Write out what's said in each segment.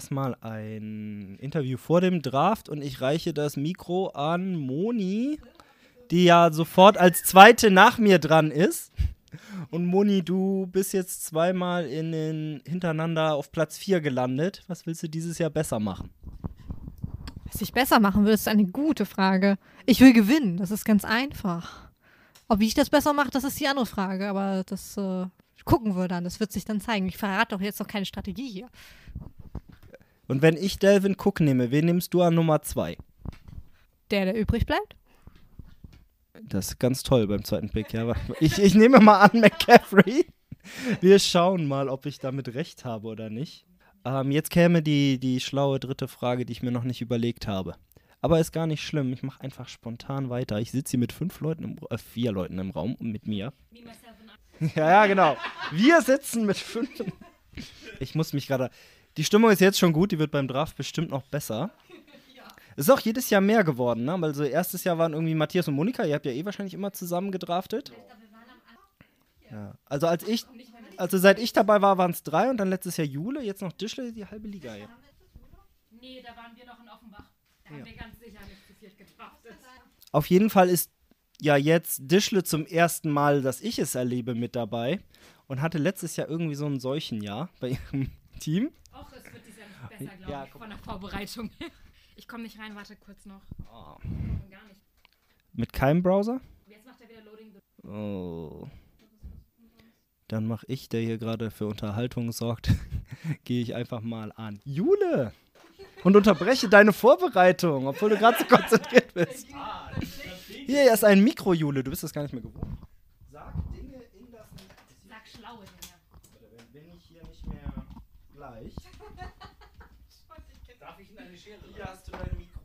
erstmal ein Interview vor dem Draft und ich reiche das Mikro an Moni, die ja sofort als zweite nach mir dran ist. Und Moni, du bist jetzt zweimal in den, hintereinander auf Platz 4 gelandet. Was willst du dieses Jahr besser machen? Was ich besser machen will, ist eine gute Frage. Ich will gewinnen, das ist ganz einfach. Ob ich das besser mache, das ist die andere Frage, aber das äh, gucken wir dann, das wird sich dann zeigen. Ich verrate doch jetzt noch keine Strategie hier. Und wenn ich Delvin Cook nehme, wen nimmst du an Nummer 2? Der, der übrig bleibt? Das ist ganz toll beim zweiten Pick, ja. Ich, ich nehme mal an McCaffrey. Wir schauen mal, ob ich damit recht habe oder nicht. Ähm, jetzt käme die, die schlaue dritte Frage, die ich mir noch nicht überlegt habe. Aber ist gar nicht schlimm. Ich mache einfach spontan weiter. Ich sitze hier mit fünf Leuten, im, äh, vier Leuten im Raum und mit mir. Ja, ja, genau. Wir sitzen mit fünf. Ich muss mich gerade. Die Stimmung ist jetzt schon gut, die wird beim Draft bestimmt noch besser. Es ist auch jedes Jahr mehr geworden, ne? Also erstes Jahr waren irgendwie Matthias und Monika, ihr habt ja eh wahrscheinlich immer zusammen gedraftet. Ja. Also als ich, also seit ich dabei war, waren es drei und dann letztes Jahr Jule, jetzt noch Dischle, die halbe Liga. Ja. Nee, da waren wir noch in Offenbach. Da haben wir ganz sicher nicht zu viert gedraftet. Auf jeden Fall ist ja jetzt Dischle zum ersten Mal, dass ich es erlebe, mit dabei und hatte letztes Jahr irgendwie so ein Seuchenjahr bei ihrem Team. Och, es wird dieses Jahr noch besser, glaube Ja, ich, von der Vorbereitung. Ich komme nicht rein, warte kurz noch. Oh. Gar nicht. Mit keinem Browser? Jetzt macht er wieder Loading. the- Oh. Dann mache ich, der hier gerade für Unterhaltung sorgt, gehe ich einfach mal an. Jule! Und unterbreche deine Vorbereitung, obwohl du gerade so konzentriert bist. Hier ist ein Mikro, Jule. Du bist das gar nicht mehr gewohnt. Sag Dinge in das Sag schlaue Dinge. Wenn ich hier nicht mehr gleich. Darf ich in eine Schere? Hier hast du dein Mikro.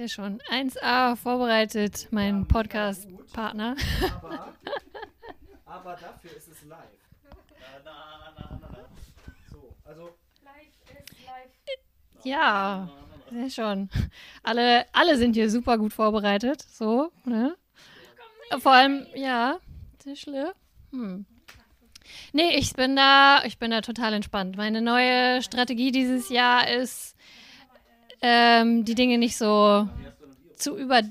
Sehr schon. 1A vorbereitet, mein Podcast-Partner. Aber, aber dafür ist es live. Na, na, na, na, na. So, also. Ja, sehr schon. Alle, alle sind hier super gut vorbereitet. So, ne? Vor allem, ja, Tischle. Hm. Nee, ich bin da, ich bin da total entspannt. Meine neue Strategie dieses Jahr ist, ähm, die Dinge nicht so zu über.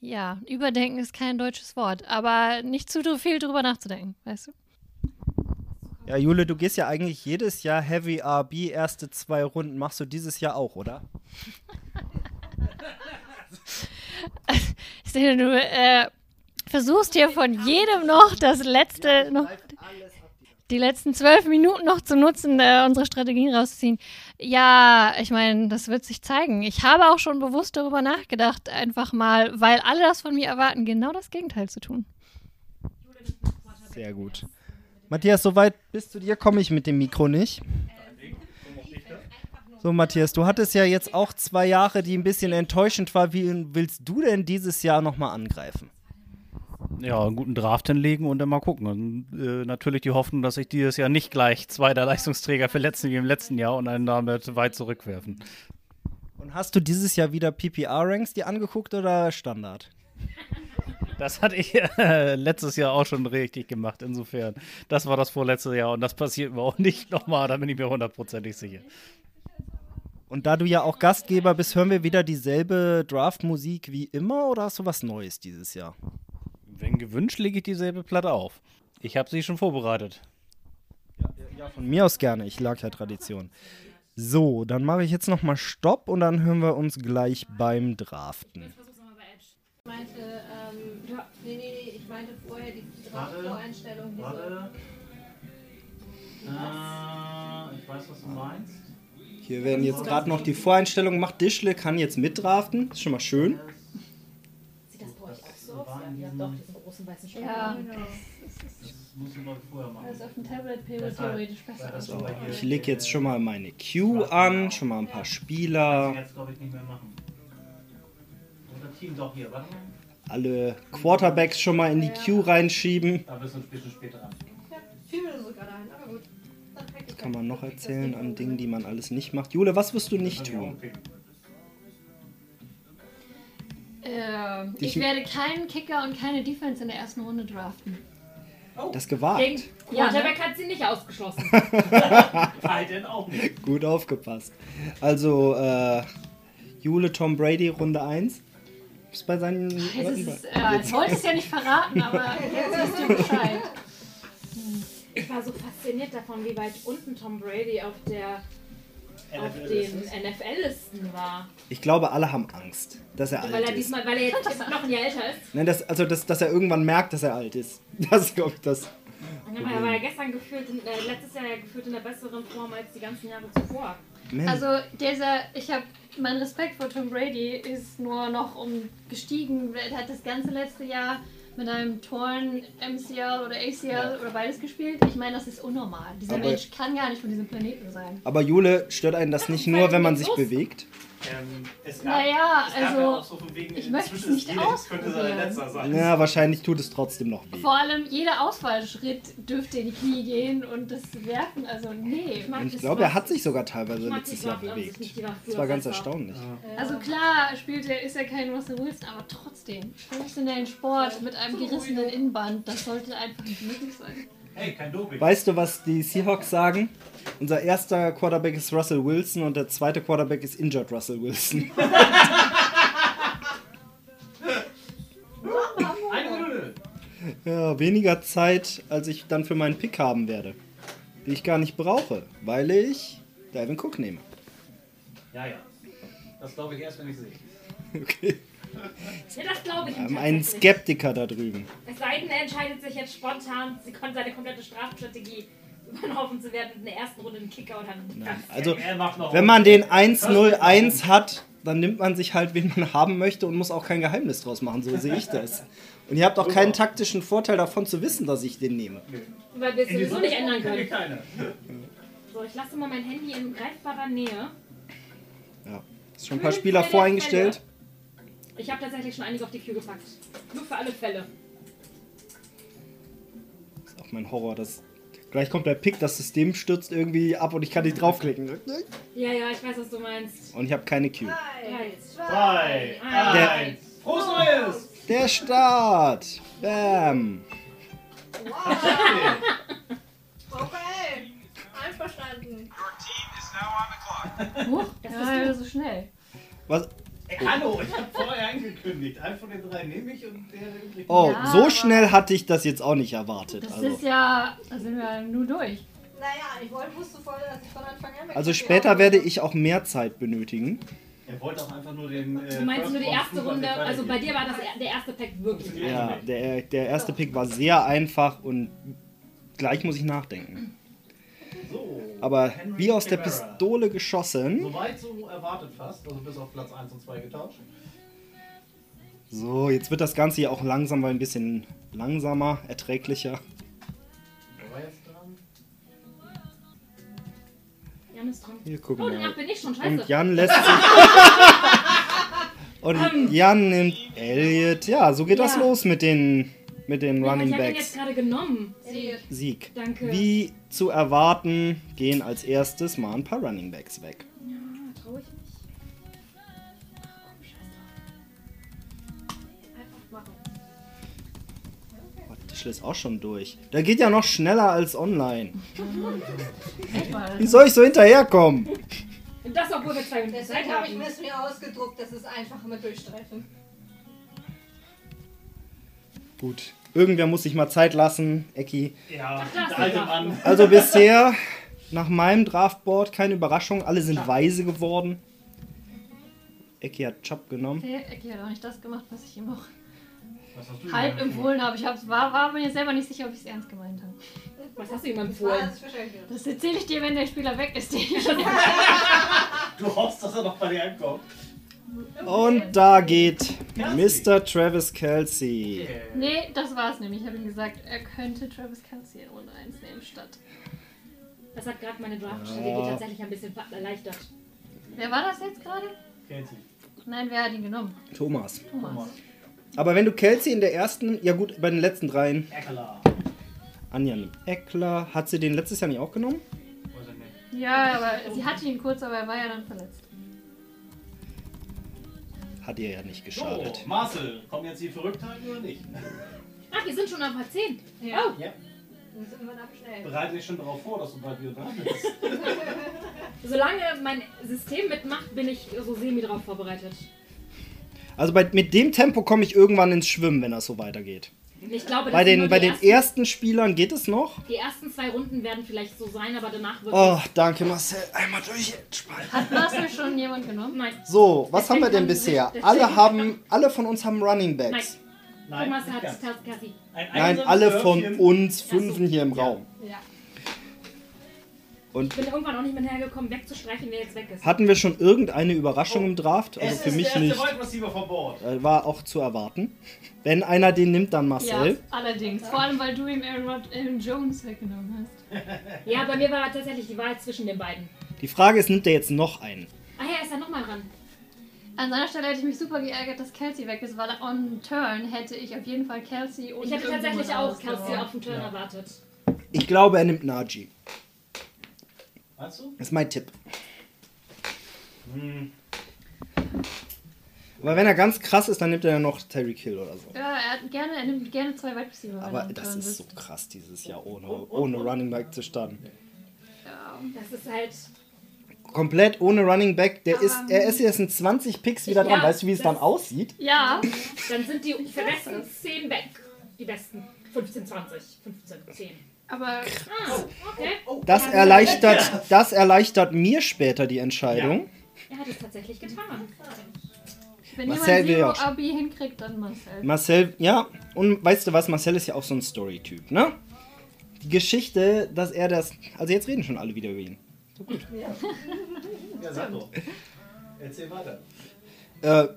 Ja, überdenken ist kein deutsches Wort, aber nicht zu viel drüber nachzudenken, weißt du? Ja, Jule, du gehst ja eigentlich jedes Jahr Heavy RB, erste zwei Runden. Machst du dieses Jahr auch, oder? Ich sehe, du äh, versuchst hier von jedem noch das letzte, noch die letzten zwölf Minuten noch zu nutzen, äh, unsere Strategien rauszuziehen. Ja, ich meine, das wird sich zeigen. Ich habe auch schon bewusst darüber nachgedacht, einfach mal, weil alle das von mir erwarten, genau das Gegenteil zu tun. Sehr gut. Matthias, soweit bis zu dir komme ich mit dem Mikro nicht. So, Matthias, du hattest ja jetzt auch zwei Jahre, die ein bisschen enttäuschend war. Wie willst du denn dieses Jahr nochmal angreifen? Ja, einen guten Draft hinlegen und dann mal gucken. Und, äh, natürlich die Hoffnung, dass ich dieses Jahr nicht gleich zwei der Leistungsträger verletzen wie im letzten Jahr und einen damit weit zurückwerfen. Und hast du dieses Jahr wieder PPR-Ranks dir angeguckt oder Standard? Das hatte ich äh, letztes Jahr auch schon richtig gemacht, insofern. Das war das vorletzte Jahr und das passiert mir auch nicht nochmal, da bin ich mir hundertprozentig sicher. Und da du ja auch Gastgeber bist, hören wir wieder dieselbe Draft-Musik wie immer oder hast du was Neues dieses Jahr? Wenn gewünscht, lege ich dieselbe Platte auf. Ich habe sie schon vorbereitet. Ja, von mir aus gerne. Ich lag ja Tradition. So, dann mache ich jetzt nochmal Stopp und dann hören wir uns gleich beim Draften. Ich meinte, ähm, ja, nee, nee, nee, ich meinte vorher die Voreinstellung. ich weiß, was du meinst. Hier werden jetzt gerade noch die Voreinstellungen gemacht. Dischle kann jetzt mitdraften. Ist schon mal schön. Sieht das bei euch Ja, ihr habt doch diesen großen weißen Schirm. Ja, Muss ich mal vorher machen. also auf dem Tablet wäre theoretisch besser. So, ich lege jetzt schon mal meine Queue an, schon mal ein paar Spieler, Jetzt glaube ich nicht mehr machen. Unser Team doch hier, warte mal. alle Quarterbacks schon mal in die Queue reinschieben. Da bist du ein bisschen später an. Fiel mir so gerade ein, aber gut. Dann ich Kann man noch erzählen an Dingen, die man alles nicht macht. Jule, was wirst du nicht tun? Ähm, Ich- werde keinen Kicker und keine Defense in der ersten Runde draften. Das gewagt. Gegen Quarterback hat sie nicht ausgeschlossen. Denn auch nicht. Gut aufgepasst. Also, äh, Jule Tom Brady, Runde 1. Ist bei seinen. Das ist, äh, ich wollte es ja nicht verraten, aber jetzt wisst ihr Bescheid. Ich war so fasziniert davon, wie weit unten Tom Brady auf der auf den NFL-Listen war. Ich glaube, alle haben Angst, dass er Weil alt er ist. diesmal, weil er jetzt noch ein Jahr älter ist. Nein, das, also, das, dass er irgendwann merkt, dass er alt ist. Das glaube ich, das. Und dann war er gestern gefühlt, in, äh, letztes Jahr ja gefühlt in der besseren Form als die ganzen Jahre zuvor. Man, Also dieser, ich habe, mein Respekt vor Tom Brady ist nur noch um gestiegen. Er hat das ganze letzte Jahr mit einem Torn MCL oder ACL oder beides gespielt. Ich meine, das ist unnormal. Dieser Aber- Mensch kann gar nicht von diesem Planeten sein. aber Jule, stört einen das nicht nur, wenn man sich bewegt? Ähm, es Naja, es gab also, ja auch so von wegen, ich möchte es nicht ausprobieren. letzter sein. Ja, wahrscheinlich tut es trotzdem noch weh. Vor allem jeder Ausfallschritt dürfte in die Knie gehen und das Werfen, also nee. Und ich das glaube, er hat sich sogar teilweise Ich letztes Jahr bewegt. Das war ganz erstaunlich. Also klar, spielt er, ist er kein Russell Wilson, aber trotzdem. Professionellen Sport mit einem gerissenen Innenband, das sollte einfach nicht möglich sein. Hey. Weißt du, was die Seahawks sagen? Unser erster Quarterback ist Russell Wilson und der zweite Quarterback ist Injured Russell Wilson. Eine Minute. Ja, weniger Zeit, als ich dann für meinen Pick haben werde. Die ich gar nicht brauche, weil ich Dalvin Cook nehme. Ja, ja. Das glaube ich erst, wenn ich sehe. Okay. Ja, das glaube ich haben einen. Skeptiker da drüben. Es sei denn, er entscheidet sich jetzt spontan, sie konnte seine komplette Strafstrategie über den Haufen zu werden in der ersten Runde einen Kicker oder einen Nein, also, wenn man den 1-0-1 hat, dann nimmt man sich halt, wen man haben möchte und muss auch kein Geheimnis draus machen. So sehe ich das. Und ihr habt auch keinen taktischen Vorteil davon zu wissen, dass ich den nehme. Weil wir es sowieso nicht ändern können. So, ich lasse mal mein Handy in greifbarer Nähe. Ja. Ist schon ein paar Spieler voreingestellt. Ich habe tatsächlich schon einige auf die Queue gepackt. Nur für alle Fälle. Das ist auch mein Horror. Das gleich kommt der Pick, das System stürzt irgendwie ab und ich kann nicht draufklicken. Ja, ja, ich weiß, was du meinst. Und ich habe keine Q. Drei, Der- eins. Frohes Neues! Der Start! Bam! Okay, einverstanden. Huch, ja, so schnell. Was? Ey, hallo, ich habe vorher angekündigt. Einen von den drei nehme ich und der übrig. Oh, Ja, so schnell hatte ich das jetzt auch nicht erwartet. Das Also, ist ja, da sind wir nur durch. Naja, ich wollte, wusste voll, dass ich von Anfang an also später werde ich auch mehr Zeit benötigen. Er wollte auch einfach nur den. Äh, Du meinst nur die erste Runde, also bei dir war das der erste Pack wirklich. Ja, der, der erste Pick war sehr einfach und gleich muss ich nachdenken. So, Aber Henry wie aus der. Pistole geschossen. Soweit so erwartet fast, also bis auf Platz 1 und 2 getauscht. So, jetzt wird das Ganze hier auch langsam mal ein bisschen langsamer, erträglicher. Wer war jetzt dran? Jan ist dran. Hier gucken Oh, wir ach, mal. bin ich schon, Und scheiße. Jan lässt sich. Und Jan nimmt Elliot. Ja, so geht das Ja. los mit den, mit den Ja, Running ich habe jetzt Backs. gerade genommen. Sie, Sieg. danke. Wie zu erwarten, gehen als erstes mal ein paar Running Backs weg. Ja, trau ich mich. Ach, komm, scheiß drauf. Einfach machen. Oh, der Tischl ist auch schon durch. Der geht ja noch schneller als online. Wie soll ich so hinterherkommen? Und das, obwohl wir zwei Minuten Deswegen habe ich es mir ausgedruckt, das ist einfacher mit Durchstreifen. Gut. Irgendwer muss sich mal Zeit lassen, Ecki. Ja, das der alte Mann. Also bisher, nach meinem Draftboard, keine Überraschung. Alle sind weise geworden. Ecki hat Chop genommen. Der Ecki hat auch nicht das gemacht, was ich ihm du halb empfohlen habe. Ich hab's, war, war mir selber nicht sicher, ob ich es ernst gemeint habe. Was hast du ihm empfohlen? Das erzähle ich dir, wenn der Spieler weg ist, den ich schon Du hoffst, dass er noch bei dir ankommt. Und da geht Mr. Travis Kelsey. Nee, das war's nämlich. Ich habe ihm gesagt, er könnte Travis Kelsey in Runde 1 nehmen statt. Das hat gerade meine Draft-Strategie Ja. tatsächlich ein bisschen erleichtert. Wer war das jetzt gerade? Kelsey. Nein, wer hat ihn genommen? Thomas. Thomas. Aber wenn du Kelsey in der ersten, ja gut, bei den letzten dreien, Eckler. Anja Eckler. Hat sie den letztes Jahr nicht auch genommen? Ja, aber sie hatte ihn kurz, aber er war ja dann verletzt. Hat ihr ja nicht So, geschadet. Marcel, kommen jetzt die Verrücktheiten oder nicht? wir sind schon auf 10. Ja. Oh, Ja. Schnell. Bereite dich schon darauf vor, dass du bald wieder da bist. solange mein System mitmacht, bin ich so semi drauf vorbereitet. Also bei, mit dem Tempo komme ich irgendwann ins Schwimmen, wenn das so weitergeht. Ich glaube, Bei den, bei den ersten, ersten Spielern geht es noch. die ersten zwei Runden werden vielleicht so sein, aber danach wird Oh, danke Marcel. Einmal durch. Hat Marcel schon jemand genommen? Nein, So, was Der haben wir denn bisher? Alle haben, alle von uns haben Running nein. Backs. Thomas hat. Kassi. Nein, alle von uns fünfen hier im Ja. Raum. Ja. Und Ich bin irgendwann auch nicht mehr hergekommen, wegzustreichen, wer jetzt weg ist. hatten wir schon irgendeine Überraschung im Draft? Also Es für ist mich der nicht. erste Wide Receiver von Bord. Äh, War auch zu erwarten. Wenn einer den nimmt, dann Ja, Marcel. allerdings. Vor allem, weil du ihm Aaron, Rod Aaron Jones weggenommen hast. Ja, bei mir war tatsächlich die Wahl zwischen den beiden. Die Frage ist, nimmt er jetzt noch einen? Ah ja, ist er nochmal dran. An seiner Stelle hätte ich mich super geärgert, dass Kelsey weg ist, weil on Turn hätte ich auf jeden Fall Kelsey und Ich hätte tatsächlich auch Kelsey auf dem Turn erwartet. Ich glaube, er nimmt Najee. Meinst du? Das ist mein Tipp. Hm. Aber wenn er ganz krass ist, dann nimmt er ja noch Terry Kill oder so. Ja, er, hat gerne, er nimmt gerne zwei Wide Receiver. er Aber das ist so krass dieses Jahr ohne, ohne Running Back zu starten. Ja. Das ist halt. Komplett ohne Running Back. Der ist, Ähm. er ist jetzt in 20 Picks wieder Ja, dran. Weißt du, wie es dann aussieht? ja, Dann sind die besten 10 weg. Die besten 15, 20, 15, 10. aber Ah, okay. Das erleichtert, das erleichtert mir später die Entscheidung. Er hat es tatsächlich getan. wenn Marcel jemand will Zero Abi hinkriegt, dann Marcel. Marcel, ja, und weißt du was, Marcel ist ja auch so ein Story-Typ, ne? Die Geschichte, dass er das. Also jetzt reden schon alle wieder über ihn. Ja, sag doch. Erzähl weiter. Äh,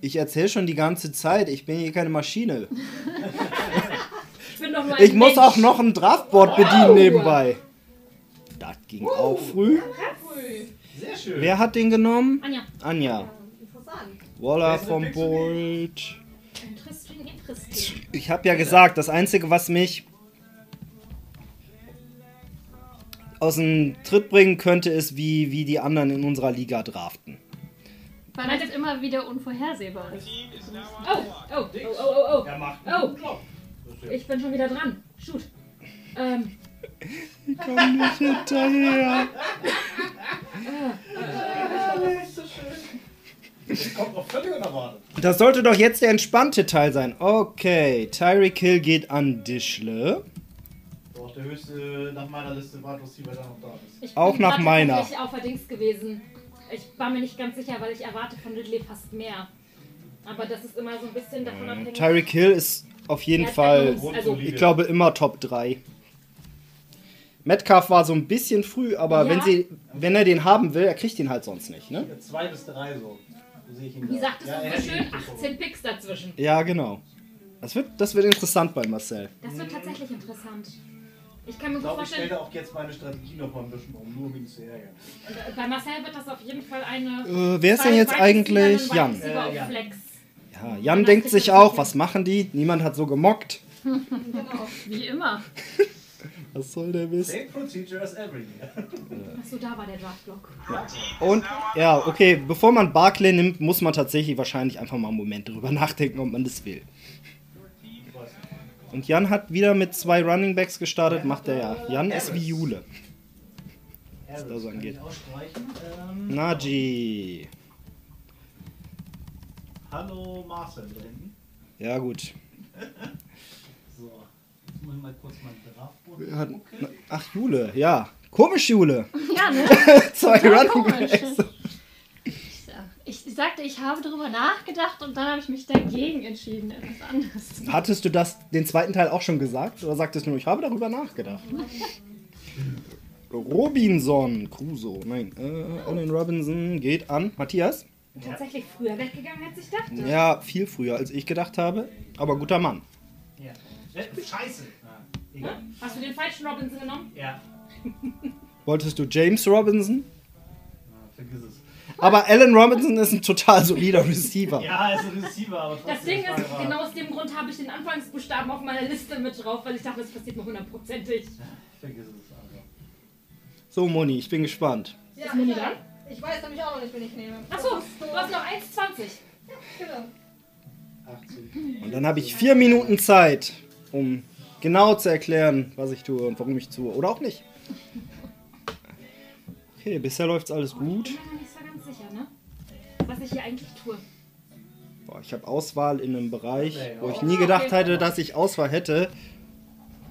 ich erzähle schon die ganze Zeit, ich bin hier keine Maschine. Ein Ich muss auch noch ein Draftboard bedienen nebenbei. Das ging auch früh. Sehr schön. Wer hat den genommen? Anja. Anja. Waller vom Bolt. Interesting, interesting. Ich habe ja gesagt, das Einzige, was mich aus dem Tritt bringen könnte, ist, wie, wie die anderen in unserer Liga draften. Weil das immer wieder unvorhersehbar ist. Oh, oh, oh, oh, oh, Er macht Oh. Ich bin schon wieder dran. Shoot. Ähm, Ich komm nicht hinterher. Das kommt noch völlig unerwartet. Das sollte doch jetzt der entspannte Teil sein. Okay, Tyreek Hill geht an Dischle. Doch, der höchste nach meiner Liste Wide Receiver, der noch da ist. ich Auch bin nach grad meiner. tatsächlich auf der Dings gewesen. Ich war mir nicht ganz sicher, weil ich erwarte von Ridley fast mehr. Aber das ist immer so ein bisschen davon abhängig. Tyreek Hill ist auf jeden Fall, Also, ich glaube, immer Top 3. Metcalf war so ein bisschen früh, aber Ja. wenn, sie, wenn er den haben will, er kriegt ihn halt sonst nicht, ne? Ja, zwei bis drei so. Wie Ja, du er so schön? ihn bekommen. 18 Picks dazwischen. Ja, genau. Das wird, das wird interessant bei Marcel. Das wird tatsächlich interessant. Ich kann mir Ich gut glaube, ich vorstellen, stelle auch jetzt meine Strategie noch mal ein bisschen um, nur um ihn zu ärgern. bei Marcel wird das auf jeden Fall eine. Äh, wer ist denn jetzt eigentlich Jan? Äh, Jan. Flex. Ja, Jan denkt sich auch, was machen die? Niemand hat so gemockt. Wie immer. Was soll der wissen? Same procedure as every year. Achso, da war der Draftblock. Und ja, okay, bevor man Barclay nimmt, muss man tatsächlich wahrscheinlich einfach mal einen Moment drüber nachdenken, ob man das will. Und Jan hat wieder mit zwei Running Backs gestartet, macht er ja. Jan ist wie Jule. Was da so angeht. Ähm, Naji. Hallo Marcel da hinten. Ja, gut. So, jetzt muss ich mal kurz mein Draftboard Hat- gucken. Ach, Jule, ja. Komisch, Jule. Ja, ne? Zwei Running. Backs. Ich sagte, ich habe darüber nachgedacht und dann habe ich mich dagegen entschieden, etwas anderes zu machen. Hattest du das den zweiten Teil auch schon gesagt? Oder sagtest du nur, ich habe darüber nachgedacht? Robinson, Crusoe, nein, äh, Allen Robinson geht an Matthias. Tatsächlich früher weggegangen, als ich dachte. Ja, viel früher als ich gedacht habe, aber guter Mann. Ja. Äh, Scheiße. Egal. Hast du den falschen Robinson genommen? Ja. Wolltest du James Robinson? Ah, vergiss es. Aber Allen Robinson ist ein total solider Receiver. Ja, er ist ein Receiver, aber trotzdem. Das Ding war ist, er- genau aus dem Grund habe ich den Anfangsbuchstaben auf meiner Liste mit drauf, weil ich dachte, das passiert mir hundertprozentig. Vergiss es also. So, Moni, ich bin gespannt. Ja, Ist Moni ich, dran? Ich weiß nämlich auch noch nicht, wen ich nehme. Achso, du hast noch 1,20. Genau. 18. Und dann habe ich vier Minuten Zeit. um genau zu erklären, was ich tue und warum ich tue. Oder auch nicht. Okay, bisher läuft's alles gut. Ich bin mir nicht so ganz sicher, ne? Was ich hier eigentlich tue. Boah, ich habe Auswahl in einem Bereich, wo ich nie gedacht hätte, dass ich Auswahl hätte.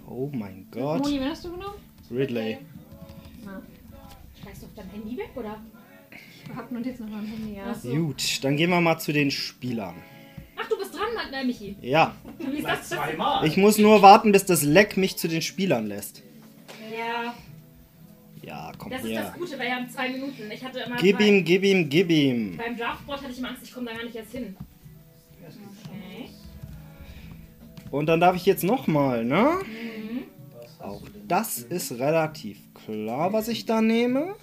Oh mein Gott. Moni, wen hast du genommen? Ridley. Schmeißt du auf dein Handy weg, oder? Ich hab Notizen noch am Handy, ja. Gut, dann gehen wir mal zu den Spielern. Ach, du bist dran, nein, Michi. Ja, Wie ist das? das Zweimal. ich muss nur warten, bis das Leck mich zu den Spielern lässt. ja, Ja, komm das ist her. das Gute, weil wir haben zwei Minuten. Ich hatte immer Gib bei, ihm, gib ihm, gib ihm. beim Draftboard hatte ich immer Angst, ich komme da gar nicht erst hin. Okay. Und dann darf ich jetzt nochmal, ne? Auch das ist relativ klar, was ich da nehme.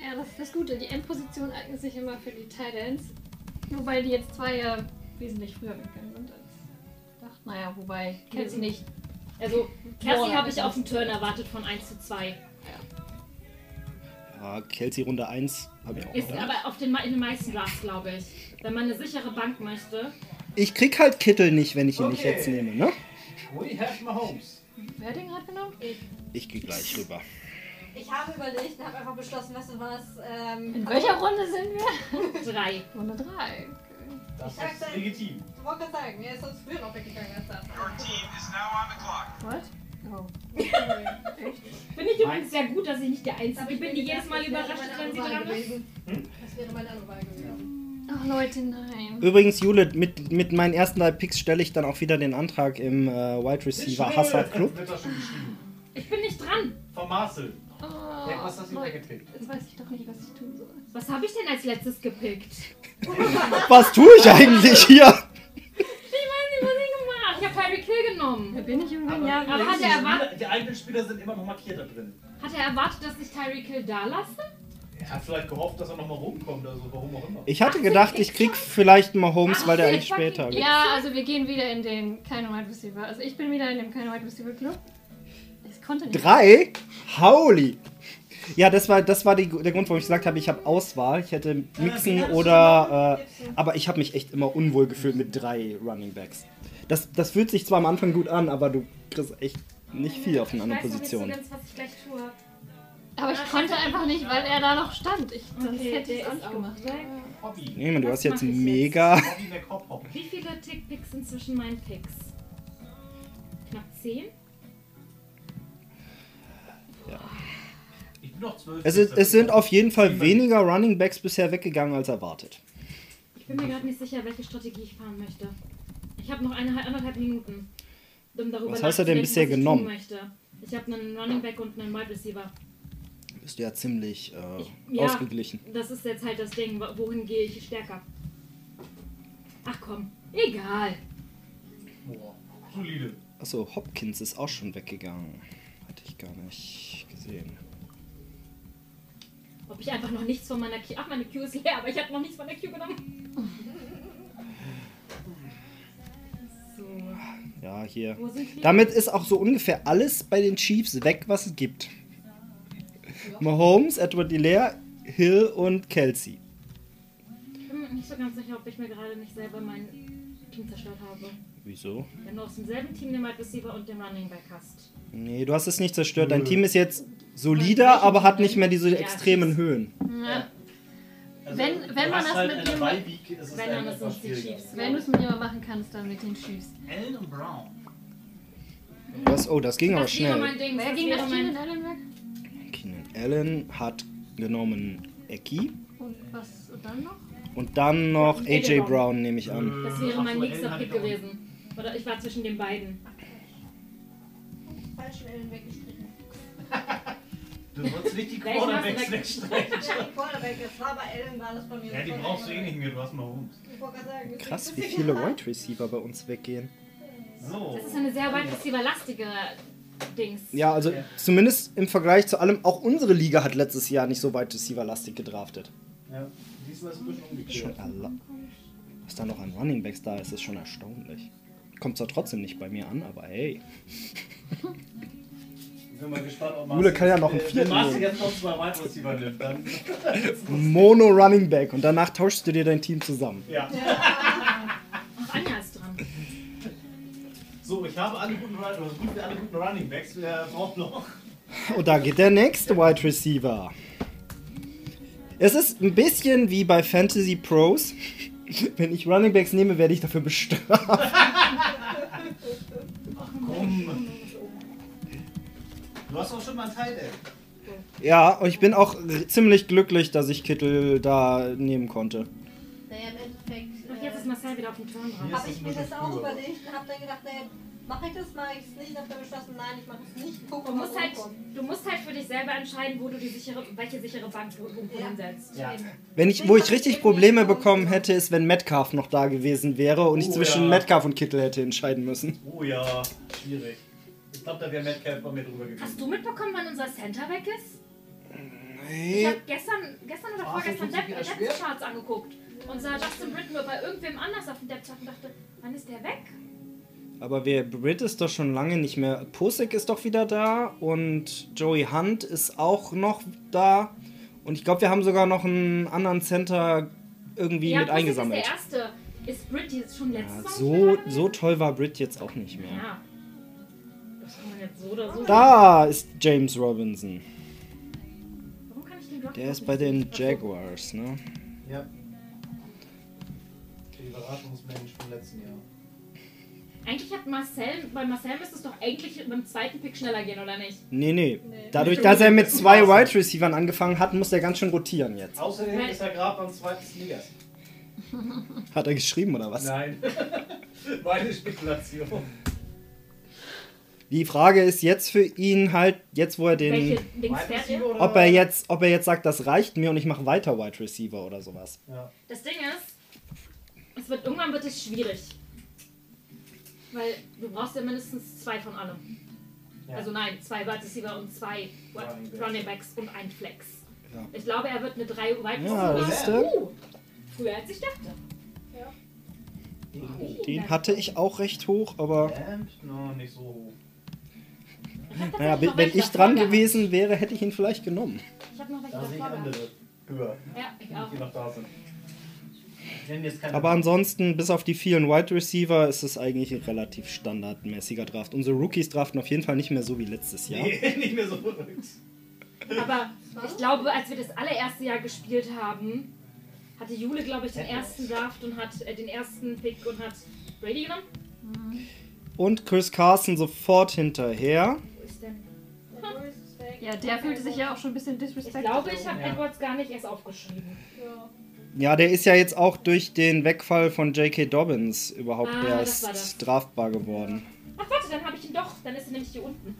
Ja, das ist das Gute. Die Endposition eignet sich immer für die Titans. Wobei die jetzt zwei ja wesentlich früher weggegangen sind als gedacht. Naja, wobei Kelsey nicht. Also, Kelsey habe ich auf den Turn erwartet von 1 zu 2. Ja, Kelsey Runde 1 habe ich auch Ist gedacht. aber auf den, in den meisten Drafts, glaube ich. Wenn man eine sichere Bank möchte. Ich krieg halt Kittel nicht, wenn ich ihn nicht Okay. jetzt nehme, ne? We have Mahomes. Wer hat den gerade genommen? Ich gehe gleich rüber. Ich habe überlegt und habe einfach beschlossen, weißt du was, ähm, In welcher Runde sind wir? 3. Runde 3. Das sag ist legitim. Ich wollte gerade sagen, er ist sonst früher noch weggegangen als das. Your team is now on the clock. What? Oh. Finde ich übrigens sehr gut, dass ich nicht der Einzige bin, die jedes Mal überrascht ist, wenn sie dran ist. Das wäre meine andere Wahl gewesen. Ach Leute, nein. Übrigens, Jule, mit, mit meinen ersten drei Picks stelle ich dann auch wieder den Antrag im äh, Wide Receiver Hassad Club. Ich bin nicht dran. Von Marcel. Oh, Ja, was hast du Leute, weggepickt? Jetzt weiß ich doch nicht, was ich tun soll. Was habe ich denn als letztes gepickt? Was tue ich eigentlich hier? Ich weiß nicht, was ich gemacht habe. Ich habe Harry Kill genommen. Wer bin ich irgendwann? Ja, Aber hat er erwartet, Die eigenen Spieler sind immer noch markiert da drin. hat er erwartet, dass ich Tyreek Hill da lasse? Er hat vielleicht gehofft, dass er nochmal rumkommt, also warum auch immer. Ich hatte gedacht, ich krieg vielleicht mal Holmes, weil der eigentlich später. Ja, also wir gehen wieder in den keine Wide Receiver. Also ich bin wieder in dem keine Wide Receiver Club. Ich konnte nicht. Drei? Holy! Ja, das war, das war die, der Grund, warum ich gesagt habe, ich habe Auswahl. Ich hätte Mixen oder. Äh, aber ich habe mich echt immer unwohl gefühlt mit drei Running Backs. Das, das fühlt sich zwar am Anfang gut an, aber du kriegst echt nicht viel auf den Ich anderen weiß noch nicht so ganz, was ich gleich tue. Aber ich konnte einfach nicht, weil er da noch stand. Ich, sonst Okay, hätte ich es auch nicht gemacht. Hobby. Nee, man, du Was hast jetzt jetzt? mega. Hobby hopp. Wie viele Tick-Picks sind zwischen meinen Picks? Knapp 10? Ich bin noch zwölf. Es, ist, es sind auf jeden Fall weniger Running Backs bisher weggegangen als erwartet. Ich bin mir gerade nicht sicher, welche Strategie ich fahren möchte. Ich habe noch eine, anderthalb Minuten, um darüber Was hast du denn bisher genommen? Ich habe einen Running Back und einen Wide Receiver. Bist du ja ziemlich äh, Ja. ausgeglichen. Das ist jetzt halt das Ding, wo- wohin gehe ich stärker. Ach komm, egal. Boah, solide. Achso, Hopkins ist auch schon weggegangen. Hatte ich gar nicht gesehen. Ob ich einfach noch nichts von meiner Q. Ach, meine Q ist leer, aber ich habe noch nichts von der Q genommen. So, Ja, hier. Damit ist auch so ungefähr alles bei den Chiefs weg, was es gibt. Mahomes, Edward Hilaire, Hill und Kelsey. Ich bin mir nicht so ganz sicher, ob ich mir gerade nicht selber mein Team zerstört habe. Wieso? Wenn du aus demselben Team den Wide Receiver und den Running Back hast. Nee, du hast es nicht zerstört. Dein. Team ist jetzt solider, aber hat nicht mehr diese extremen. Höhen. Ja. Also, Wenn- du wenn man das halt mit eine jemand- Bye-Week, ist es Wenn, du es mit jemandem machen kannst, dann mit den Chiefs. Allen und Brown. Das, oh, das ging aber Das wäre schnell. mein Ding. Wer ging das Team in Allen weg? Allen hat genommen Eki Und was dann noch? und dann noch Und AJ Brown. Brown, nehme ich an. Das wäre mein nächster Allen Pick ich gewesen. Oder ich war zwischen den beiden. Falschen Ellen weggestrichen. Du sollst nicht die Quarterbacks weg- wegstreichen. Ja, die Quarterback, es war bei Ellen, war das bei mir. Ja, die brauchst du eh nicht mehr, du hast. Ich gerade sagen, Krass, wie viele Wide Receiver bei uns weggehen. So. Das ist eine sehr weit receiver-lastige Dings. Ja, also zumindest im Vergleich zu allem, auch unsere Liga hat letztes Jahr nicht so weit Receiver-lastig gedraftet. Ja, diesmal ist es ein bisschen Schon umgekehrt. erla- Was da noch an Running Backs da ist, ist schon erstaunlich. Kommt zwar trotzdem nicht bei mir an, aber hey. Ich bin mal gespannt, ob Jule kann ja noch einen vierten Marci nehmen. jetzt noch zwei Wide Receiver nimmt, dann. Mono Running Back und danach tauschst du dir dein Team zusammen. Ja. So, ich habe alle guten, Run- oder so gut wie alle guten Running Backs. Wer braucht noch? Und da geht der nächste Wide Receiver. Es ist ein bisschen wie bei Fantasy Pros. Wenn ich Running Backs nehme, werde ich dafür bestraft. Komm. Du hast auch schon mal ein Teil, ey. Ja, und ich bin auch ziemlich glücklich, dass ich Kittel da nehmen konnte. Marcel wieder auf dem Turn dran. habe ich mir das auch überlegt und habe dann gedacht, naja, mache ich das, mache ich es nicht. Habe dann beschlossen, nein, ich mache es nicht. Guck Du musst, halt, du musst halt für dich selber entscheiden, wo du die sichere, welche sichere Bank du irgendwo Ja. hinsetzt. Ja. Wenn ich, wo ich richtig Probleme bekommen hätte, ist, wenn Metcalf noch da gewesen wäre und ich Oh, zwischen ja. Metcalf und Kittel hätte entscheiden müssen. Oh ja, schwierig. Ich glaube, da wäre Metcalf bei mir drüber gewesen. Hast du mitbekommen, wann unser Center weg ist? Ich Nee. habe gestern, gestern oder vorgestern schwer? Depth Charts angeguckt und sah Justin Britton nur bei irgendwem anders auf dem Depth Chart und dachte, wann ist der weg? Aber wer Britt ist doch schon lange nicht mehr. Posek ist doch wieder da und Joey Hunt ist auch noch da. Und ich glaube, wir haben sogar noch einen anderen Center irgendwie ja, mit Pussy eingesammelt. ist der erste. Ist Britt jetzt schon letztes Ja, Mal so, so toll war Britt jetzt auch nicht mehr. Ja. Das kann man jetzt so oder so. Da ist James Robinson. Warum kann ich den Block Der ist bei den. Jaguars, ne? Ja. Der Überraschungsmensch vom letzten Jahr. Eigentlich hat Marcel, bei Marcel müsste es doch eigentlich mit dem zweiten Pick schneller gehen, oder nicht? Nee, nee. Dadurch, dass er mit zwei Wide Receivern angefangen hat, muss er ganz schön rotieren jetzt. Außerdem ist er gerade beim zweiten Sneakers. Hat er geschrieben oder was? Nein. Meine Spekulation. Die Frage ist jetzt für ihn halt, jetzt wo er den. Ob er jetzt, ob er jetzt sagt, das reicht mir und ich mache weiter Wide Receiver oder sowas. Ja. Das Ding ist, es wird, irgendwann wird es schwierig. Weil du brauchst ja mindestens zwei von allem. Ja. Also nein, zwei Wide Receiver und zwei Running Backs. Running Backs und ein Flex. Ja. Ich glaube, er wird eine drei Wide Ja, Receiver. du? Uh, früher als ich dachte. Den hatte ich auch recht hoch, aber Ähm, no, nicht so hoch. Naja, wenn ich dran gewesen wäre, hätte ich ihn vielleicht genommen. Ich habe noch welche davor andere höher, Ja, ich auch. die noch da sind. Ich nenne jetzt keine Aber ansonsten, bis auf die vielen Wide Receiver, ist es eigentlich ein relativ standardmäßiger Draft. Unsere Rookies draften auf jeden Fall nicht mehr so wie letztes Jahr. Nee, nicht mehr so verrückt. Aber ich glaube, als wir das allererste Jahr gespielt haben, hatte Jule, glaube ich, den ersten Draft und hat äh, den ersten Pick und hat Brady genommen. Und Chris Carson sofort hinterher. Wo ist denn? Ja, der fühlte sich ja auch schon ein bisschen Ich disrespected. glaube, ich habe Ja. Edwards gar nicht erst aufgeschrieben. Ja, der ist ja jetzt auch durch den Wegfall von J.K. Dobbins überhaupt Ah, das war das. erst draftbar geworden. Ach warte, dann habe ich ihn doch. Dann ist er nämlich hier unten.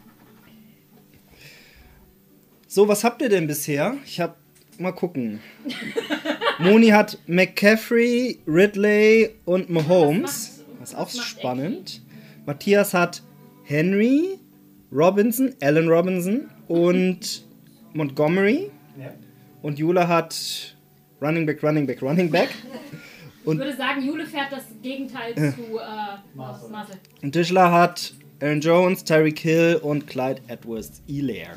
So, was habt ihr denn bisher? Ich hab. Mal gucken. Moni hat McCaffrey, Ridley und Mahomes. macht- Das ist auch spannend. Matthias hat Henry, Robinson, Allen Robinson und Montgomery. Ja. Und Jula hat Running Back, Running Back, Running Back. Ich würde sagen, Jule fährt das Gegenteil zu äh, Marcel. Marcel. Und Tischler hat Aaron Jones, Tyreek Hill und Clyde Edwards Elair.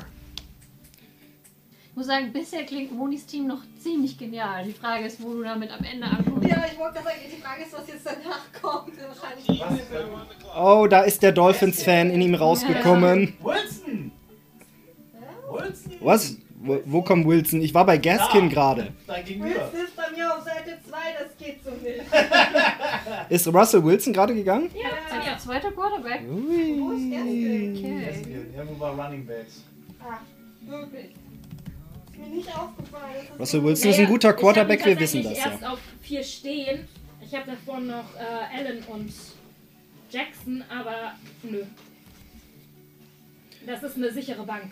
Ich muss sagen, bisher klingt Monis Team noch ziemlich genial. Die Frage ist, wo du damit am Ende ankommst. Ja, ich wollte sagen, die Frage ist, was jetzt danach kommt. Wahrscheinlich. Oh, da ist der Dolphins-Fan in ihm rausgekommen. Wilson! Wilson! Was? Wo, wo kommt Wilson? Ich war bei Gaskin Da. gerade. Wilson ist bei mir auf Seite 2, das geht so nicht. Ist Russell Wilson gerade gegangen? Ja, ja. Zweiter Quarterback. Wo ist Gaskin? Okay. Irgendwo war Running Backs. Ah, wirklich. Ist mir nicht aufgefallen. Russell so- Wilson ist ein guter Ich Quarterback, wir wissen das ja. erst auf vier stehen. Ich habe davor noch äh, Allen und Jackson, aber nö. Das ist eine sichere Bank.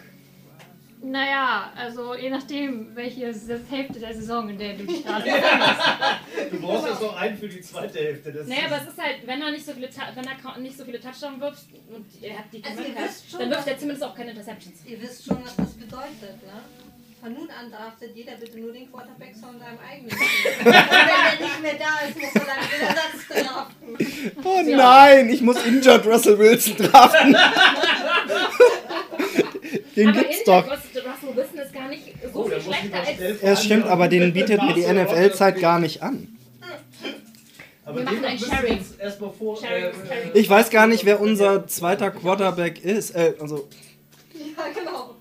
Naja, also je nachdem, welche Hälfte der Saison, in der du dich gerade befindest. Du brauchst jetzt noch einen für die zweite Hälfte. Das Naja, aber es ist halt, wenn er nicht so viele, wenn er nicht so viele Touchdowns wirft und er hat die Also schon, dann wirft er zumindest auch keine Interceptions. Ihr wisst schon, was das bedeutet, ne? Von nun an draftet jeder bitte nur den Quarterback von seinem eigenen Team. Und wenn der nicht mehr da ist, muss er dann den Ersatz draften. Oh nein, ich muss injured Russell Wilson draften. Den aber gibt's doch. Russell Wilson ist gar nicht so Oh, viel schlechter als. Es stimmt, aber den bietet mir die NFL-Zeit gar nicht an. Aber Wir machen ein Sharing. vor. Sharing, äh, Sharing. Ich weiß gar nicht, wer unser zweiter Quarterback ist. Äh, also, Ja, genau.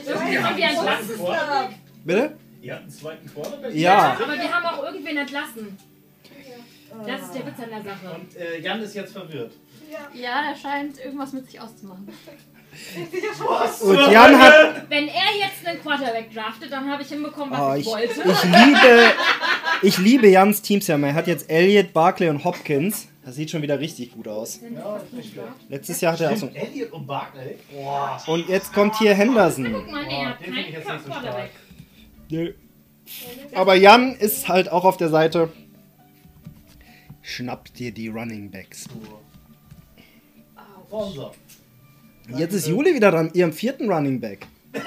Ich Irgendwie haben wir entlassen. bitte? Ihr habt einen zweiten Quarterback? Ja. Aber wir haben auch irgendwen entlassen. Das ist der Witz an der Sache. Und äh, Jan ist jetzt verwirrt. Ja, der scheint irgendwas mit sich auszumachen. Und Jan hat. Wenn er jetzt einen Quarterback draftet, dann habe ich hinbekommen, was Oh, ich, ich, wollte. ich liebe. Ich liebe Jans Teams ja mal. Er hat jetzt Elliott, Barkley und Hopkins. Das sieht schon wieder richtig gut aus. Ja. Letztes Jahr hatte er auch so. Stimmt, Elliot und Barkley. Boah. Und jetzt kommt hier Henderson. Guck mal, er hat den finde ich keinen jetzt nicht so Quarterback. Nö. Aber Jan ist halt auch auf der Seite. Schnapp dir die Running Backs. Sponsor. Jetzt ist Juli wieder dran, ihrem vierten Running Back.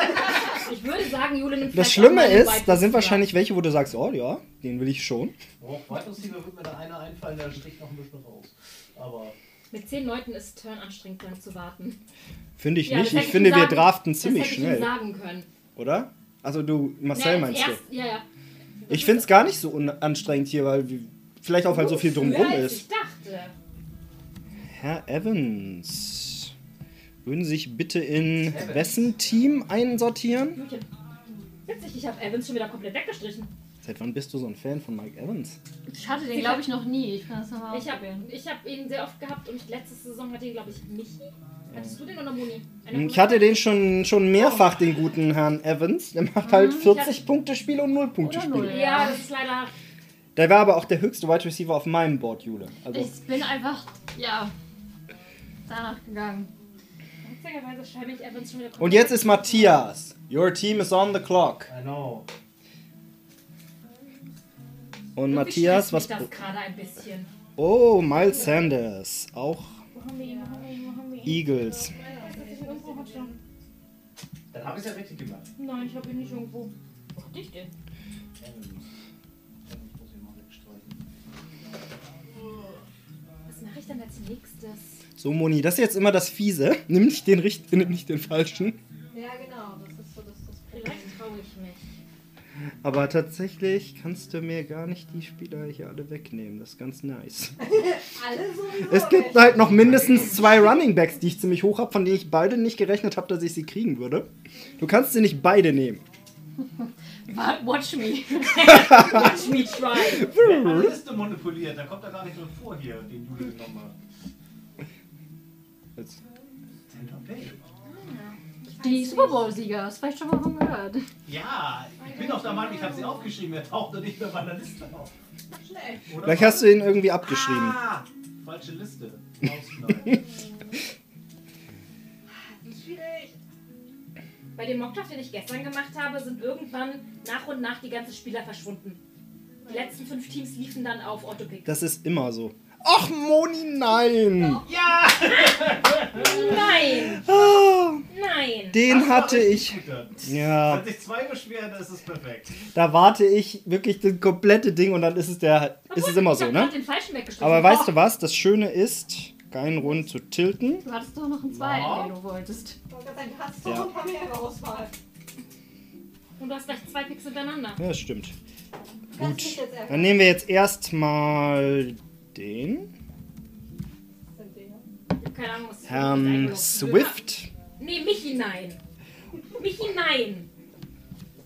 Ich würde sagen, Jule nimmt Das Schlimme ist, da sind wahrscheinlich welche, wo du sagst, oh ja, den will ich schon. Oh, Wide Receiver wird mir da einer einfallen, der sticht noch ein bisschen raus. Aber Mit zehn Leuten ist Turn anstrengend lang zu warten. Finde ich Ja, nicht. das Ich hätte finde, ihm wir sagen- draften das ziemlich hätte ich ihm schnell, sagen können. oder? Also du, Marcel Ja, meinst erst, du? Ja, ja. Ich finde es gar nicht so anstrengend hier, weil vielleicht auch weil so viel drumrum ist. Ich dachte. Herr Evans, würden Sie sich bitte in wessen Team einsortieren? Witzig, ich habe Evans schon wieder komplett weggestrichen. Seit wann bist du so ein Fan von Mike Evans? Ich hatte den, glaube ich, noch nie. Ich kann das nochmal Ich habe hab ihn sehr oft gehabt und letzte Saison hatte ihn, glaube ich, Michi. Hattest du den oder Moni? Einer Ich hatte den schon, schon mehrfach, den guten Herrn Evans. Der macht halt 40 Punkte Spiele und 0 Punkte Oder null. Spiele. Ja, das ist leider. Der war aber auch der höchste Wide Receiver auf meinem Board, Jule. Also, Ich bin einfach, ja, danach gegangen. Witzigerweise schreibe ich Evans schon wieder und jetzt ist Matthias. Your team is on the clock. I know. Und Irgendwie Matthias, was. mich das gerade ein bisschen. Oh, Miles Sanders. Auch? Eagles. Dann habe ich es ja richtig gemacht. Nein, ich habe ihn nicht irgendwo. Wo hatte ich den? Evans. Evans muss ich mal wegstreichen. Was mache ich dann als nächstes? So, Moni, das ist jetzt immer das Fiese. Nimm nicht den richtigen, nimm nicht den falschen. Ja, genau. Das ist so das, das Vielleicht traue ich mich. Aber tatsächlich kannst du mir gar nicht die Spieler hier alle wegnehmen. Das ist ganz nice. Alle sowieso. Es gibt halt noch mindestens zwei Running Backs, die ich ziemlich hoch habe, von denen ich beide nicht gerechnet habe, dass ich sie kriegen würde. Du kannst sie nicht beide nehmen. Wa- Watch me. Watch me try. Liste manipuliert? Da kommt er gar nicht drin vor hier, den Jule genommen hat. Jetzt- Tampa Bay. Die Super Bowl-Sieger, hast du vielleicht schon mal von gehört. Ja, ich bin auf der Meinung, ich habe sie aufgeschrieben. Er taucht nur nicht mehr bei der Liste auf. Oder Vielleicht hast du ihn irgendwie abgeschrieben. Ah, falsche Liste. Schwierig. Bei dem Mockdraft, den ich gestern gemacht habe, sind irgendwann nach und nach die ganzen Spieler verschwunden. Die letzten fünf Teams liefen dann auf Autopick. Das ist immer so. Ach, Moni, nein! Nein! Ah, Nein! den Das war hatte ich. Ja, Wenn sich zwei beschweren, ist es perfekt. da warte ich wirklich das komplette Ding und dann ist es der, ist es immer ich so, hab ne? Aber weißt du was? Das Schöne ist, keinen Rund zu tilten. Du hattest doch noch einen zweiten, Ja. den du wolltest. Du hast doch Ja. ein paar mehr Auswahl. Und du hast gleich zwei Picks hintereinander. Ja, das stimmt. Gut. Dann nehmen wir jetzt erstmal den. Ich Ahnung, was Herrn. Swift. Nee, Michi nein. Michi nein.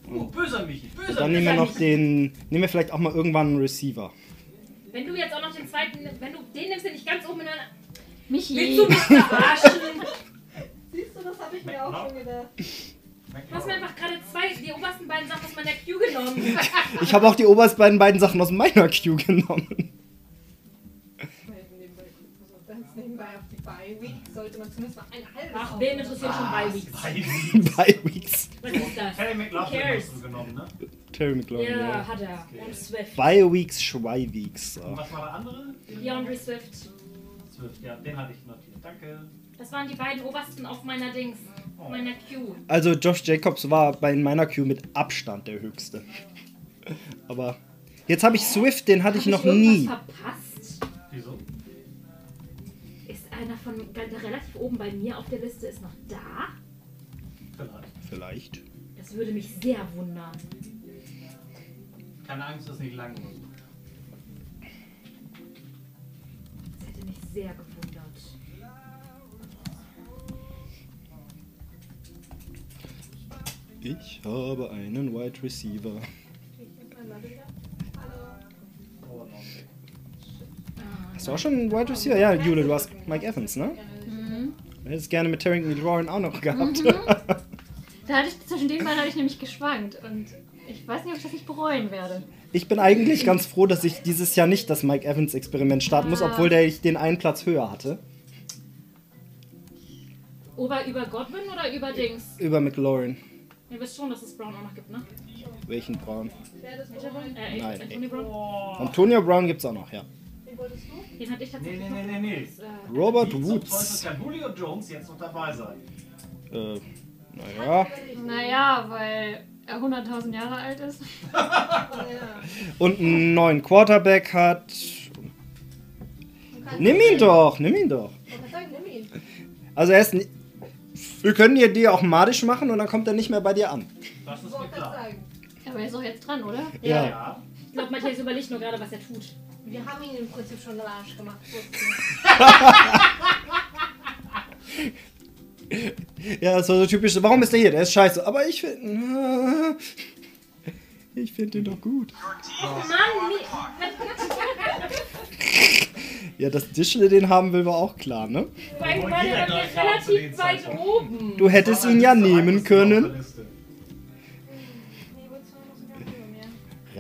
Oh, böser Michi, böser Dann nehmen wir noch den. Nehmen wir vielleicht auch mal irgendwann einen Receiver. Wenn du jetzt auch noch den zweiten, wenn du den nimmst, den nicht ganz oben in deiner... Michi. Willst du mich verarschen? Siehst du, das habe ich mir auch schon gedacht. Du hast mir einfach gerade zwei, die obersten beiden Sachen aus meiner Queue genommen. Ich habe auch die obersten beiden, beiden Sachen aus meiner Queue genommen. Mal eben nebenbei gucken, so ganz nebenbei auf die Bye Week sollte man zumindest mal ein halbes Ach, wen interessiert schon bei Weeks? Bei Bei Weeks. Was ist das? Terry Who McLaughlin cares? hast du genommen, ne? Terry McLaurin, Ja, ja. hat er. Und Swift. Bei Weeks, Schwei Weeks. Und So. was war der andere? DeAndre Swift. Swift, ja, den hatte ich notiert. Danke. Das waren die beiden obersten auf meiner Dings. Auf meiner Queue. Also Josh Jacobs war bei meiner Queue mit Abstand der höchste. Aber jetzt habe ich Swift, den hatte ich Hab noch irgendwas nie. verpasst? Wieso? Einer von ganz relativ oben bei mir auf der Liste ist noch da? Vielleicht. Vielleicht. Das würde mich sehr wundern. Keine Angst, das ist nicht lang. Das hätte mich sehr gewundert. Ich habe einen Wide Receiver. Hast du auch schon einen Wide Receiver? Ja, Jule, du hast Mike Evans, ne? Du hättest gerne mit Tarrington McLaurin auch noch gehabt. Da hatte ich, zwischen den beiden hatte ich nämlich geschwankt und ich weiß nicht, ob ich das nicht bereuen werde. Ich bin eigentlich ganz froh, dass ich dieses Jahr nicht das Mike Evans Experiment starten muss, obwohl der ich den einen Platz höher hatte. Über, über Godwin oder über Dings? Über McLaurin. Ihr wisst schon, dass es Brown auch noch gibt, ne? Welchen Brown? Äh, Nein, Anthony Brown? Antonio Brown gibt's auch noch, ja. Den hatte ich Nee, tatsächlich nee, nee, nee, nee. Das, äh, Robert Wie Woods. kann Julio Jones jetzt noch dabei sein? Äh, naja. Naja, weil er 100.000 Jahre alt ist. Und einen neuen Quarterback hat. Nimm ihn doch, nimm ihn doch. Nimm ihn. Also er ist. Wir können dir die auch madisch machen und dann kommt er nicht mehr bei dir an. Das ist mir klar. sagen. Aber er ist doch jetzt dran, oder? Ja. Ja. Ich glaube, Matthias überlegt nur gerade, was er tut. Wir haben ihn im Prinzip schon Arsch gemacht. Ja, das war so typisch. Warum ist der hier? Der ist scheiße. Aber ich finde. Ich finde den doch gut. Mann, nee. Ja, dass Dischle den haben will, war auch klar, ne? Allem Wollen war relativ weit oben. Du hättest ihn ja nehmen können.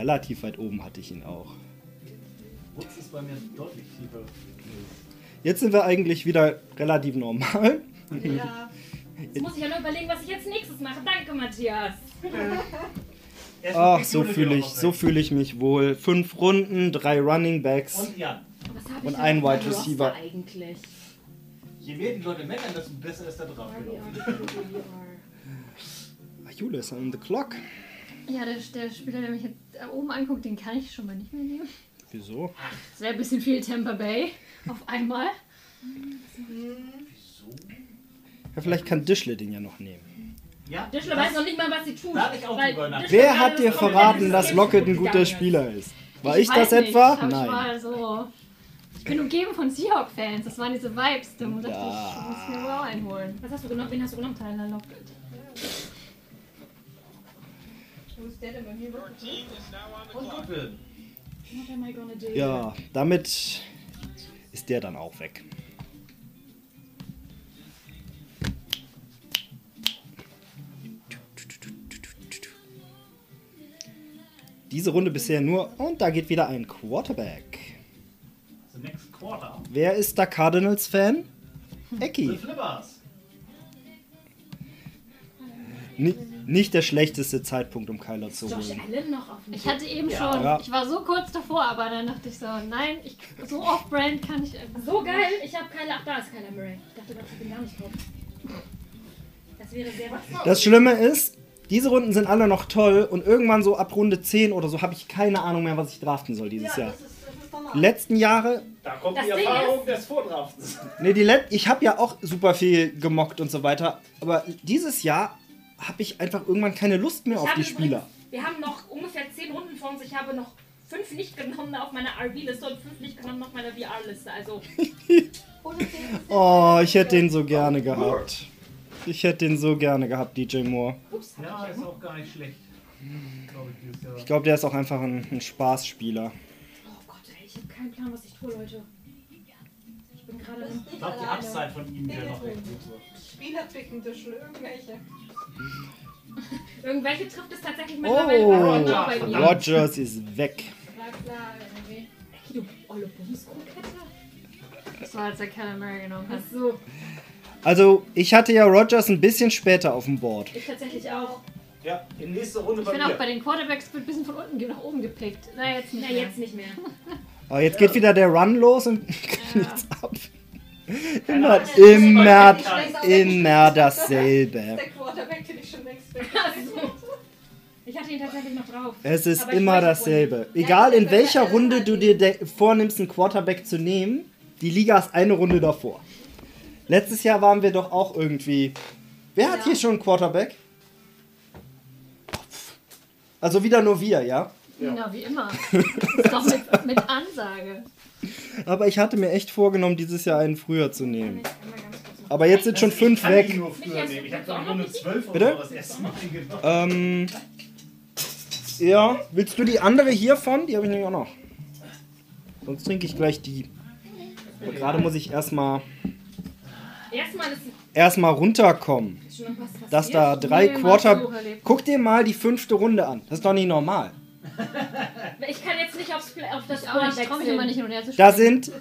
Relativ weit oben hatte ich ihn auch. Woods ist bei mir deutlich tiefer. Jetzt sind wir eigentlich wieder relativ normal. Ja. Jetzt muss ich ja nur überlegen, was ich jetzt nächstes mache. Danke, Matthias. Erst Ach, so fühle ich, so weg. fühle ich mich wohl. Fünf Runden, drei Running Backs. Und Jan. Was hab Und ein Wide Receiver. Eigentlich. Je mehr die Leute meckern, desto besser ist gelaufen. Ah, Jule ist on the clock. Ja, der, der Spieler, der mich jetzt da oben anguckt, den kann ich schon mal nicht mehr nehmen. Wieso? Das wäre ein bisschen viel Tampa Bay auf einmal. Ja, vielleicht kann Dischle den ja noch nehmen. Ja, Dischler weiß noch nicht mal, was sie tut. Da hab ich auch weil drüber nachgedacht. Wer hat dir verraten, dass Lockett ein guter. Spieler ist? War ich, weiß das nicht, etwa? Ich Nein. war so. Ich bin umgeben von Seahawk-Fans. Das waren diese Vibes. Da dachte ich, ich muss mir auch einholen. Was hast du genommen? Wen hast du genommen? Tyler Lockett. Wo ist der denn bei mir? Und Goodwin. What am I gonna do? Ja, damit ist der dann auch weg. Diese Runde bisher nur. Und da geht wieder ein Quarterback. The next quarter. Wer ist da Cardinals-Fan? The Ecki. Flippers. Nicht der schlechteste Zeitpunkt, um Kyler zu Josh holen. Allen noch auf Ich hatte eben Ja. schon, Ja. ich war so kurz davor, aber dann dachte ich so, nein, ich, so off-brand kann ich. So geil, ich habe Kyler. Ach, da ist Kyler Murray. Ich dachte, da bin gar nicht drauf. Das wäre sehr was. Das Schlimme ist, diese Runden sind alle noch toll und irgendwann so ab Runde 10 oder so habe ich keine Ahnung mehr, was ich draften soll dieses Jahr. Das ist, das ist letzten Jahre, Da kommt Das die Ding Erfahrung des Vordraftens. nee, die Let ich habe ja auch super viel gemockt und so weiter, aber dieses Jahr habe ich einfach irgendwann keine Lust mehr Ich auf die Spieler. übrigens- Wir haben noch ungefähr 10 Runden vor uns. Ich habe noch 5 nicht genommen auf meiner RB-Liste und 5 nicht genommen auf meiner VR-Liste. Also, Oh, ich hätte den so gerne gehabt. Ich hätte den so gerne gehabt, DJ Moore. ups. Ja, ist auch gar nicht schlecht. Jahr. Ich glaube, der ist auch einfach ein, ein Spaßspieler. Oh Gott, ey, ich habe keinen Plan, was ich tue, Leute. Ich bin gerade im. Ich glaube, die Upside von ihm wäre noch recht gut. Spieler picken, Düschel, irgendwelche. Irgendwelche trifft es tatsächlich Oh, mittlerweile Roger bei mir. Rogers ist weg. Klar, klar, irgendwie. Ey, du olle Bumskokette. Das war, als er Murray genommen hat. Ach so, Also, ich hatte ja Rogers ein bisschen später auf dem Board. ich tatsächlich auch. Ja, in nächster Runde Ich bei bin auch bei den Quarterbacks wird ein bisschen von unten nach oben gepickt. Na, jetzt nicht Na, mehr. jetzt nicht mehr. Aber jetzt geht wieder der Run los und nichts ab. Immer, Ahnung. immer, Das ist immer dasselbe. der Quarterback, den ich hatte ihn tatsächlich noch drauf. Es ist immer dasselbe. Egal in welcher Runde du dir vornimmst, einen Quarterback zu nehmen, die Liga ist eine Runde davor. Letztes Jahr waren wir doch auch irgendwie. Wer hat hier schon einen Quarterback? Also wieder nur wir, ja? Ja, wie immer. ist doch mit, mit Ansage. Aber ich hatte mir echt vorgenommen, dieses Jahr einen früher zu nehmen. Aber jetzt sind schon fünf Kann ich weg. nur früher nehmen. Ich habe ich Runde 12 oder Bitte? das erste Mal genommen. Ähm. Ja, willst du die andere hiervon? Die habe ich nämlich auch noch. Sonst trinke ich gleich die. Aber gerade muss ich erstmal Erstmal ist erstmal runterkommen. Dass da drei Quarter. Guck dir mal die fünfte Runde an. Das ist doch nicht normal. Ich kann jetzt nicht aufs, auf das Board wechseln. immer nicht hin und her zu Da sind,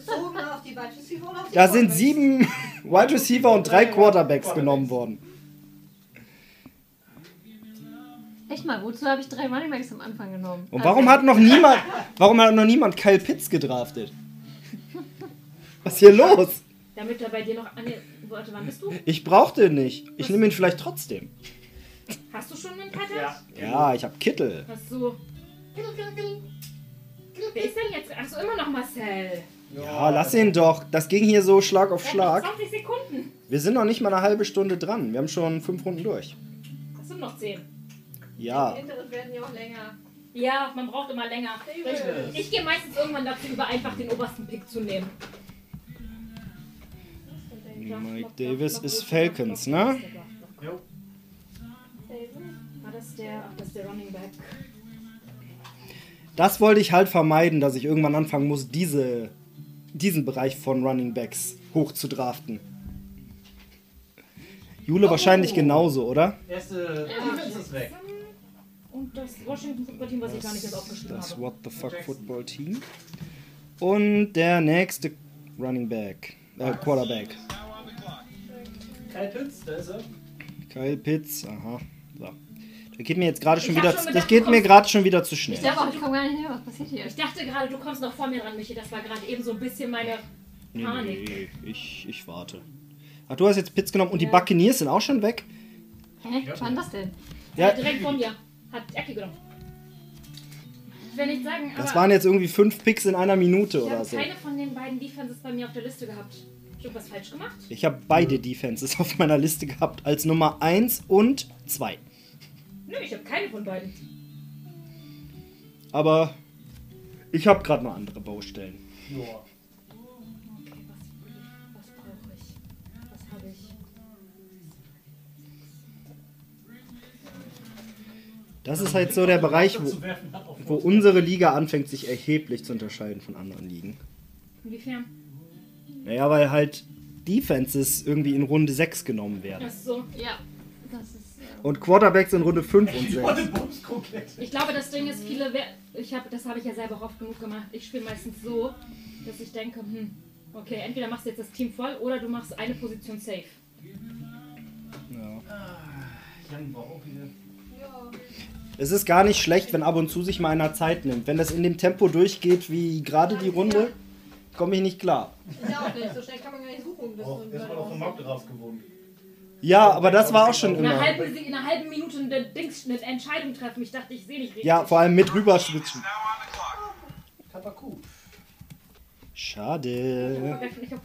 da sind sieben Wide Receiver und drei Quarterbacks genommen worden. Echt mal, wozu habe ich drei Running Backs am Anfang genommen? Und Also, warum hat noch niemand, warum hat noch niemand Kyle Pitts gedraftet? Was ist hier los? Damit er bei dir noch an Warte, wann bist du? Ich brauchte ihn nicht. Ich nehme ihn vielleicht trotzdem. Hast du schon einen Cutter? Ja. Ja, ich habe Kittel. Hast du. Wer ist denn jetzt? Achso, immer noch Marcel. Ja, lass ihn doch. Das ging hier so Schlag auf Schlag. noch 20 Sekunden. Wir sind noch nicht mal eine halbe Stunde dran. Wir haben schon fünf Runden durch. Das sind noch 10. Ja. Die hinteren werden ja auch länger. Ja, man braucht immer länger. Ich, ich gehe meistens irgendwann dazu über, einfach den obersten Pick zu nehmen. Mike Davis ist Falcons, ne? Jo. War das der. Ach, das ist der Running Back. Das wollte ich halt vermeiden, dass ich irgendwann anfangen muss, diese, diesen Bereich von Running Backs hoch zu draften. Jule wahrscheinlich genauso, oder? Erste Defense ist weg. Und das Washington Football Team, was ich gar nicht jetzt aufgeschrieben Das habe. What the Fuck Football Team. Und der nächste Running Back. Äh, Quarterback. Kyle Pitts, da ist er. Kyle Pitts, aha. So. Da geht mir jetzt gerade schon Ich wieder. schon Das gedacht, geht du mir gerade schon wieder zu Ich schnell. glaube auch, ich komme gar nicht her. Was passiert hier? Ich dachte gerade, du kommst noch vor mir ran, Michi. Das war gerade eben so ein bisschen meine Nee, Panik. nee, ich, ich warte. Ach, du hast jetzt Pitts genommen und die Ja. Buccaneers sind auch schon weg? Hä? Was war denn das denn? Ja, Direkt vor mir. Hat Ecke genommen. Ich will nicht sagen, das aber waren jetzt irgendwie fünf Picks in einer Minute ich oder habe so. keine von den beiden Defenses bei mir auf der Liste gehabt. Hab ich irgendwas falsch gemacht? Ich habe beide Defenses auf meiner Liste gehabt als Nummer 1 und 2. Nö, ich habe keine von beiden. Aber ich habe gerade noch andere Baustellen. Ja. Okay, was, was brauche ich? Was habe ich? Das ist halt so der Bereich, wo, wo unsere Liga anfängt, sich erheblich zu unterscheiden von anderen Ligen. Inwiefern? Naja, weil halt Defenses irgendwie in Runde 6 genommen werden. Ach so. Ja. Ist. Und Quarterbacks in Runde 5 und 6. Warte, Bums komplett. Ich glaube, das Ding ist, viele. wer- Ich hab, das habe ich ja selber auch oft genug gemacht. Ich spiele meistens so, dass ich denke, hm, okay, entweder machst du jetzt das Team voll oder du machst eine Position safe. Jan war auch wieder. Es ist gar nicht schlecht, wenn ab und zu sich mal einer Zeit nimmt. Wenn das in dem Tempo durchgeht wie gerade die Runde, komme ich nicht klar. Ist ja auch nicht. So schnell kann man gar nicht suchen. so ein erstmal auf dem Ball Mock drauf gewohnt. Ja, aber das war auch schon In einer, halben, in einer halben Minute eine, Dings, eine Entscheidung treffen. Ich dachte, ich sehe nicht richtig. Ja, vor allem mit clock. Tabaku. Schade.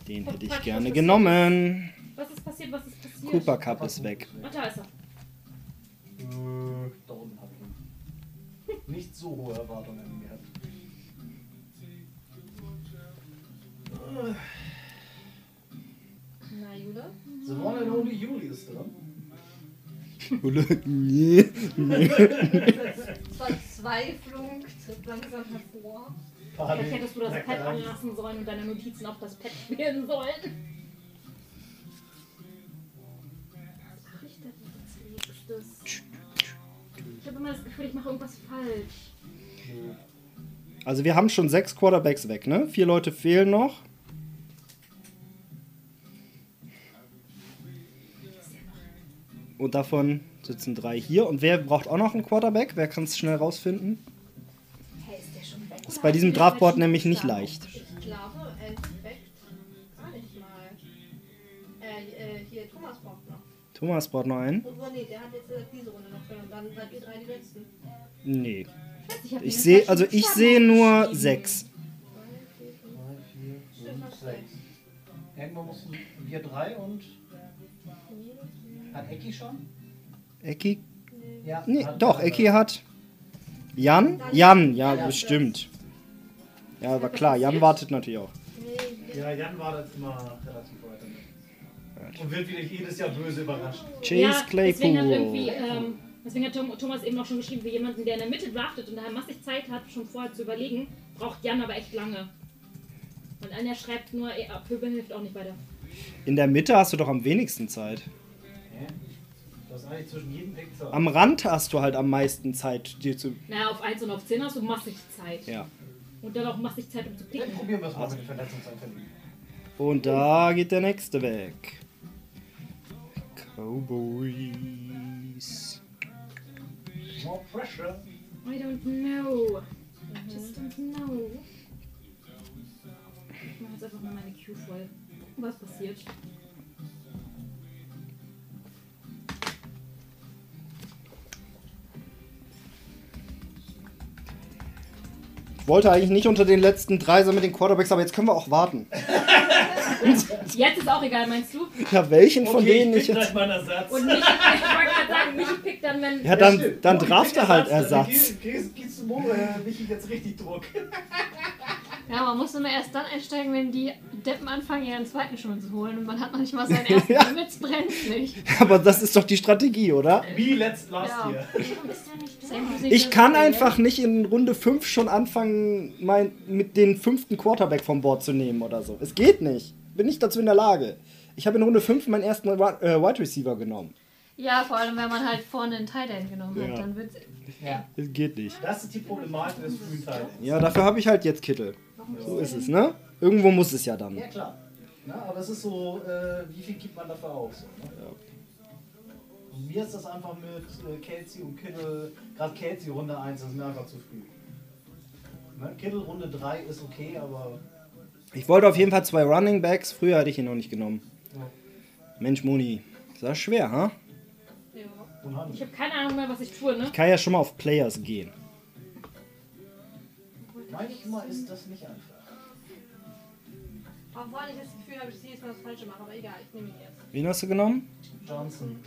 Den hätte ich gerne genommen. Was ist passiert? Was ist passiert? Cooper Cup ist weg. Ach, da ist er. Äh, da unten habe ich ihn. Nicht so hohe Erwartungen gehabt. Na, Jule? The one and only Juli ist dran. nee. Verzweiflung tritt langsam hervor. Vielleicht hättest du das Pad anlassen sollen und deine Notizen auf das Pad spielen sollen. Was mache ich denn jetzt nächstes? Ich habe immer das Gefühl, ich mache irgendwas falsch. Also wir haben schon sechs Quarterbacks weg, ne? Vier Leute fehlen noch. Und davon sitzen drei hier. Und wer braucht auch noch einen Quarterback? Wer kann es schnell rausfinden? Hey, ist der schon weg? Das ist bei diesem Draftboard nämlich nicht leicht. Ich glaube, er ist weg. Gar nicht mal. Äh, äh, hier, Thomas braucht noch. Thomas braucht noch einen? Und, oh, nee, der hat jetzt äh, diese Runde noch. Und dann seid ihr drei die letzten. Nee. Ich sehe, also ich sehe nur sechs. 3, 4, 5, 6. Irgendwann mussten wir drei und. Hat Ecki schon? Ecki? Ja. Nee, hat- doch, Ecki hat. Jan? Jan, ja, bestimmt. Ja, war klar. Jan wartet natürlich auch. Ja, Jan war das immer relativ weit. damit. Und wird wieder jedes Jahr böse überrascht. Chase ja, Deswegen hat, irgendwie, Claypool. ähm, deswegen hat Thomas eben auch schon geschrieben, wie jemanden, der in der Mitte draftet und daher massig Zeit hat, schon vorher zu überlegen, braucht Jan aber echt lange. Und einer schreibt nur, eh, Pöbel hilft auch nicht weiter. In der Mitte hast du doch am wenigsten Zeit. Am Rand hast du halt am meisten Zeit, dir zu. Naja, auf 1 und auf 10 hast du massig Zeit. Ja. Und dann auch massig Zeit, um zu Dann picken. probieren wir es mal mit den Verletzungsanfälligen. Und da geht der nächste weg. Cowboys. More pressure. I don't know. I just don't know. Ich mach jetzt einfach mal meine Queue voll. Was passiert? Ich wollte eigentlich nicht unter den letzten drei sein mit den Quarterbacks, aber jetzt können wir auch warten. Jetzt ist auch egal, meinst du? Ja, welchen von Okay, denen ich ich jetzt. Ersatz. Und Michi, ich wollte gerade sagen, Michi pickt dann, wenn. Ja, dann, dann drafte pick halt Ersatz. Dann Ersatz. Gibst, gibst du Michi jetzt richtig Druck. Ja, man muss immer erst dann einsteigen, wenn die Deppen anfangen, ihren zweiten schon zu holen. Und man hat noch nicht mal seinen ersten, damit es brennt nicht. Aber das ist doch die Strategie, oder? Wie letzt last Ja. year. Ich kann einfach nicht in Runde 5 schon anfangen, mein, mit den fünften Quarterback vom Board zu nehmen oder so. Es geht nicht. Bin nicht dazu in der Lage. Ich habe in Runde 5 meinen ersten äh, Wide Receiver genommen. Ja, vor allem, wenn man halt vorne einen Tight End genommen hat, Ja. dann wird's. Ja. Es geht nicht. Das ist die Problematik des frühen. Ja, dafür habe ich halt jetzt Kittel. So ist es, ne? Irgendwo muss es ja dann. Ja, klar. Na, aber es ist so, äh, wie viel gibt man dafür auf? So, ne? Und mir ist das einfach mit äh, Kelsey und Kittle, gerade Kelsey Runde 1, das ist mir einfach zu früh. Ne? Kittle Runde 3 ist okay, aber Ich wollte auf jeden Fall zwei Running Backs. Früher hatte ich ihn noch nicht genommen. Ja. Mensch, Moni. Das ist schwer, ha? unheimlich. Ich habe keine Ahnung mehr, was ich tue, ne? Ich kann ja schon mal auf Players gehen. Manchmal ist das nicht einfach. Obwohl ich das Gefühl habe, dass ich jedes Mal das Falsche mache, aber egal, ich nehme ihn jetzt. Wen hast du genommen? Johnson.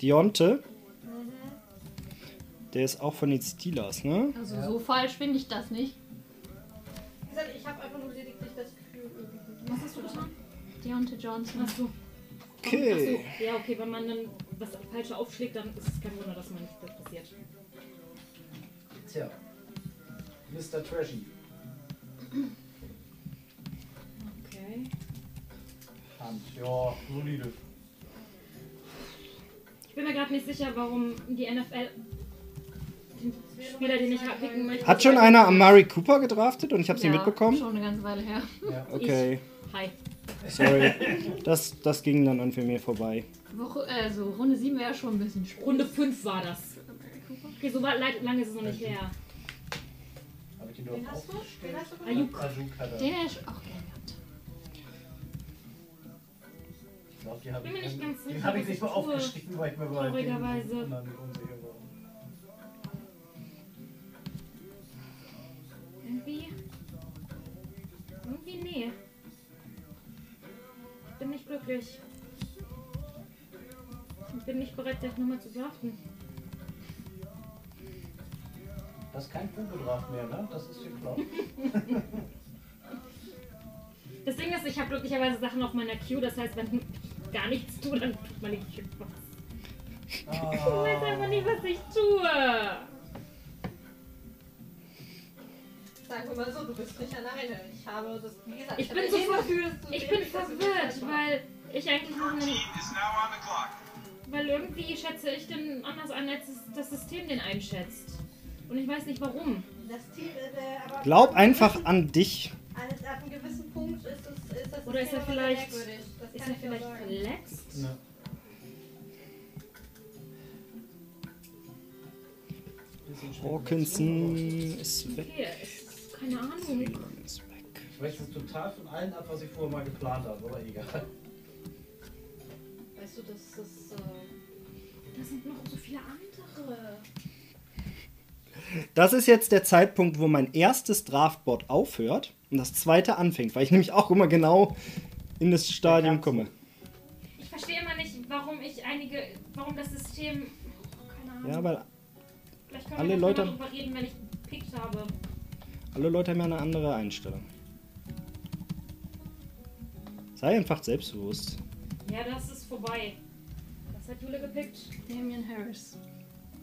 Dionte. Der ist auch von den Steelers, ne? Also so falsch finde ich das nicht. Wie gesagt, ich habe einfach nur lediglich das Gefühl. Was hast du getan? Deontay Johnson. Achso. Okay. Achso. Ja, okay, wenn man dann was Falsche aufschlägt, dann ist es kein Wunder, dass man nicht das passiert. Tja. Mr. Trashy. Okay. Hand. Ja, solide. Ich bin mir gerade nicht sicher, warum die NFL den Spieler, den ich picken möchte. Hat schon einer Amari Cooper gedraftet und ich habe sie ja, mitbekommen? Schon eine ganze Weile her. Ja. Okay, Hi. sorry. Das, das ging dann an für mir vorbei. Woche, also Runde 7 wäre schon ein bisschen spät. Runde 5 war das. Okay, so weit- lange ist es noch nicht her. Hab ich den hast du? Wen hast du Ayuk. Hat er. Den hätte ich auch gerne gehabt. Ich glaube, die habe Bin ich, mir nicht ganz den sicher, habe ich was nicht ich mal tue. aufgeschrieben, weil ich mir bei den Traurigerweise. anderen unsicher war. Irgendwie. Irgendwie nee. Bin nicht glücklich. Ich bin nicht bereit, gleich nochmal zu draften. Das ist kein Vogeldraft mehr, ne? Das ist klar. Das Ding ist, ich habe glücklicherweise Sachen auf meiner Queue, das heißt, wenn ich gar nichts tue, dann tut meine Queue was. Ich weiß einfach nicht, was ich tue. Sagen wir mal so, du bist nicht alleine. Ich habe das, wie gesagt, Ich habe bin so Gefühl, Ich bin nicht verwirrt, weil ich eigentlich noch clock. weil irgendwie schätze ich den anders ein, als das System den einschätzt. Und ich weiß nicht warum. Das Team, äh, aber Glaub einfach an dich. An, ab einem gewissen Punkt ist, es, ist das Oder ist er vielleicht- Ist er vielleicht verletzt? Ne. Hawkinson ist weg. Okay, ist, keine Ahnung. Ist weg. Ich weiß jetzt total von allen ab, was ich vorher mal geplant habe, aber egal. Weißt du, das ist. Äh, Da sind noch so viele andere. Das ist jetzt der Zeitpunkt, wo mein erstes Draftboard aufhört und das zweite anfängt, weil ich nämlich auch immer genau in das Stadium komme. Ich verstehe immer nicht, warum ich einige, warum das System, oh, keine Ahnung. Ja, weil Vielleicht können Alle wir Leute- darüber reden, wenn ich gepickt habe. Alle Leute haben ja eine andere Einstellung. Sei einfach selbstbewusst. Ja, das ist vorbei. Was hat Jule gepickt? Damian Harris.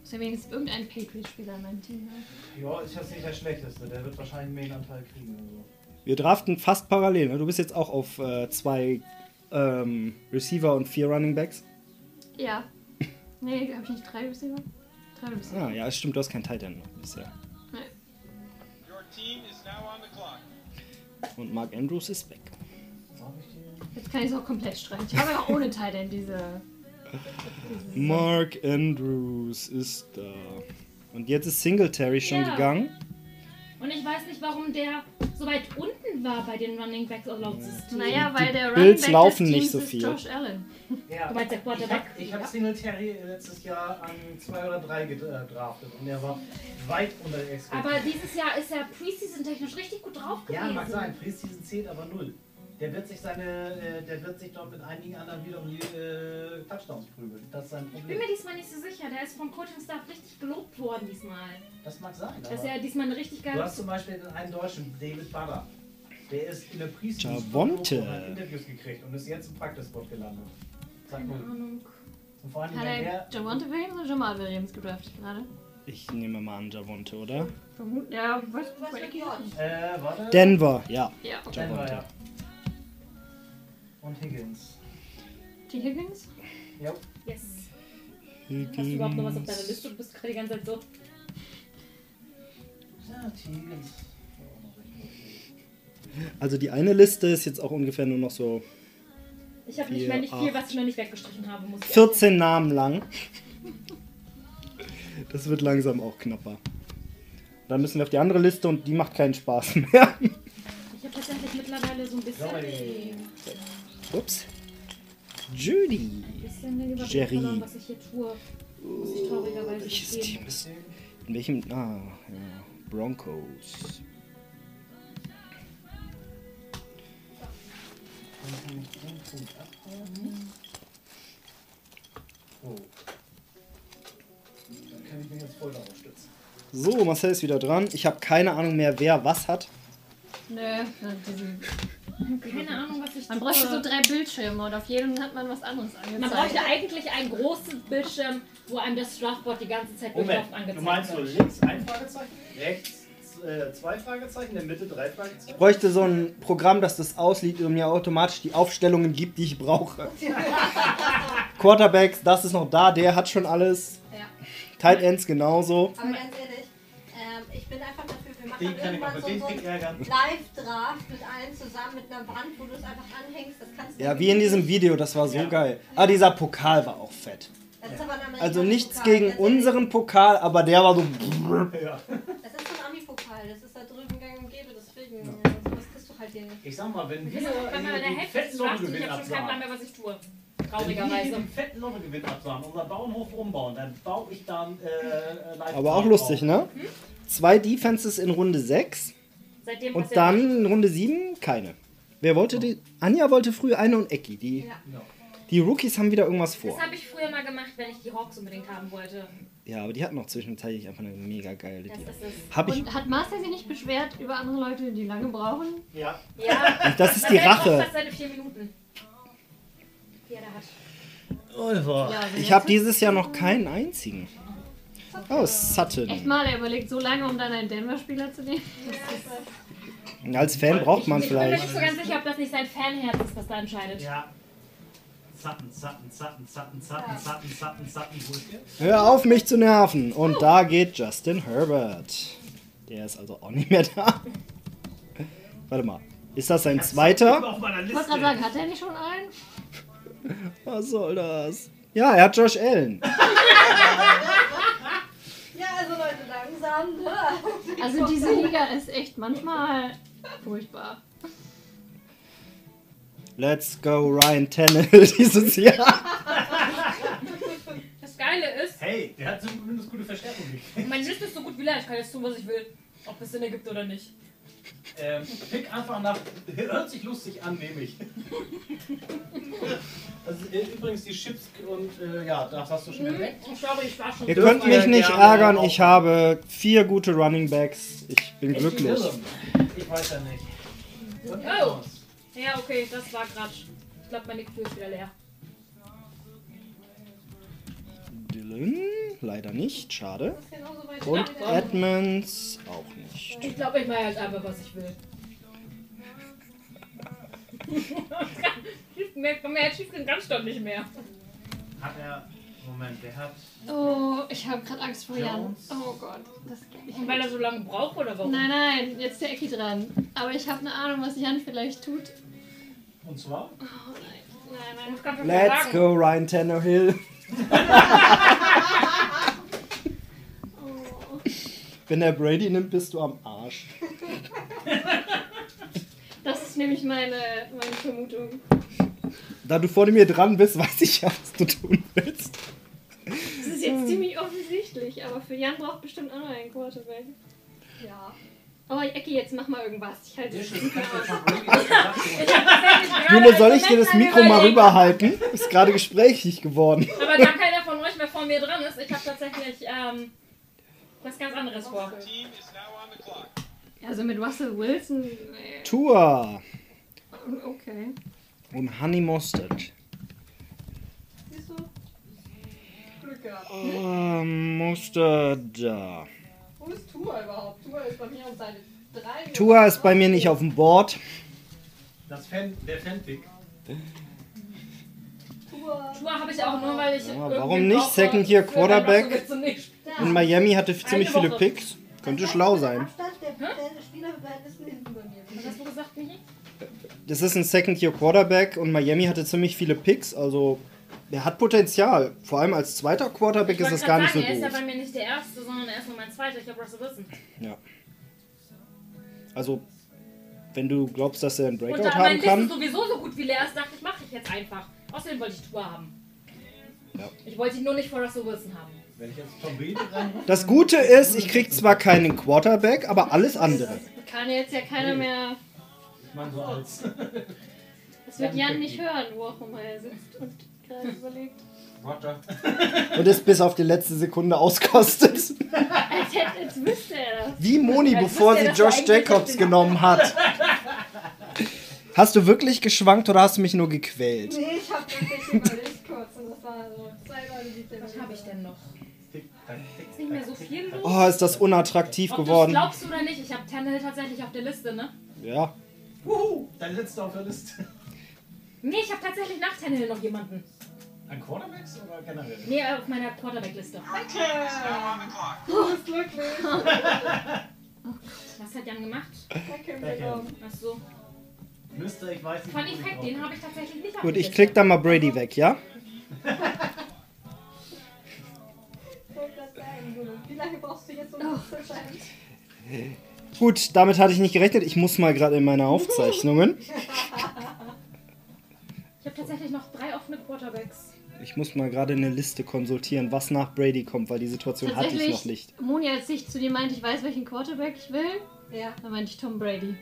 Muss ja wenigstens irgendein Patriot-Spieler in meinem Team haben. Ja, ist jetzt nicht der schlechteste. Der wird wahrscheinlich einen Main-Anteil kriegen oder so. Wir draften fast parallel. Ne? Du bist jetzt auch auf äh, zwei ähm, Receiver und vier Running Backs. Ja. Nee, hab ich nicht drei Receiver? Drei Receiver. Ah, ja, es stimmt, du hast kein Tight End noch bisher. Nee. Your team is now on the clock. Und Mark Andrews ist weg. Jetzt kann ich es auch komplett streichen. Ich habe ja auch ohne Titan diese. Mark Andrews ist da. Und jetzt ist Singletary schon Ja. gegangen. Und ich weiß nicht, warum der so weit unten war bei den Running Backs laut System. Naja, weil der Bills Running Back laufen des nicht Teams so ist viel. Josh Allen. Ja. Du meinst der Ich Quarterback? habe ich hab Singletary letztes Jahr an zwei oder drei gedraftet und er war weit unter der Ex. Aber dieses Jahr ist er Preseason-technisch richtig gut drauf gewesen. Ja, mag sein. Preseason zählt aber null. Der wird sich seine, äh, der wird sich dort mit einigen anderen wieder um die äh, Touchdowns prügeln. Das ist sein Ich bin Problem. mir diesmal nicht so sicher. Der ist vom Coaching-Staff richtig gelobt worden diesmal. Das mag sein. Dass er diesmal eine richtig du geile... hast zum Beispiel den einen Deutschen, David Butter. Der ist in der und hat Interviews gekriegt und ist jetzt im Practice-Spot gelandet. Sag Keine. Ahnung. Und vor allem, Hat wenn er der, Javonte Williams oder Jamal Williams gedraftet gerade? Ich nehme mal an, Javonte, oder? Vermutlich. Ja, was? Was mit J? äh, warte. Denver, ja. Ja, okay. Denver, ja. Und Higgins. T. Higgins? Ja. Yes. Hast du überhaupt noch was auf deiner Liste? Du bist gerade die ganze Zeit so... Ja, T. Higgins. Also die eine Liste ist jetzt auch ungefähr nur noch so Ich habe nicht mehr nicht viel, was ich noch nicht weggestrichen habe. Muss ich 14 Namen lang. Das wird langsam auch knapper. Dann müssen wir auf die andere Liste und die macht keinen Spaß mehr. Ich habe tatsächlich mittlerweile so ein bisschen... Sorry. Ups. Judy. Jerry. traurigerweise Welches. Team ist. In welchem. Ah, ja. Broncos. Oh. So, Marcel ist wieder dran. Ich habe keine Ahnung mehr, wer was hat. Nö, diese, Keine Ahnung, was ich man tue. bräuchte so drei Bildschirme und auf jedem hat man was anderes angezeigt. Man bräuchte eigentlich einen großen Bildschirm, wo einem das Strafboard die ganze Zeit Moment, angezeigt du meinst so wird. links ein Fragezeichen, rechts äh, zwei Fragezeichen, in der Mitte drei Fragezeichen? Ich bräuchte so ein Programm, das das ausliebt und mir automatisch die Aufstellungen gibt, die ich brauche. Quarterbacks, das ist noch da, der hat schon alles. Ja. Tight Ends genauso. Aber ganz ehrlich, ähm, ich bin einfach Den kann ich auch so, Pick einen ärgern. Live-Draft mit allen zusammen mit einer Wand, wo du es einfach anhängst. Das kannst du Ja, wie in diesem Video, das war so geil. Ah, dieser Pokal war auch fett. Ein Also nichts Pokal, gegen unseren Pokal, aber der war so. Ja. Das ist so ein Ami-Pokal, das ist da drüben gang und gäbe, deswegen. Ja. Sowas kriegst du halt hier nicht. Ich sag mal, wenn wir Wenn man in der den Hälfte und ich habe schon keinen Plan mehr, was ich tue. wenn wir Traurigerweise. den fetten Lottogewinn absahen, unser Bauernhof umbauen, dann baue ich dann äh, live Aber auch lustig, ne? Zwei Defenses in Runde 6 Seitdem und dann in Runde 7 keine. Wer wollte die? Anja wollte früh eine und Ecki. Die, Ja. die Rookies haben wieder irgendwas Das vor. habe ich früher mal gemacht, wenn ich die Hawks unbedingt haben wollte. Ja, aber die hatten noch zwischenzeitlich einfach eine mega geile Das Idee. Hab ich. Und hat Master sich nicht beschwert über andere Leute, die lange brauchen? Ja, Ja, Das ist die Rache. fast seine vier Minuten. Die da hat. Ja, also Ich habe dieses Jahr noch keinen einzigen. Oh, Sutton. Echt mal, er überlegt so lange, um dann einen Denver-Spieler zu nehmen. Als Fan braucht man Ich bin mir vielleicht. nicht so ganz sicher, ob das nicht sein Fanherz ist, das da entscheidet. ja. Sutton, Sutton, Sutton, Sutton, Sutton, Sutton, Sutton, Sutton, der? Hör auf, mich zu nerven. Und da geht Justin Herbert. Der ist also auch nicht mehr da. Warte mal. Ist das sein zweiter? Ich wollte gerade sagen, hat er nicht schon einen? Was soll das? Ja, er hat Josh Allen. Ja, also Leute, langsam. Ne? Also diese Liga ist echt manchmal furchtbar. Let's go Ryan Tannehill dieses Jahr. Das Geile ist, Hey, der hat zumindest gute Verstärkung gekriegt. meine Liste ist so gut wie leer. Ich kann jetzt tun, was ich will. Ob es Sinn ergibt oder nicht. Ähm, pick einfach nach. Hört sich lustig an, nehme ich. Das ist äh, übrigens die Chips und äh, ja, das hast du schon entdeckt. Sorry, ich war schon Ihr könnt mich nicht ärgern, ich habe vier gute Running Backs. Ich bin Echt glücklich. Ich weiß ja nicht. Und Oh. Ja, okay, das war grad. Ich glaube, meine Kühe ist wieder leer. Dylan, leider nicht, schade. Und Edmonds auch nicht. Ich glaube, ich mache jetzt einfach, was ich will. mehr, mehr Schiefgehen ganz doch nicht mehr. Hat er. Moment, der hat. Oh, ich habe gerade Angst vor Jan. Oh Gott. Das geht nicht. Weil er so lange braucht oder warum? Nein, nein, jetzt ist der Ecki dran. Aber ich habe eine Ahnung, was Jan vielleicht tut. Und zwar? Oh nein. Nein, nein. Let's sagen. go, Ryan Tannehill. Wenn der Brady nimmt, bist du am Arsch. Das ist nämlich meine, meine Vermutung. Da du vor mir dran bist, weiß ich ja, was du tun willst. Das ist jetzt ziemlich offensichtlich, aber für Jan braucht bestimmt auch noch einen Quarterback. Ja. Oh, Ecki, jetzt mach mal irgendwas. Ich halte Schiff nicht mehr aus. Jule, soll ich dir das Mikro mal rüberhalten? Ist gerade gesprächig geworden. Aber da keiner von euch mehr vor mir dran ist, ich habe tatsächlich ähm, was ganz anderes vor. Also mit Russell Wilson. Nee. Tua Okay. und Honey Mustard. Siehst du? Glück gehabt. Ähm, Mustard da. Wo ist Tua überhaupt? Tua ist bei mir um seine drei. Tua ist bei mir nicht auf dem Board. Das Fan, der Fanpick. Tua. Habe ich auch nur, weil ich. Ja, warum nicht? Second Year Quarterback. In Miami hatte ziemlich viele. Picks. Könnte schlau sein. Das ist ein Second Year Quarterback und Miami hatte ziemlich viele Picks. Also, der hat Potenzial. Vor allem als zweiter Quarterback ist das gar nicht so sagen, Er ist ja bei mir nicht der erste, sondern er ist nur mein zweiter. Ich habe Russell Wilson. Ja. Also, wenn du glaubst, dass er einen Und Breakout da haben mein Wissen kann. sowieso so gut wie leer ist, dachte ich, mache ich jetzt einfach. Außerdem wollte ich Tour haben. Ja. Ich wollte ihn nur nicht vor Russell Wilson haben. Wenn ich jetzt Tom Brady. Das Gute ist, ich krieg zwar keinen Quarterback, aber alles andere. Kann jetzt ja keiner mehr. Ich meine so als. Das wird Jan nicht hören, wo auch immer er sitzt und gerade überlegt. Roger. Und es bis auf die letzte Sekunde auskostet. Als, hätte, als wüsste er das. Wie Moni, Ja, bevor sie du Josh Jacobs genommen hat. Hast du wirklich geschwankt oder hast du mich nur gequält? Nee, ich hab wirklich überlegt kurz und das war so zwei Leute, die Was habe ich denn noch? Ist nicht mehr so viel los? Oh, ist das unattraktiv Ob du geworden. glaubst oder nicht, ich habe Tannehill tatsächlich auf der Liste, ne? Ja. Wuhu, dein letzter auf der Liste. Nee, ich habe tatsächlich nach Tannehill noch jemanden. An Quarterbacks oder generell? Nee, auf meiner Quarterback-Liste. The clock. Du bist glücklich. Was hat Jan gemacht? Danke, Danke. genommen. Achso. Müsste, ich weiß nicht. Funny Fact, den habe ich tatsächlich nicht auf Gut, ich Liste. klick dann mal Brady weg, ja? Wie lange brauchst du jetzt, um das zu entscheiden? Gut, damit hatte ich nicht gerechnet. Ich muss mal gerade in meine Aufzeichnungen. Ich habe tatsächlich noch drei offene Quarterbacks. Ich muss mal gerade eine Liste konsultieren, was nach Brady kommt, weil die Situation hatte ich noch nicht. Moni, als ich zu dir meinte, ich weiß, welchen Quarterback ich will, Ja. da meinte ich Tom Brady.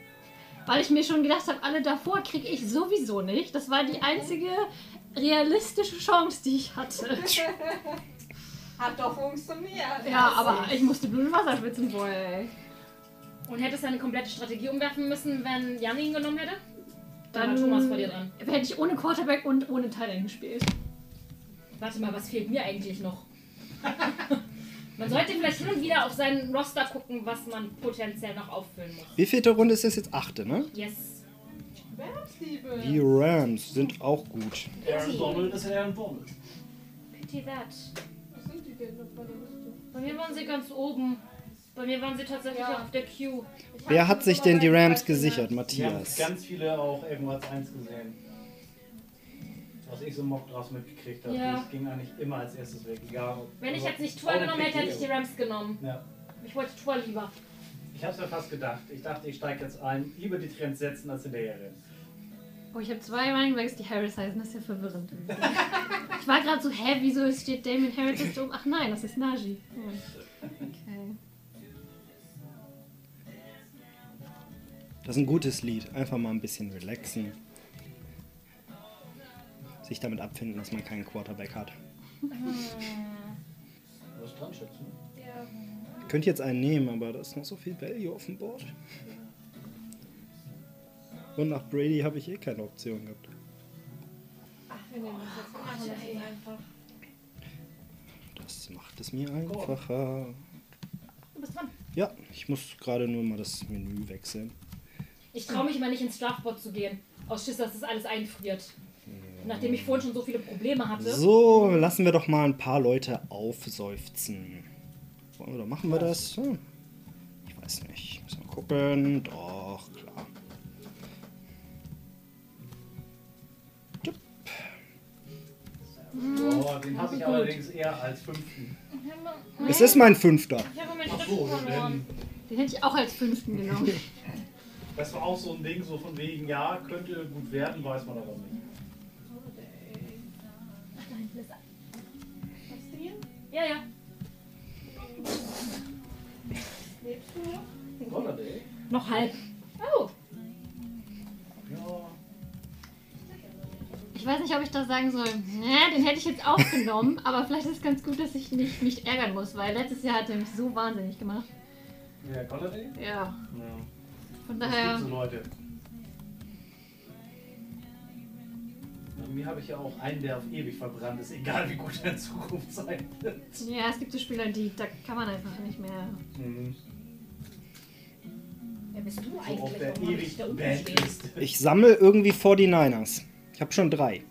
Weil ich mir schon gedacht habe, alle davor kriege ich sowieso nicht. Das war die einzige realistische Chance, die ich hatte. Hat doch funktioniert. Ja, aber ich musste Blut und Wasser schwitzen vorher, ey. Und hättest du eine komplette Strategie umwerfen müssen, wenn Jan ihn genommen hätte? Dann Dann Thomas vor dir dran. hätte ich ohne Quarterback und ohne Thailand gespielt. Warte mal, was fehlt mir eigentlich noch? man sollte vielleicht hin und wieder auf seinen Roster gucken, was man potenziell noch auffüllen muss. Wie vielte Runde ist das jetzt? Achte, ne? Yes. Wärmsliebe. Die Rams sind auch gut. Aaron Donald ist Aaron Donald. Pity that. Was sind die denn noch bei der Liste? Bei mir waren sie ganz oben. Bei mir waren sie tatsächlich Ja. auf der Queue. Ich Wer hat sich denn die Rams gesichert? Die haben Matthias. ganz viele auch irgendwo als eins gesehen. Was ich so Mock draus mitgekriegt habe. Ja. Das ging eigentlich immer als erstes weg. Egal, Wenn ich jetzt nicht Tour genommen hätte, hätte ich die Rams genommen. Ja. Ich wollte Tour lieber. Ich hab's mir fast gedacht. Ich dachte, ich steige jetzt ein. Lieber die Trends setzen als hinterher rennen. Oh, ich habe zwei Running Backs, die Harris heißen. Das ist ja verwirrend. ich war gerade so, hä, wieso steht Damien Harris jetzt oben? Ach nein, das ist Najee. Hm. Okay. Das ist ein gutes Lied. Einfach mal ein bisschen relaxen. Sich damit abfinden, dass man keinen Quarterback hat. Dran schätzen? Ich könnte jetzt einen nehmen, aber da ist noch so viel Value auf dem Board. Und nach Brady habe ich eh keine Option gehabt. Ach, wir nehmen das jetzt. Einfach. Das macht es mir einfacher. Du bist dran. Ja, ich muss gerade nur mal das Menü wechseln. Ich traue mich immer nicht ins Draftboard zu gehen. Aus Schiss, dass das alles einfriert. Nachdem ich vorhin schon so viele Probleme hatte. So, lassen wir doch mal ein paar Leute aufseufzen. Wollen wir doch, machen wir das? Hm. Ich weiß nicht. Müssen wir gucken. Doch, klar. Tipp. Oh, den habe ich allerdings eher als fünften. Es ist mein fünfter. Ich habe meinen Ach Stift so, verloren. Den hätte ich auch als fünften genommen. das war auch so ein Ding, so von wegen, ja, könnte gut werden, weiß man aber nicht. Ja, ja. Lebst du noch? Holiday? Noch halb. Oh. Ja. Ich weiß nicht, ob ich das sagen soll. Nee, den hätte ich jetzt auch genommen, aber vielleicht ist es ganz gut, dass ich mich nicht ärgern muss, weil letztes Jahr hat er mich so wahnsinnig gemacht. Wer, Holiday? Ja, Ja. von Es daher. gibt so Leute. Mir habe ich ja auch einen, der auf ewig verbrannt ist, egal wie gut er in Zukunft sein wird. Ja, es gibt so Spieler, die da kann man einfach nicht mehr. Mhm. Wer bist du So auf eigentlich? der Warum ewig da? Bandliste. Ich sammle irgendwie 49ers. Ich habe schon drei.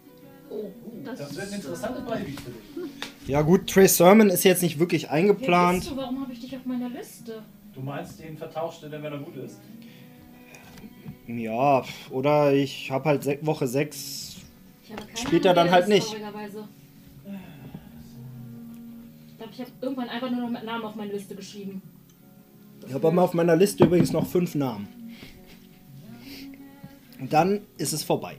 Oh. Das, Das wird eine interessante Beiweek für dich. Ja gut, Trey Sermon ist jetzt nicht wirklich Wer eingeplant. bist du? Warum habe ich dich auf meiner Liste? Du meinst, den vertauscht du denn, wenn er gut ist? Ja, oder ich habe halt Woche 6. Ich habe keine Spielt er Ahnung, dann halt nicht. Ich glaube, ich habe irgendwann einfach nur noch Namen auf meine Liste geschrieben. Ich habe aber auf meiner Liste übrigens noch fünf Namen. Und dann ist es vorbei.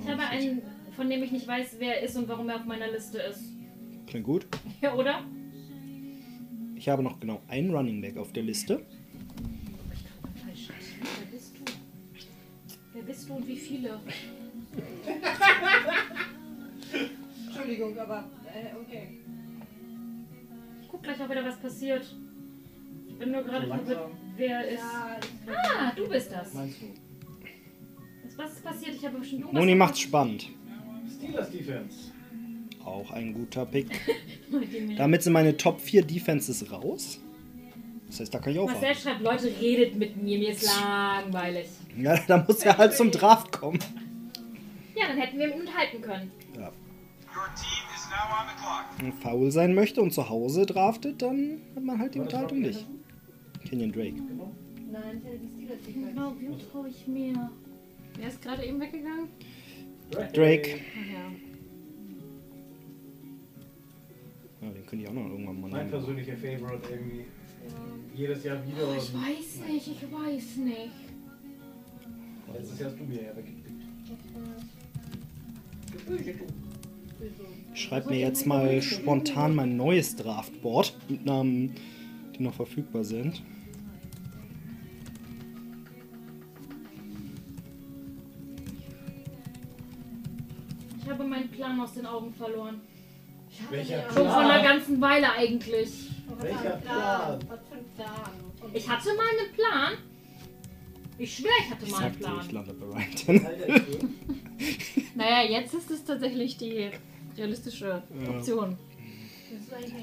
Ich habe einen, von dem ich nicht weiß, wer er ist und warum er auf meiner Liste ist. Klingt gut. Ja, oder? Ich habe noch genau einen Running Back auf der Liste. Wer bist du und wie viele? Entschuldigung, aber äh, okay. Ich guck gleich, ob wieder was passiert. Ich bin nur gerade verwirrt, wer ist. Ja, Ah, du bist das. Meinst du? Was ist passiert? Ich habe bestimmt irgendwas. Moni macht's spannend. Steelers Defense. Auch ein guter Pick. Damit sind meine Top 4 Defenses raus. Das heißt, da kann ich auch Marcel warten. schreibt, Leute, redet mit mir, mir ist langweilig. Ja, da muss er halt zum Draft kommen. Ja, dann hätten wir ihn unterhalten können. Ja. Wenn faul sein möchte und zu Hause draftet, dann hat man halt die Unterhaltung nicht. Kenyon Drake. Genau. Nein. Genau, wie traue ich mir? wer ist gerade eben weggegangen? Drake. Ja. Den könnte ich auch noch irgendwann mal Mein nehmen. persönlicher Favorite irgendwie. Jedes Jahr wieder. Oh, ich weiß nicht, ich weiß nicht. Letztes Jahr hast du mir ja weggekriegt. Ich schreibe mir jetzt mal spontan mein neues Draftboard mit Namen, die noch verfügbar sind. Ich habe meinen Plan aus den Augen verloren. Welcher Schon vor einer ganzen Weile eigentlich. Welcher Plan? Was für ein Plan? Und Ich hatte mal einen Plan. Ich schwöre, ich hatte Ich mal einen sagte, ich Plan. lande bei Ryan ich Naja, jetzt ist es tatsächlich die realistische Option.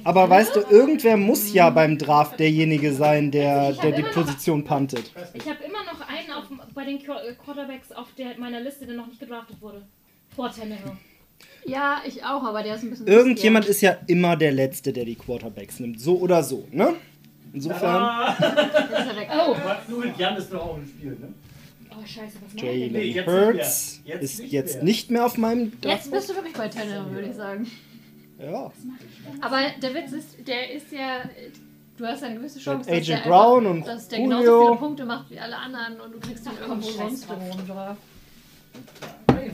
Aber weißt du, irgendwer muss ja beim Draft derjenige sein, der, der die Position puntet. Ich habe immer noch einen auf, bei den Qu- Quarterbacks auf der, meiner Liste, der noch nicht gedraftet wurde. Vor Tannehill. Ja, ich auch, aber der ist ein bisschen. Irgendjemand ist ja immer der Letzte, der die Quarterbacks nimmt. So oder so, ne? Insofern, Ah, ist er. Oh, nur mit Jan ist doch auch im Spiel, ne? oh scheiße, was macht Nee, Jalen jetzt Hurts. Jetzt ist nicht jetzt mehr. nicht mehr auf meinem Jetzt bist du wirklich bei Tannehill, würde ich sagen. Ja. Aber der Witz ist, der ist ja. Du hast eine gewisse Chance, AJ dass der, Brown einfach, und dass der genauso Julio. viele Punkte macht wie alle anderen und du kriegst ihn irgendwo sonst. Das ist aber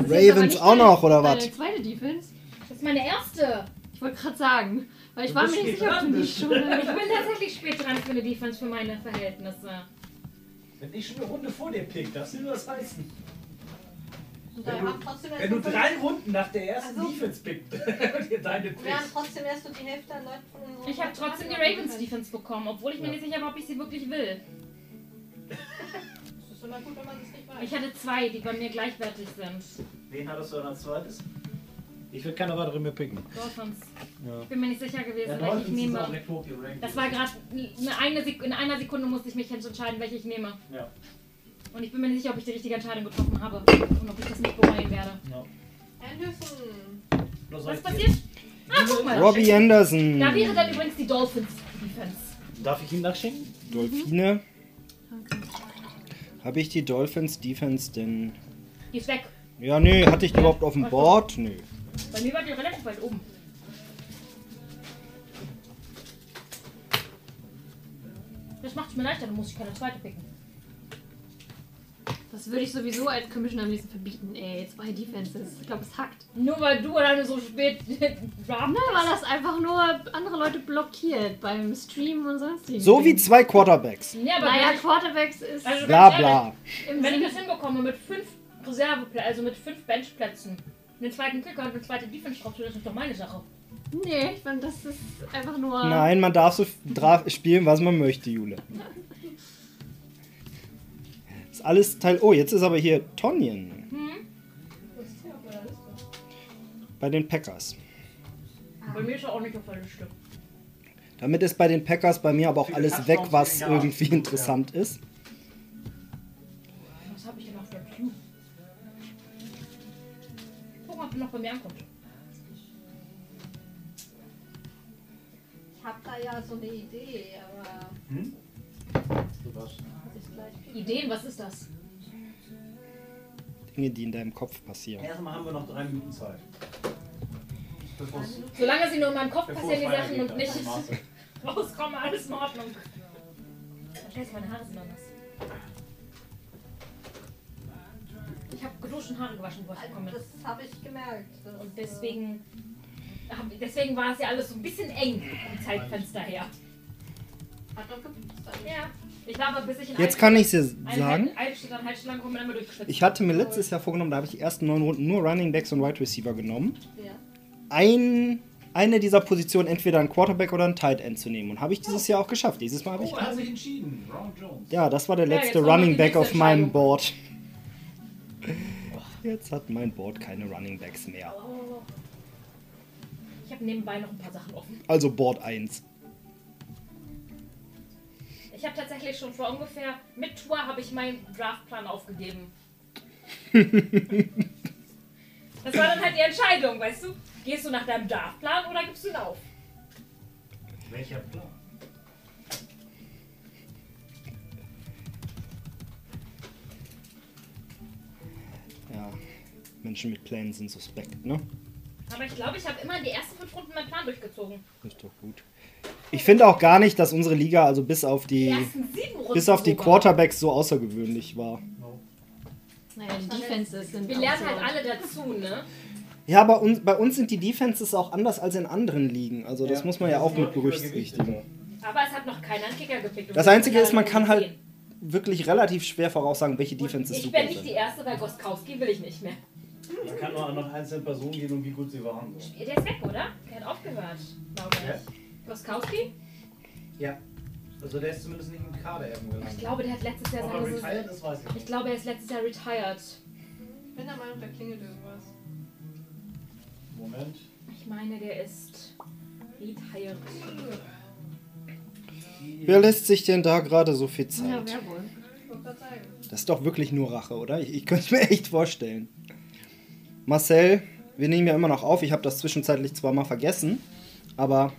Ravens auch noch, oder was? Deine zweite Defense? Das ist meine erste. Ich wollte gerade sagen, Weil ich Du war mir nicht sicher, ob du bist. schon. Ich bin tatsächlich spät dran für eine Defense für meine Verhältnisse. Wenn ich schon eine Runde vor dir pick, darfst du das heißen. Und Wenn du, trotzdem wenn du nur drei Runden nach der ersten Also- Defense pickt, dir deine Wir haben pickst. trotzdem erst nur die Hälfte an Leuten von unseren Ich habe trotzdem die Ravens Defense bekommen, obwohl ich mir nicht sicher war, ob ich sie wirklich will. Das ist immer gut, wenn man das nicht weiß. Ich hatte zwei, die bei mir gleichwertig sind. Wen hattest du dann als zweites? Ich würde keine weitere mehr picken. Dolphins. Ja. Ich bin mir nicht sicher gewesen, Ja, welche ich nehme. Das war gerade eine, in einer Sekunde musste ich mich entscheiden, welche ich nehme. Ja. Und ich bin mir nicht sicher, ob ich die richtige Entscheidung getroffen habe und ob ich das nicht bereuen werde. ja. Anderson. Was euch passiert? Ah, guck mal. Robbie Anderson. Da wäre dann übrigens die Dolphins Defense. Darf ich ihn nachschicken? Dolphine. Habe ich die Dolphins Defense denn. Die ist weg. Ja, nee, hatte ich die überhaupt auf dem Board? Nö. Bei mir war die relativ weit oben. Das macht es mir leichter, dann muss ich keine zweite picken. Das würde ich sowieso als Commissioner am liebsten verbieten, ey. Zwei Defenses. Ich glaube, es hackt. Nur weil du alleine so spät Na, weil das einfach nur andere Leute blockiert beim Stream und sonst So wie zwei Quarterbacks. Ja, aber Naja, wenn, ich, Quarterbacks ist also Bla bla. ehrlich, wenn ich das hinbekomme mit fünf Reserveplätzen, also mit fünf Benchplätzen, den zweiten Kicker und eine zweite Defense drauf, das ist doch meine Sache. Nee, ich finde, das ist einfach nur. Nein, man darf so spielen, was man möchte, Jule. Ist alles Teil. Oh, jetzt ist aber hier Tonjen. Bei den Packers. Bei mir ist er auch nicht auf der Liste. Damit ist bei den Packers bei mir aber auch alles weg, was irgendwie interessant ist. Ob er noch bei mir ankommt. Ich hab da ja so eine Idee, aber gleich picken. Ideen, was ist das? Dinge, die in deinem Kopf passieren. Erstmal haben wir noch drei Minuten Zeit. Solange sie nur in meinem Kopf bevor passieren, die Sachen und nicht rauskommen, alles in Ordnung. Scheiße, meine Haare sind anders. Ich habe geduscht und Haare gewaschen, bevor ich gekommen bin. Das habe ich gemerkt. Das, Und deswegen, hab, deswegen war es ja alles so ein bisschen eng vom Zeitfenster her. äh, Hat doch geputzt. alles. Ja. Ich war aber bis ich in Jetzt kann ich es eine sagen. Ich hatte mir letztes Jahr vorgenommen, da habe ich die ersten neun Runden nur Running Backs und Wide Receiver genommen. Ja. Ein, eine dieser Positionen entweder ein Quarterback oder ein Tight End zu nehmen. Und habe ich dieses Jahr auch geschafft. Dieses Mal habe ich. Oh, hat sich entschieden. Ron Jones. Ja, das war der Ja, letzte noch Running Back auf meinem. Board. Jetzt hat mein Board keine Running Backs mehr. Ich habe nebenbei noch ein paar Sachen offen. Also Board 1. Ich habe tatsächlich schon vor ungefähr mit Tour habe ich meinen Draftplan aufgegeben. das war dann halt die Entscheidung, weißt du? Gehst du nach deinem Draftplan oder gibst du ihn auf? Welcher Plan? Menschen mit Plänen sind suspekt, ne? Aber ich glaube, ich habe immer in die ersten fünf Runden meinen Plan durchgezogen. Ist doch gut. Ich finde auch gar nicht, dass unsere Liga, also bis auf Die die, ersten sieben Runden. bis auf die sogar. Quarterbacks so außergewöhnlich war. Naja, die Defenses sind. Wir lernen halt alle dazu, ne? Ja, bei uns, bei uns sind die Defenses auch anders als in anderen Ligen. Also das Ja, muss man ja auch sind mit berücksichtigen. Aber es hat noch keiner einen Kicker gepickt. Das Einzige sind ist, man kann halt wirklich relativ schwer voraussagen, welche 10. Defenses Ich super bin nicht die sind. erste, bei Goskowski will ich nicht mehr. Man kann nur nach einzelnen Personen gehen und wie gut sie waren. So. Der ist weg, oder? Der hat aufgehört, glaube Ja. ich. Goskowski? Ja. Also der ist zumindest nicht im Kader irgendwo Ich glaube, der hat letztes Jahr seine retired ist, weiß ich Ich glaube, er ist letztes Jahr retired. Ich bin der Meinung, da klingelt irgendwas. Moment. Ich meine, der ist retired. Wer lässt sich denn da gerade so viel Ja, Zeit? wer wohl? Das ist doch wirklich nur Rache, oder? Ich, ich könnte es mir echt vorstellen. Marcel, wir nehmen ja immer noch auf. Ich habe das zwischenzeitlich zwar mal vergessen, aber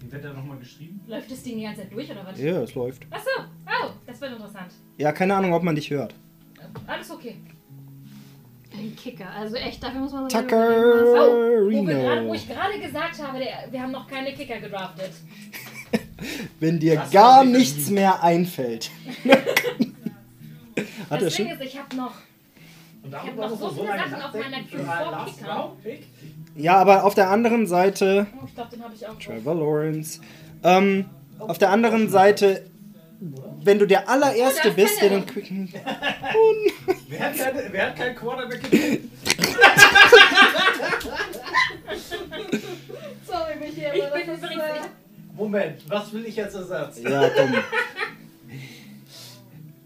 Wie wird er nochmal geschrieben? Läuft das Ding die ganze Zeit durch oder was? ja, es läuft. Achso, oh, das wird interessant. Ja, keine Ahnung, ob man dich hört. Alles okay. Ein Kicker. Also echt, dafür muss man Tucker Oh, wo, grad, wo ich gerade gesagt habe, der, wir haben noch keine Kicker gedraftet. Wenn dir Das gar nichts mehr einfällt. Hat er das Ding schon? ist, ich habe noch Und Ich hab darüber noch so viele Sachen auf meiner für Queue einen vor Last Kickern. Round Pick? Ja, aber auf der anderen Seite, Oh, ich glaube, den habe ich auch. Trevor Lawrence, ähm, auf der anderen Seite, wenn du der allererste Oh, bist, der den er. Wer hat, keine, wer hat keinen Quarterback? Sorry, Michi, aber Ich das bin ist, übrigens. äh, Moment, was will ich als Ersatz? Ja, komm.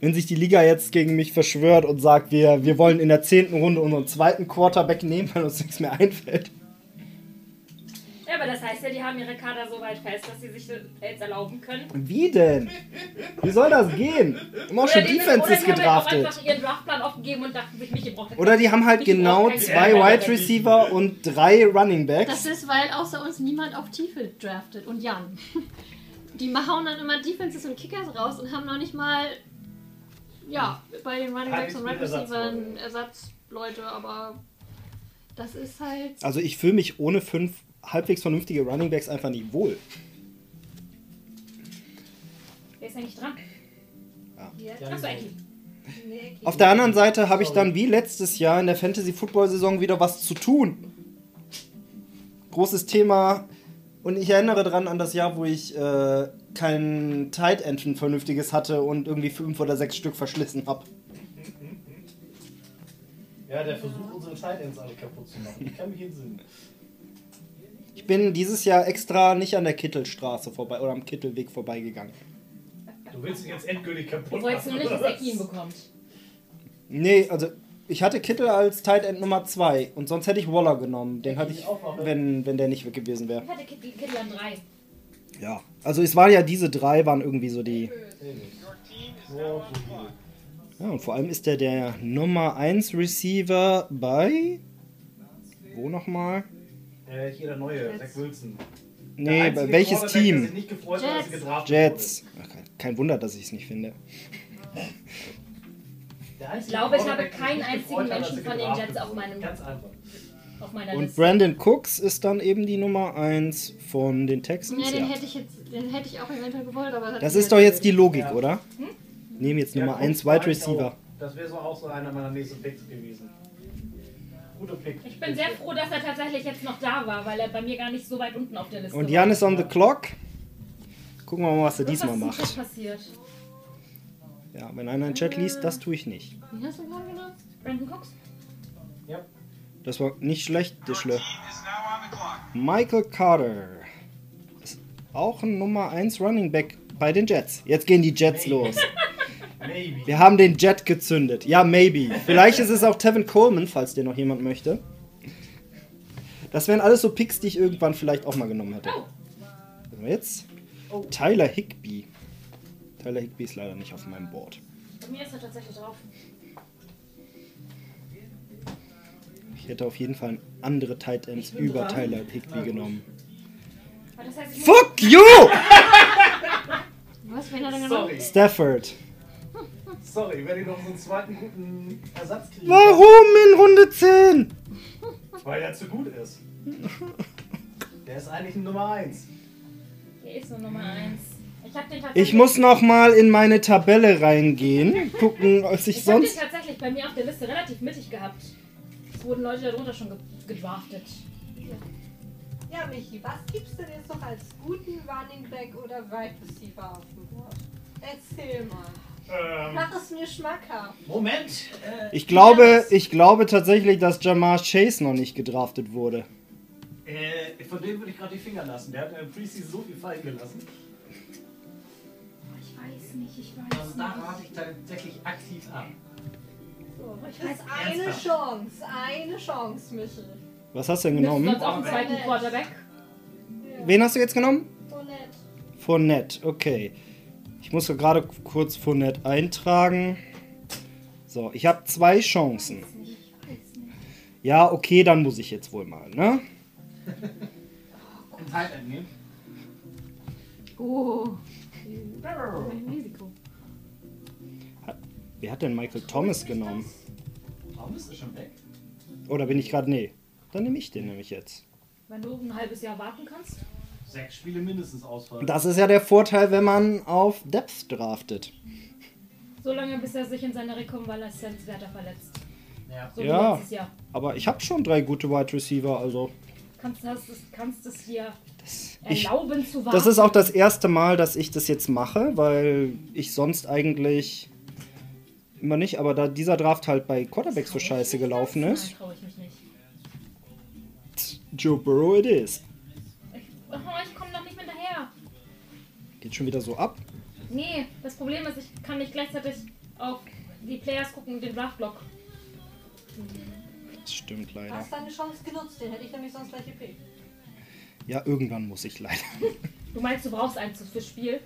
Wenn sich die Liga jetzt gegen mich verschwört und sagt, wir, wir wollen in der zehnten Runde unseren zweiten Quarterback nehmen, weil uns nichts mehr einfällt. Ja, aber das heißt ja, die haben ihre Kader so weit fest, dass sie sich das jetzt erlauben können. Wie denn? Wie soll das gehen? Haben auch schon die- Defenses oder die haben halt gedraftet. einfach ihren Draftplan aufgegeben und dachten sich, Michi braucht Oder die haben halt genau zwei. Wide Receiver und drei Running Das Backs. ist, weil außer uns niemand auf Tiefe draftet. Und Jan. Die hauen dann immer Defenses und Kickers raus und haben noch nicht mal, ja, bei den Running Backs und Wide Receivern Ersatzleute, aber das ist halt. Also ich fühle mich ohne fünf halbwegs vernünftige Running Backs einfach nicht wohl. Wer ist eigentlich dran? Ja. Achso, Ecki. nee, Auf der anderen Seite habe ich dann wie letztes Jahr in der Fantasy-Football-Saison wieder was zu tun. Großes Thema. Und ich erinnere dran an das Jahr, wo ich äh, kein Tight End ein vernünftiges hatte und irgendwie fünf oder sechs Stück verschlissen habe. Ja, der versucht unsere Tight Ends alle kaputt zu machen. Ich kann mich entsinnen. Ich bin dieses Jahr extra nicht an der Kittelstraße vorbei oder am Kittelweg vorbeigegangen. Du willst ihn jetzt endgültig kaputt Du wolltest nur nicht, dass Ecki ihn bekommt. Nee, also ich hatte Kittel als Tight End Nummer 2 und sonst hätte ich Waller genommen. Den hatte ich, wenn, wenn der nicht weg gewesen wäre. Ich hatte Kittel Kittel an drei. Ja. Also es waren ja diese drei, waren irgendwie so die. Ja, und vor allem ist der der Nummer 1 Receiver bei. Wo nochmal? Äh, hier der neue, Zach Wilson. Nee, bei welches der Team? gefreut Jets. Jets. Ach, kein Wunder, dass ich es nicht finde. Ich glaube, ich habe keinen einzigen Menschen von den Jets auf meinem- Ganz einfach. Auf meiner Und Liste. Brandon Cooks ist dann eben die Nummer 1 von den Texans. Ja, den Ja. hätte ich jetzt, den hätte ich auch eventuell gewollt, aber Das mir ist doch jetzt die Logik, Ja. oder? Nehmen jetzt Nummer Ja, 1 Cooks war Wide Receiver. Das wäre so auch so einer meiner nächsten Picks gewesen. Guter Pick. Ich bin sehr froh, dass er tatsächlich jetzt noch da war, weil er bei mir gar nicht so weit unten auf der Liste Und war. Jan ist on the clock. Gucken wir mal, was er Was diesmal ist denn macht. jetzt passiert? Ja, wenn einer einen Chat liest, das tue ich nicht. Wie hast du gerade genannt? Brandon Cooks? Ja. Das war nicht schlecht, clock. Michael Carter. Ist auch ein Nummer 1 Running Back bei den Jets. Jetzt gehen die Jets los. Maybe. Wir haben den Jet gezündet. Ja, maybe. Vielleicht ist es auch Tevin Coleman, falls den noch jemand möchte. Das wären alles so Picks, die ich irgendwann vielleicht auch mal genommen hätte. Was haben wir jetzt? Tyler Higby. Tyler Higby ist leider nicht auf meinem Board. Bei mir ist er tatsächlich drauf. Ich hätte auf jeden Fall andere Tight Ends über Tyler Higby genommen. Das heißt, Fuck you! Was, wen hat er genommen? Sorry, Stafford. sorry, wenn ich noch so einen zweiten guten Ersatz kriege. Warum in Runde 10? Weil er zu gut ist. Der ist eigentlich ein Nummer 1. Der ist so Nummer 1. Ich. Ich muss noch mal in meine Tabelle reingehen, gucken, was ich Ich hab den sonst. tatsächlich bei mir auf der Liste relativ mittig gehabt. Es wurden Leute darunter schon ge gedraftet. Ja, Michi, was gibt's denn jetzt noch als guten Running Back oder Wide Receiver auf dem Board? Erzähl mal. Ähm, Mach es mir schmackhaft. Moment. Äh, Ich glaube, ich glaube tatsächlich, dass Jamar Chase noch nicht gedraftet wurde. äh, von dem würde ich gerade die Finger lassen. Der hat in der Preseason so viel fallen gelassen. Ich weiß nicht, ich weiß Also da rate ich tatsächlich aktiv ab. Ich Das weiß eine ernsthaft? Chance, eine Chance, Michi. Was hast du denn genommen? sonst auch einen zweiten Quarterback? Wen hast du jetzt genommen? So nett. Fournette, okay. Ich muss so gerade kurz Fournette eintragen. So, ich habe zwei Chancen. Ja, okay, dann muss ich jetzt wohl mal, ne? End nehmen. Oh. Ein Risiko. Wer hat denn Michael Thomas genommen? Thomas ist schon weg. Oder bin ich gerade. Nee. Dann nehme ich den nämlich jetzt. Wenn du ein halbes Jahr warten kannst. Sechs Spiele mindestens ausfallen. Das ist ja der Vorteil, wenn man auf Depth draftet. So lange, bis er sich in seiner Rekonvaleszenz weiter verletzt. Ja. So Ja. Aber ich habe schon drei gute Wide Receiver, also. Kannst das, kannst es hier Ich, erlauben zu warten. das ist auch das erste Mal, dass ich das jetzt mache, weil ich sonst eigentlich immer nicht, aber da dieser Draft halt bei Quarterbacks so scheiße gelaufen ist. Nein, traue ich mich nicht. Joe Burrow it is. Oh, ich komme noch nicht mit hinterher. Geht schon wieder so ab. Nee, das Problem ist, ich kann nicht gleichzeitig auf die Players gucken und den Draftblock. Das stimmt Du leider. hast deine Chance genutzt, den hätte ich nämlich sonst gleich gepickt. Ja, irgendwann muss ich leider. Du meinst, du brauchst eins fürs Spiel?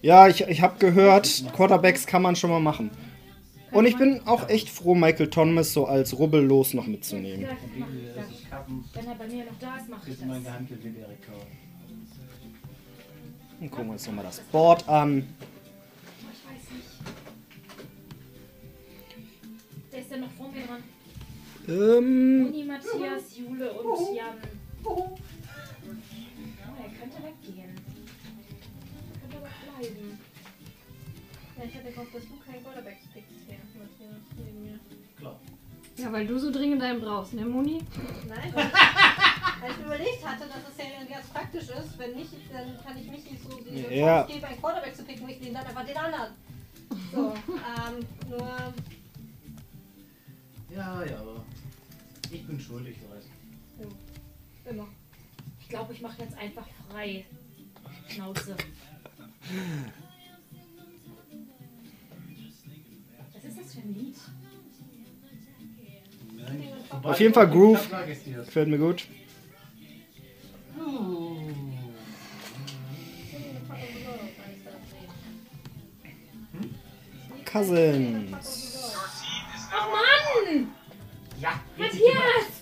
Ja, ich, ich habe gehört, Quarterbacks kann man schon mal machen. Und ich bin auch echt froh, Michael Thomas so als rubbellos noch mitzunehmen. Ja. Wenn er bei mir noch da ist, mach ich du das. Dann gucken wir uns nochmal das Board an. Oh, ich weiß nicht. Wer ist denn noch vor mir dran? Ähm, Uni, Matthias, Jule und Jan. Oh, er könnte weggehen. Er könnte aber bleiben. Ja, ich hatte gehofft, dass du keinen Quarterbacks pickst hier, Matthias, neben mir. Klar. Ja, weil du so dringend einen brauchst, ne, Moni? Nein, weil ich, ich überlegt hatte, dass es ja ganz praktisch ist. Wenn nicht, dann kann ich mich nicht so die Ja. Chance geben, einen Quarterback zu picken, wo ich den dann einfach den anderen. So, ähm, nur, Ja, ja. Ich bin schuldig, weiß. immer. Ich glaube, ich mache jetzt einfach frei. Schnauze. Was ist das für ein Lied? Auf jeden Fall Groove. Gefällt mir gut. Cousins. Matthias! gemacht.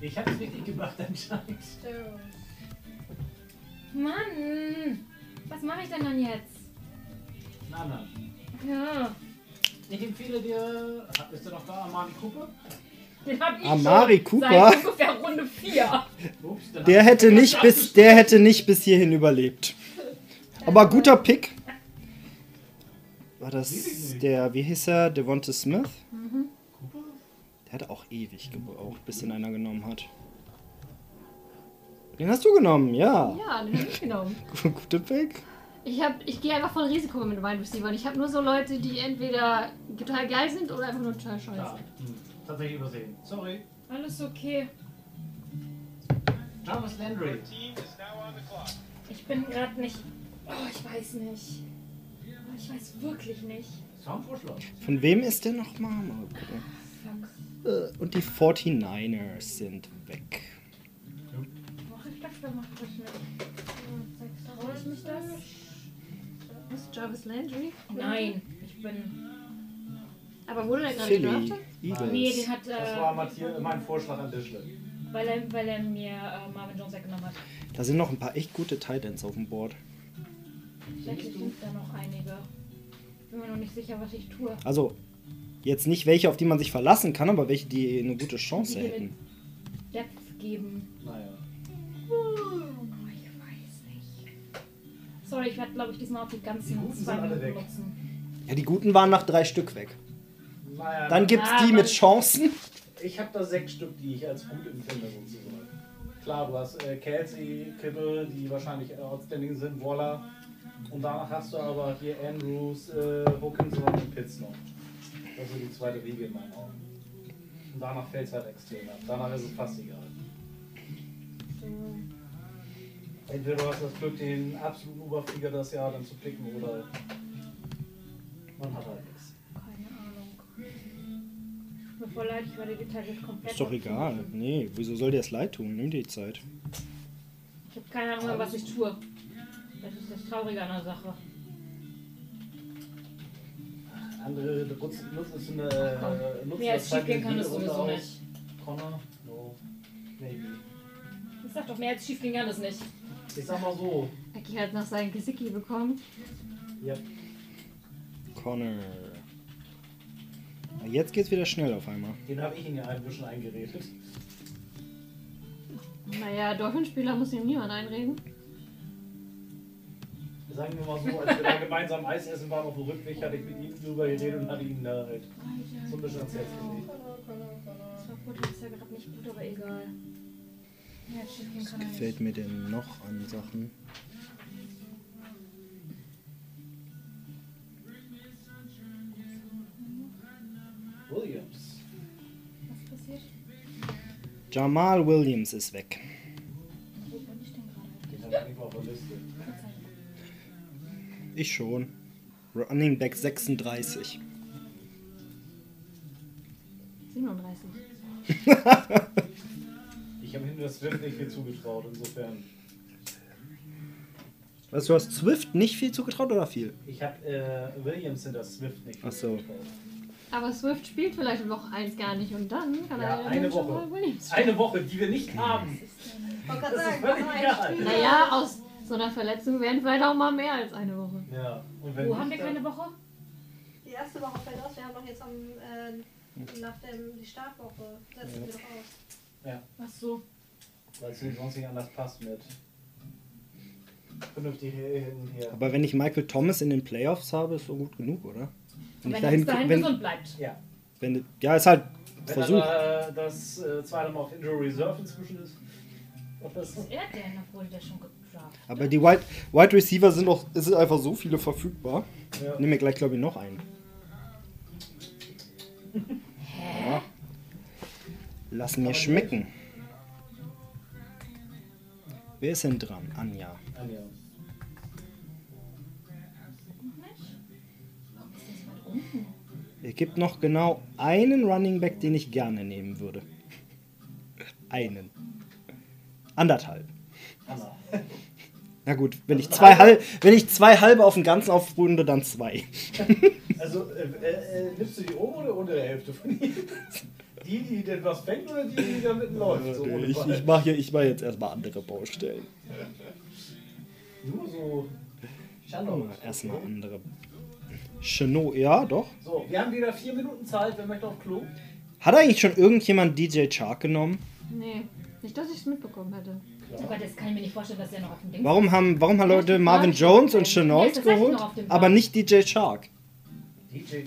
Ich hab's richtig gemacht anscheinend. Mann! Was mache ich denn dann jetzt? Na, na. Ja, Ich empfehle dir. Ist der noch da, Armani Cooper? den hab ich Amari schon Cooper? seit ungefähr Runde 4. Ups, dann Der hätte nicht bis, der hätte nicht bis hierhin überlebt. Aber guter Pick. War das der, wie hieß er, Devonta Smith? Der hat auch ewig gebraucht, bis den einer genommen hat. Den hast du genommen, ja. Ja, den hab ich genommen. Guter Pick. Ich, hab- ich gehe einfach von Risiko mit Wide Receiver. Und ich habe nur so Leute, die entweder total geil sind oder einfach nur total scheiße. Ja, hm, tatsächlich übersehen. Sorry. Alles okay. Jarvis Landry. Ich bin gerade nicht. Oh, ich weiß nicht. Ich weiß wirklich nicht. Soundvorschlag. Von wem ist der nochmal? Mal. Äh, Und die 49ers sind weg. Mach ich das oder mach ich das nicht? Traue ich mich das? Was? Jarvis Landry? Nein, ich bin. Aber wurde der gerade gedraftet? Eagles. Nee, den hat. Das war Äh, Matthias, mein Vorschlag an Dischle. weil, er, weil er mir äh, Marvin Jones weggenommen hat. Da sind noch ein paar echt gute Titans auf dem Board. Vielleicht sind da noch einige. Bin mir noch nicht sicher, was ich tue. Also, jetzt nicht welche, auf die man sich verlassen kann, aber welche, die eine gute Chance Die hätten. Depth geben. Naja. Oh, ich weiß nicht. Sorry, ich werde, glaube ich, diesmal auch die ganzen Die Guten sind zwei alle Minuten weg. nutzen. Ja, die guten waren nach drei Stück weg. Naja, Dann gibt's Ah, die mit Chancen. Ich habe da sechs Stück, die ich als gut empfinde, sozusagen. Klar, du hast äh, Kelsey, Kibble, die wahrscheinlich äh, outstanding sind, Waller. Und danach hast du aber hier Andrews, äh, Hawkinson und Pitts noch. Das ist so die zweite Riege in meinen Augen. Und danach fällt es halt extrem ab. Danach ist es fast egal. Entweder du hast das Glück, den absoluten Oberflieger das Jahr dann zu picken oder man hat halt nichts. Keine Ahnung. Voll leid, ich werde die Tage komplett. Ist doch egal. Nee, wieso soll dir das leid tun? Nimm dir die Zeit. Ich habe keine Ahnung was ich tue. Das ist das Traurige an der Sache. Andere nutzen, nutzen in äh, nutzen Mehr als das schief gehen kann in Runde sowieso nicht. Connor? No. Maybe. Ich sag doch, mehr als schief gehen kann es nicht. Ich sag mal so. Ecki hat noch seinen Gesicki bekommen. Ja. Connor. Jetzt geht's wieder schnell auf einmal. Den habe ich ihn ja ein bisschen eingeredet. Naja, Dolphinspieler muss ihm niemand einreden. Sagen wir mal so, als wir da gemeinsam Eis essen waren auf dem Rückweg, hatte ich mit ihm drüber geredet und hatte ihn da halt so ein bisschen ans Herz gelegt. Das war gut, ist ja gerade nicht gut, aber egal. Nicht. Gefällt mir denn noch an Sachen? Williams. Was passiert? Jamal Williams ist weg. Ich schon. Running Back 36. 37. Ich habe ihm das Swift nicht viel zugetraut, insofern. Was, du hast Swift nicht viel zugetraut oder viel? Ich habe äh, Williams hinter Swift nicht viel Ach so. zugetraut. Aber Swift spielt vielleicht in Woche 1 gar nicht und dann kann Ja, er eine Woche. Eine Woche, die wir nicht haben. Ich wollte gerade Das ist völlig egal. Naja, aus so einer Verletzung werden vielleicht auch mal mehr als eine Woche. Ja. Und wenn Wo haben wir keine Woche? Die erste Woche fällt aus. Wir haben doch jetzt am, äh, nach dem, die Startwoche. Setzen wir doch aus. Ach so. Weil es sonst nicht anders passt mit vernünftig hin her. Aber wenn ich Michael Thomas in den Playoffs habe, ist so gut genug, oder? Wenn ich er bis dahin wenn, gesund bleibt. Ja. wenn, ja, ist halt Wenn Versuch. aber das äh, zweite Mal auf Injury Reserve inzwischen ist. Was ist er denn, obwohl der schon Aber die Wide, Wide Receiver sind doch, es sind einfach so viele verfügbar. Ja. Nehme mir gleich, glaube ich, noch einen. Ja. Lass mir schmecken. Wer ist denn dran? Anja. Anja. Es gibt noch genau einen Running Back, den ich gerne nehmen würde. Einen. Anderthalb. Na gut, wenn ich zwei, halb, wenn ich zwei halbe auf den ganzen aufrunde, dann zwei. Also, äh, äh, äh, nimmst du die obere oder untere Hälfte von ihm? Die, die denn was fängt oder die, die da mitten läuft? So ohne Ich, ich mache ich mach jetzt erstmal andere Baustellen. Nur so. Mal Shalom. Erstmal andere. Chenot, ja, doch. So, wir haben wieder vier Minuten Zeit. Wer möchte auf Klo? Hat eigentlich schon irgendjemand DJ Chark genommen? Nee, nicht, dass ich es mitbekommen hätte. Oh Gott, das kann ich mir nicht vorstellen, dass der noch auf dem Ding Warum haben, warum haben Leute Marvin Jones und Ja, Chenault geholt, aber nicht DJ Chark? DJ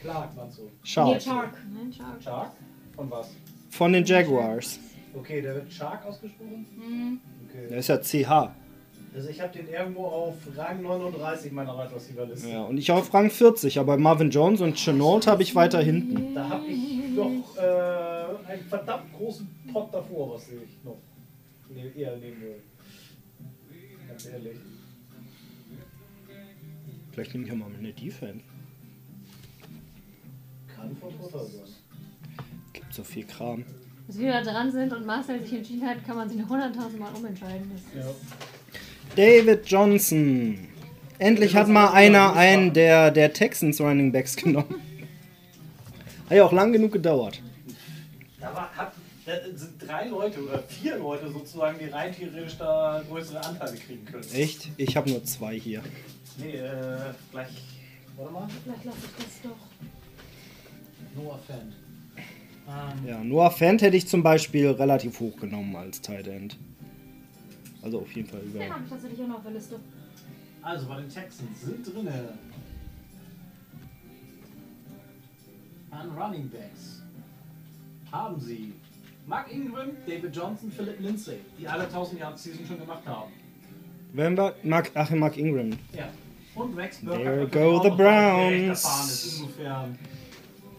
Clark, meinst du? Neil Chark. Chark. Nein, Shark. Shark? Von was? Von den Jaguars. Okay, der wird Shark ausgesprochen? Hm. Okay. Der ist ja CH. Also ich habe den irgendwo auf Rang 39 meiner Wide Receiver Liste. Ja, und ich auf Rang 40, aber Marvin Jones und Chenault habe ich weiter hinten. Da habe ich noch äh, einen verdammt großen Pot davor, was ich noch ne eher nehmen will. Ganz ehrlich. Vielleicht nehme ich ja mal eine Defense. Kann von Vorteil sein. Gibt so viel Kram. Bis wir da dran sind und Marcel sich entschieden hat, kann man sich noch 100.000 Mal umentscheiden. Das Ja. David Johnson. Endlich hat mal einer einen der, der Texans Running Backs genommen. Hat ja auch lang genug gedauert. Da, war, hat, da sind drei Leute oder vier Leute sozusagen, die rein theoretisch da größere Anteile kriegen können. Echt? Ich habe nur zwei hier. Nee, äh, gleich. Warte mal. Vielleicht lasse ich das doch. Noah Fan. Ähm, Ja, Noah Fant hätte ich zum Beispiel relativ hoch genommen als Tight End. Also auf jeden Fall Den über. habe ich tatsächlich auch noch auf der Liste. Also bei den Texans sind drinne an Running Backs haben sie Mark Ingram, David Johnson, Philip Lindsay, die alle 1000 Yard Season schon gemacht haben. Wir. Mark, ach, Mark Ingram. Ja. Und Rex There Burkhardt, go natürlich auch the Browns. ist, Insofern.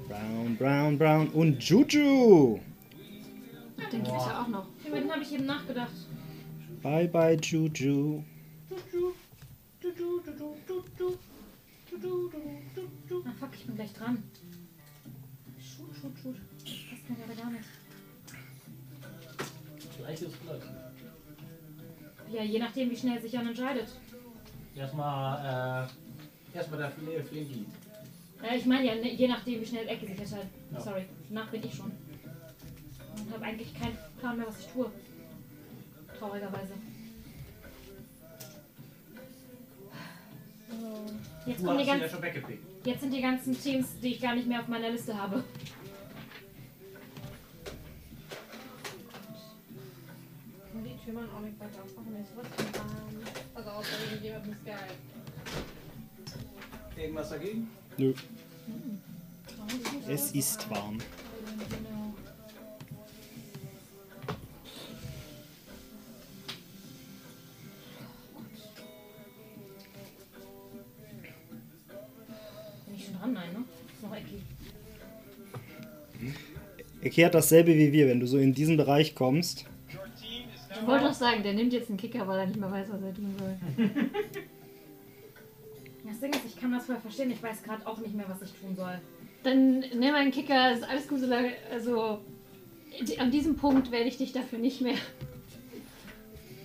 Brown, Brown, Brown und Juju. den krieg ich ja auch noch. Über den habe ich eben nachgedacht. Bye bye Juju. Ah fuck, ich bin gleich dran. Shoot, shoot, shoot. Das kann aber gar nicht. Ist gleich. Ja, je nachdem, wie schnell sich Jan entscheidet. Erstmal, äh, erstmal der Fl- Flinky. Äh, ich meine ja, ne, je nachdem, wie schnell Ecke sich entscheidet. Ja. Sorry, nach bin ich schon. Und habe eigentlich keinen Plan mehr, was ich tue. Traurigerweise. Jetzt, Du kommen die ihn ja jetzt sind die ganzen Teams, die ich gar nicht mehr auf meiner Liste habe. Tür man auch nicht weiter aufmachen. Jetzt wird Also außer irgendjemandem ist geil. Irgendwas dagegen? Nö. Es ist warm. Bin ich schon dran? Nein, ne? Ist noch Ecki. Eki hat dasselbe wie wir, wenn du so in diesen Bereich kommst. Ich wollte doch sagen, der nimmt jetzt einen Kicker, weil er nicht mehr weiß, was er tun soll. Das Ding ist, ich kann das voll verstehen. Ich weiß gerade auch nicht mehr, was ich tun soll. Dann nimm einen Kicker, ist alles gut, solange, also an diesem Punkt werde ich dich dafür nicht mehr.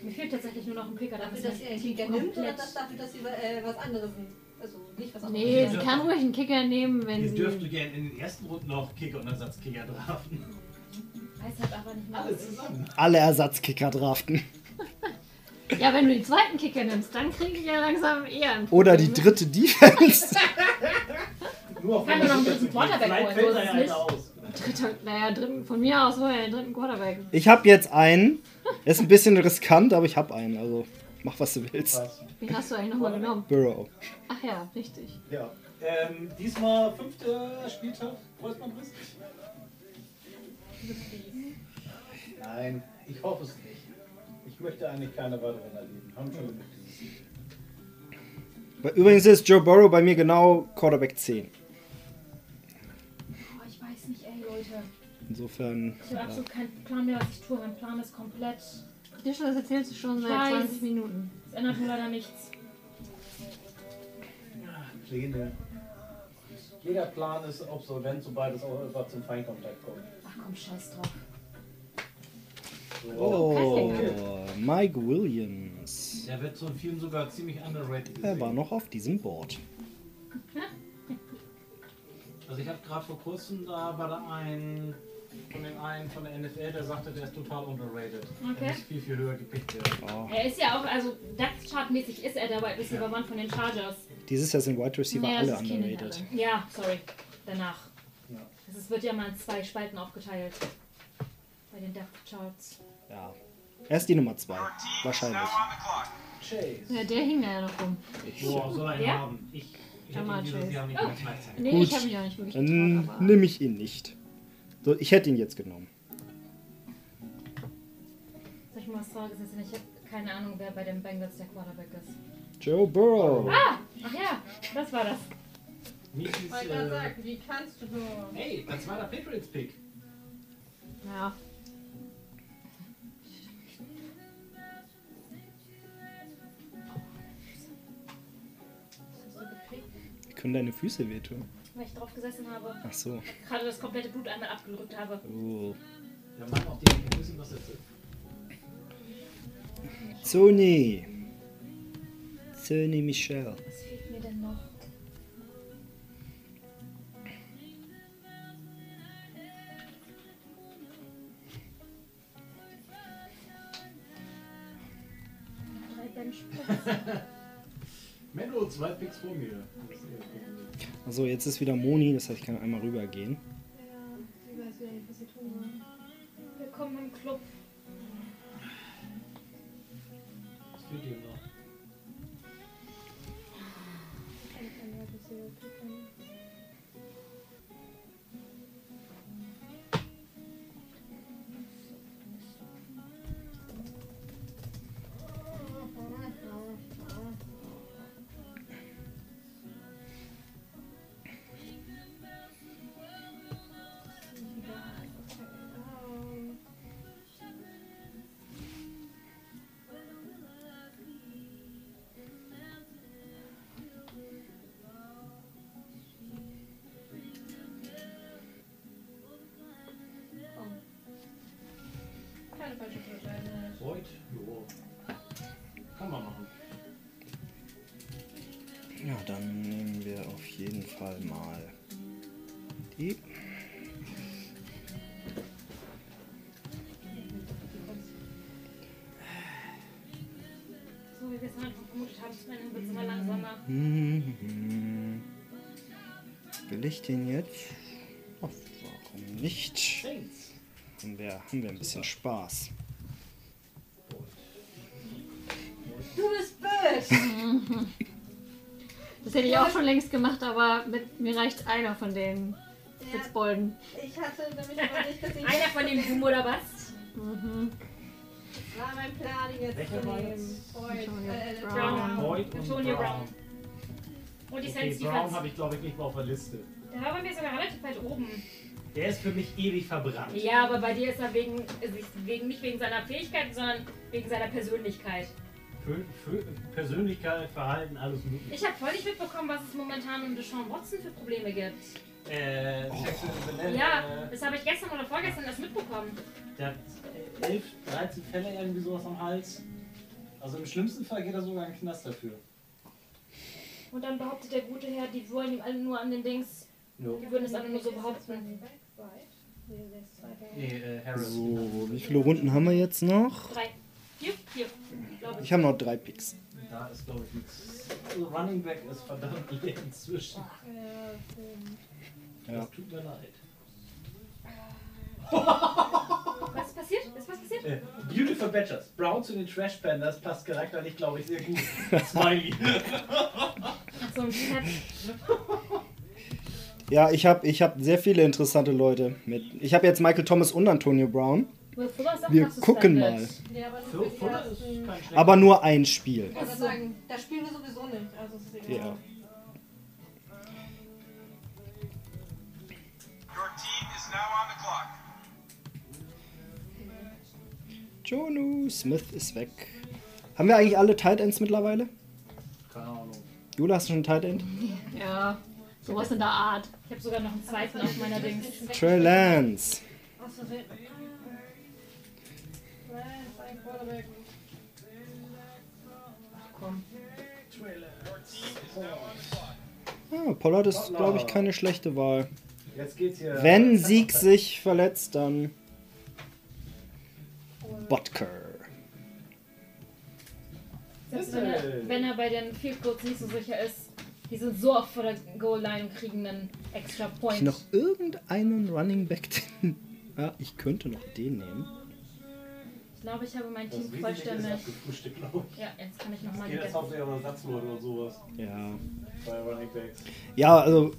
Mir fehlt tatsächlich nur noch ein Picker. Dafür, ist dass sie mein einen Kicker nimmt oder das dafür, dass sie äh, was anderes nimmt? Also nicht was anderes. Nee, sie kann ruhig einen Kicker nehmen, wenn Ihr sie. dürfte gerne in den ersten Runden noch Kicker und Ersatzkicker draften. Weiß halt aber nicht mehr. Alle zusammen. Alle Ersatzkicker draften. Ja, wenn du den zweiten Kicker nimmst, dann kriege ich ja langsam eher ein Oder die dritte Defense. Nur auf Kann nur noch einen dritten Quarterback holen, so ist nicht. aus. Dritter, naja, dritten, von mir aus hol ja den dritten Quarterback. Ich habe jetzt einen. Ist ein bisschen riskant, aber ich habe einen. Also mach, was du willst. Was? Wen hast du eigentlich nochmal genommen? Burrow. Ach ja, richtig. Ja. Ähm, diesmal fünfter Spieltag. Kreuzbandriss? Nein, ich hoffe es nicht. Ich möchte eigentlich keine weiteren erleben. Haben schon genug dieses Jahr. Übrigens ist Joe Burrow bei mir genau Quarterback 10. Oh, ich weiß nicht, ey, Leute. Insofern. Ich habe absolut keinen Plan mehr, was ich tue. Mein Plan ist komplett. Dir schon, das erzählst du schon seit Scheiß. 20 Minuten. Es ändert nur leider nichts. Pläne. Jeder Plan ist obsolent, sobald es auch etwas zum Feinkontakt kommt. Ach komm, scheiß drauf. So. Oh, Mike Williams. Der wird so in vielen sogar ziemlich underrated Er gesehen. war noch auf diesem Board. Also ich habe gerade vor kurzem, da war da ein von den einen von der NFL, der sagte, der ist total underrated. Okay. Der muss viel, viel höher gepickt werden. Oh. Er ist ja auch, also Depth Chart mäßig ist er der Wide Receiver Mann von den Chargers. Dieses Jahr sind Wide Receiver Nee, das alle ist underrated. Ja, sorry. Danach. Ja. Es wird ja mal in zwei Spalten aufgeteilt. Den Depth Charts. Ja. Er ist die Nummer 2. Your team is Wahrscheinlich. Ja, der hing da ja noch rum. Boah, soll ihn Ja? haben. Ich, ich hätte Jamal ihn dieses Chase. Jahr nicht Oh. Nee, Gut. ich habe ihn ja nicht wirklich Dann getraut, aber nehme ich ihn nicht. So, ich hätte ihn jetzt genommen. Soll ich mal was erzählen? Ich habe keine Ahnung, wer bei den Bengals der Quarterback ist. Joe Burrow. Ah! Ach ja, das war das. Ich wollte gerade äh, sagen, wie kannst du nur? hey, das war der Patriots-Pick. ja. Können deine Füße wehtun? Weil ich drauf gesessen habe. Ach so. Gerade das komplette Blut einmal abgedrückt habe. Oh. Der Mann, auf den ich wissen, was ist. Sony. Sony Michel. Was fehlt mir denn noch? Drei Benchpress. Menno, zwei Picks vor mir. Also jetzt ist wieder Moni, das heißt ich kann einmal rübergehen. Ja, sie weiß wieder nicht, was sie tun soll. Willkommen im Club. Was fehlt dir noch? Mal die. So wie wir es am Anfang vermutet haben, zum Ende wird es immer langsamer. Mhm. Will ich den jetzt? Ach, warum nicht? Haben wir, haben wir ein bisschen Spaß. Du bist böse. Das hätte ich auch schon längst gemacht, aber mit, mir reicht einer von den Ja, Fitzbolden. ich hatte damit aber nicht, dass ich. Einer von den Boom oder was? war mein Plan, jetzt Welcher zu nehmen. Antonio äh, Brown. Brown. Antonio Brown. Und die Okay, Brown habe ich glaube ich nicht mal auf der Liste. Der war bei mir sogar relativ weit oben. Der ist für mich ewig verbrannt. Ja, aber bei dir ist er wegen, wegen nicht wegen seiner Fähigkeiten, sondern wegen seiner Persönlichkeit. Persönlichkeit, Verhalten, alles mögliche. Ich habe voll nicht mitbekommen, was es momentan um Deshaun Watson für Probleme gibt. Äh, Sexual Vanilla, Ja, äh, das habe ich gestern oder vorgestern erst mitbekommen. der hat äh, 11, 13 Fälle irgendwie sowas am Hals. Also im schlimmsten Fall geht er sogar in den Knast dafür. Und dann behauptet der gute Herr, die wollen ihm alle nur an den Dings, Jo. die würden es alle nur so behaupten. Nee, äh, Harris. So, wie viele Runden haben wir jetzt noch? Drei, vier, vier, ich. Habe noch drei Picks. Da ist glaube ich nichts. Also Running Back ist verdammt leer inzwischen. Ja. Das tut mir leid. Was ist passiert? Ist was passiert? Äh, Beautiful Badgers. Brown zu den Trash Pandas passt charakterlich, glaube ich, sehr gut. Smiley. So ein. Ja, ich habe ich hab sehr viele interessante Leute mit. Ich habe jetzt Michael Thomas und Antonio Brown. Wir gucken mal. Ja, aber nur. Aber ein Spiel. Ich wollte sagen, da spielen wir sowieso nicht. Also ist egal. Ja. Your team is now on the clock. Jonu Smith ist weg. Haben wir eigentlich alle Tight Ends mittlerweile? Keine Ahnung. Jula, hast du schon ein Tight End? Ja, sowas in der Art. Ich habe sogar noch einen zweiten auf meiner Dings. Trey Lance. Sein Quarterback. Komm. Ah, Pollard ist, glaube ich, keine schlechte Wahl. Jetzt geht's hier. Wenn Sieg sich verletzt, dann Butker. Selbst wenn er, wenn er bei den Field Goals nicht so sicher ist, die sind so oft vor der Goal Line und kriegen einen extra Point. Ich noch irgendeinen Running Back, den... Ja, ich könnte noch den nehmen. Ich glaube, ich habe mein Das Team vollständig. abgefrühstückt, glaube ich. Ja, jetzt kann ich nochmal Geht jetzt hauptsächlich um Ersatzleute oder sowas Ja. bei Running Backs. Ja, also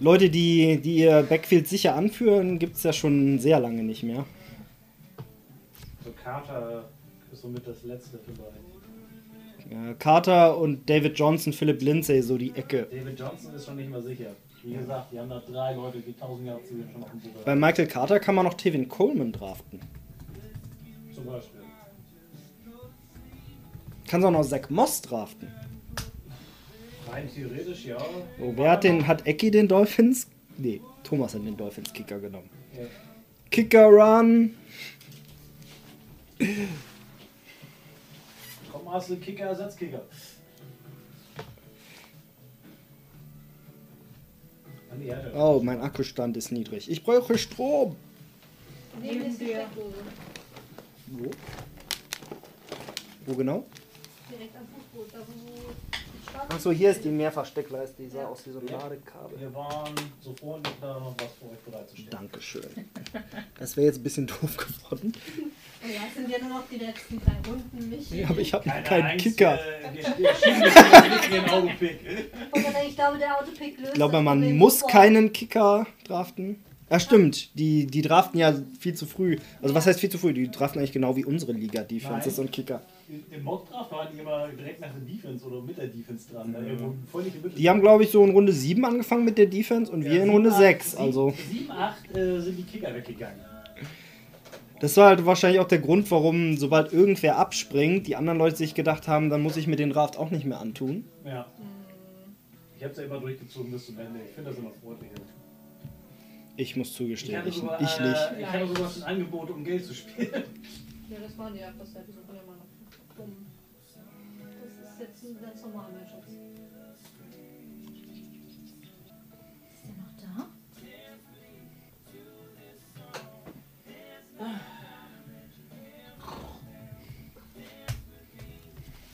Leute, die, die ihr Backfield sicher anführen, gibt es ja schon sehr lange nicht mehr. So Carter ist somit das letzte vielleicht. Ja, Carter und David Johnson, Philip Lindsay, so die Ecke. David Johnson ist schon nicht mehr sicher. Wie gesagt, die haben da drei Leute, die 1000 Jahre zu schon auf dem Buch Bei Michael Carter kann man noch Tevin Coleman draften. Zum Beispiel. Kannst auch noch Zach Moss draften. Rein theoretisch, ja. Oh, wer hat den, hat Ecki den Dolphins? Nee, Thomas hat den Dolphins Kicker genommen. Ja. Kicker Run. Komm, hast du einen Kicker, Ersatzkicker. Ah. Oh, mein Akkustand ist niedrig. Ich brauche Strom. Neben ist die Steckdose. Wo? Wo genau? Direkt am Fußboot. Da wo die Stadt- Achso, hier ist die Mehrfachsteckleiste. Die sah aus wie so ein Ladekabel. Wir waren so freundlich, da noch was für euch bereitzustellen. Dankeschön. Das wäre jetzt ein bisschen doof geworden. Oh ja, es sind ja nur noch die letzten drei Runden. Mich. Ja, aber ich habe Keine keinen Angst, Kicker. Äh, wir, wir schieben jetzt nicht den Autopick. Ich glaube, der Autopick löst Ich glaube, man muss keinen Kicker draften. Ja, stimmt. Die, die draften ja viel zu früh. Also, was heißt viel zu früh? Die draften eigentlich genau wie unsere Liga Defenses Nein. und Kicker. Im Mockdraft waren die immer direkt nach der Defense oder mit der Defense dran. Mittel. Die haben, glaube ich, so in Runde 7 angefangen mit der Defense und wir in Runde 6. Also, 7, 8 äh, sind die Kicker weggegangen. das war halt wahrscheinlich auch der Grund, warum, sobald irgendwer abspringt, die anderen Leute sich gedacht haben, dann muss ich mir den Draft auch nicht mehr antun. Ja. Ich hab's ja immer durchgezogen bis zum Ende. Ich finde das immer freundlich. Ich muss Ich zugestehen, hatte ich, sogar, ich nicht. äh, ich hatte sogar ein Angebot, um Geld zu spielen. Ja, das waren die ab, das hätte so dumm. Das ist jetzt ein ganz normal, mein Schatz. Ist der noch da?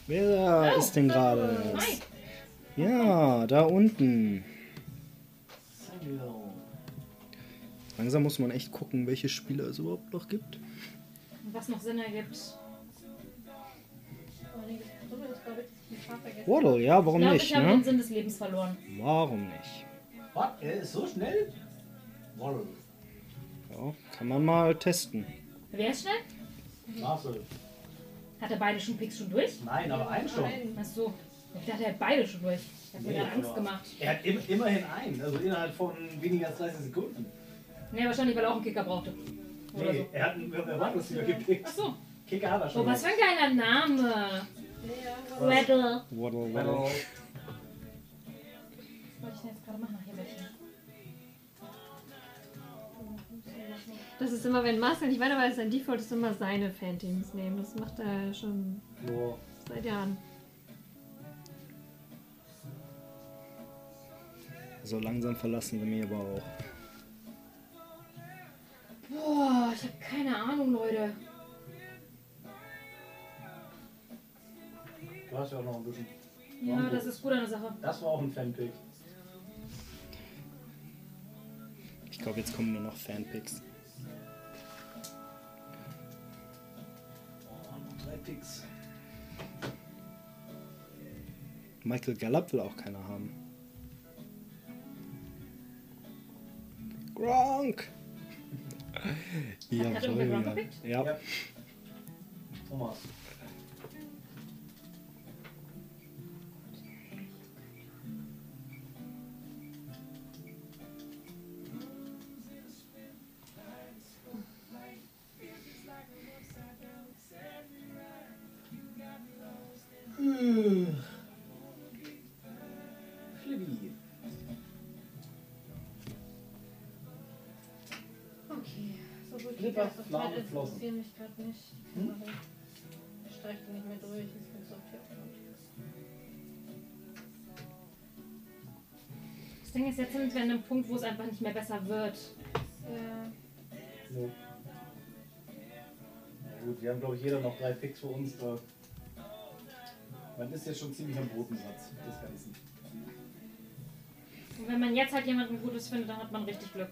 Wer ist denn gerade? Ja, da unten. Langsam muss man echt gucken, welche Spieler es überhaupt noch gibt. Was noch Sinn ergibt. Vergessen Waddle, ja, warum ich glaube, nicht, ich habe den ne? Sinn des Lebens verloren. Warum nicht? Was? Er ist so schnell? Woll. Ja, kann man mal testen. Wer ist schnell? Marcel. Hat er beide schon Picks schon durch? Nein, aber einen schon. Ach so. Ich dachte, er hat beide schon durch. Ich habe mir Nee, gerade Angst gemacht. Er hat im, immerhin einen, also innerhalb von weniger als 30 Sekunden. Nee, wahrscheinlich, weil er auch einen Kicker brauchte. Oder Nee, so. er hat einen Erwartungsliga gepickt. Ach so. Kicker hat er schon. Oh, was für ein geiler Name. Waddle, Hallo. waddle. Was wollte ich denn jetzt gerade machen? Ach, hier welche. Das ist immer, wenn Marcel nicht weiter weiß, sein Default ist immer seine Fanteams nehmen. Das macht er schon Boah. seit Jahren. So langsam verlassen wir mich aber auch. Boah, ich habe keine Ahnung, Leute. Du hast ja auch noch ein bisschen. Ja, das ist gut an der Sache. Das war auch ein Fanpick. Ich glaube, jetzt kommen nur noch Fanpics. Oh, drei Picks. Michael Gallup will auch keiner haben. Gronk! Gerade irgendwer Gronk ja. gepickt? ja. Ja. Thomas. Flibi. So gut wie Flipper, das Flamme, Zeit Flossen. interessieren mich gerade nicht. Hm? Ich streiche nicht mehr durch, ist mir so viel. Das Ding ist, jetzt sind wir an einem Punkt, wo es einfach nicht mehr besser wird. Ja, So. Na gut, wir haben glaube ich jeder noch drei Picks für uns. Da. Man ist jetzt schon ziemlich am Bodensatz des Ganzen. Und wenn man jetzt halt jemanden Gutes findet, dann hat man richtig Glück.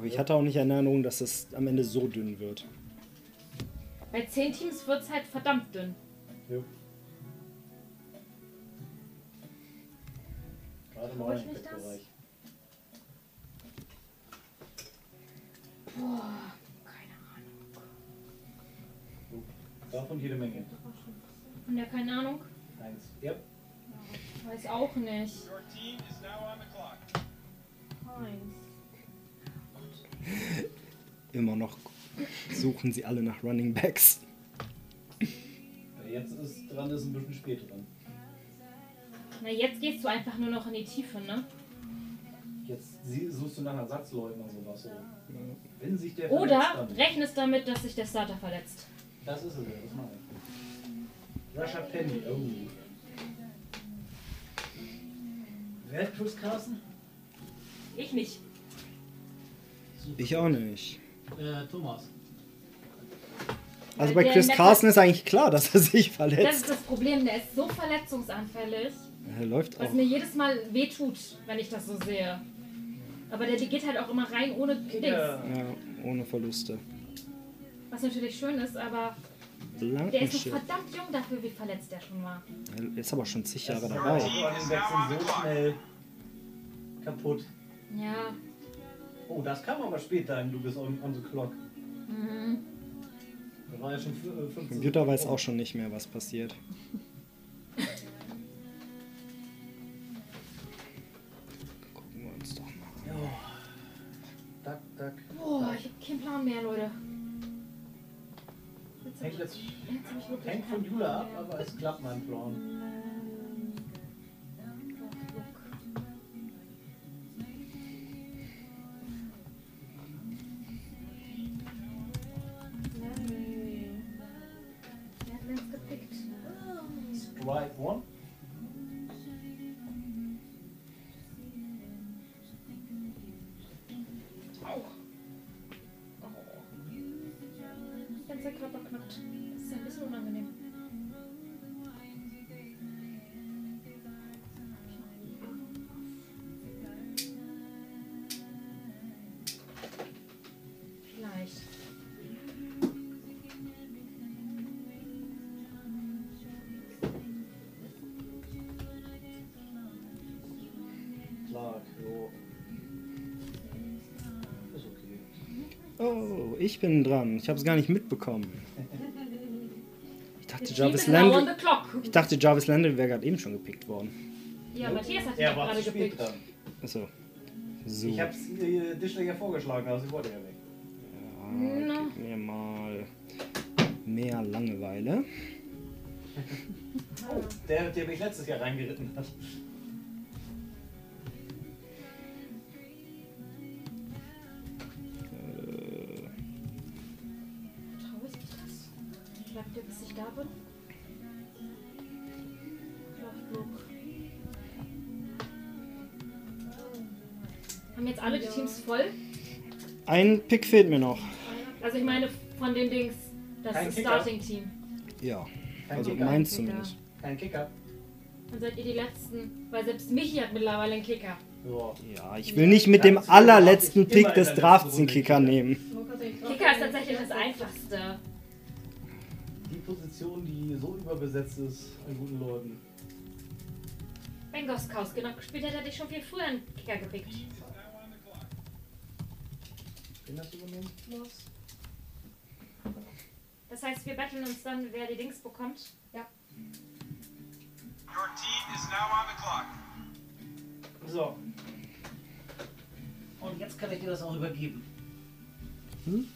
Aber ich hatte auch nicht in Erinnerung, dass es am Ende so dünn wird. Bei 10 Teams wird es halt verdammt dünn. Jo. Gerade Hol ich mich das? Pickbereich. Boah, keine Ahnung. Davon jede Menge. Und ja, keine Ahnung. Eins. Ja. Weiß auch nicht. Your team is now on the clock. Eins. Immer noch suchen sie alle nach Running Backs. Jetzt ist dran, ist ein bisschen spät dran. Na, jetzt gehst du einfach nur noch in die Tiefe, ne? Jetzt suchst du nach Ersatzleuten und sowas. So. Wenn sich der Oder verletzt, rechnest damit, dass sich der Starter verletzt. Das ist es ja, das meine ich. Rashad Penny, oh. Wer hat Chris Carson? Ich nicht. Ich auch nicht. Äh, Thomas. Also Weil bei der Chris letzte- Carson ist eigentlich klar, dass er sich Das verletzt. ist das Problem, der ist so verletzungsanfällig, Er läuft was auch. mir jedes Mal wehtut, wenn ich das so sehe. Aber der geht halt auch immer rein ohne Dings. Ja. Ohne Verluste. Was natürlich schön ist, aber der ist noch verdammt jung dafür, wie verletzt der schon war. Er ist aber schon zig Jahre Das dabei. Die sind so schnell kaputt. Ja. Oh, das kam aber später im Du bist on, on the clock. Mhm. Da war ja schon fü- äh, 15 Computer weiß auch schon nicht mehr, was passiert. Gucken wir uns doch mal an. Ja. Duck, duck. Boah, ich hab keinen Plan mehr, Leute. Jetzt Hängt ich, jetzt hängt von Jula ab, aber es klappt mein Plan. Ich bin dran. Ich habe es gar nicht mitbekommen. Ich dachte, Jarvis Landry, ich dachte, Jarvis Landry wäre gerade eben schon gepickt worden. Ja, Matthias hat ihn Er doch war gerade gepickt. dran. Achso. So. Ich hab's äh, Dischler ja vorgeschlagen, aber sie wollte ja nicht. Ah, gib mir mal mehr Langeweile. Der, der mich letztes Jahr reingeritten hat. Ihr, bis ich da bin? Haben jetzt alle die Teams voll? Ein Pick fehlt mir noch. Also ich meine von den Dings, das Kein Kicker. Starting-Team. Ja, Kein also Kicker. meins Kicker. zumindest. Kein Kicker. Dann seid ihr die Letzten, weil selbst Michi hat mittlerweile einen Kicker. Ja. Ich will nicht mit dem allerletzten genau, immer Pick des Drafts Kicker Kicker. nehmen. Kicker ist tatsächlich das Einfachste. So überbesetzt ist an guten Leuten. Wenn Goskaus genau gespielt hätte, hätte ich schon viel früher einen Kicker gepickt. Wen hast du übernehmen? Das heißt, wir betteln uns dann, wer die Dings bekommt. Your team is now on the clock. So. Und jetzt kann ich dir das auch übergeben. Hm?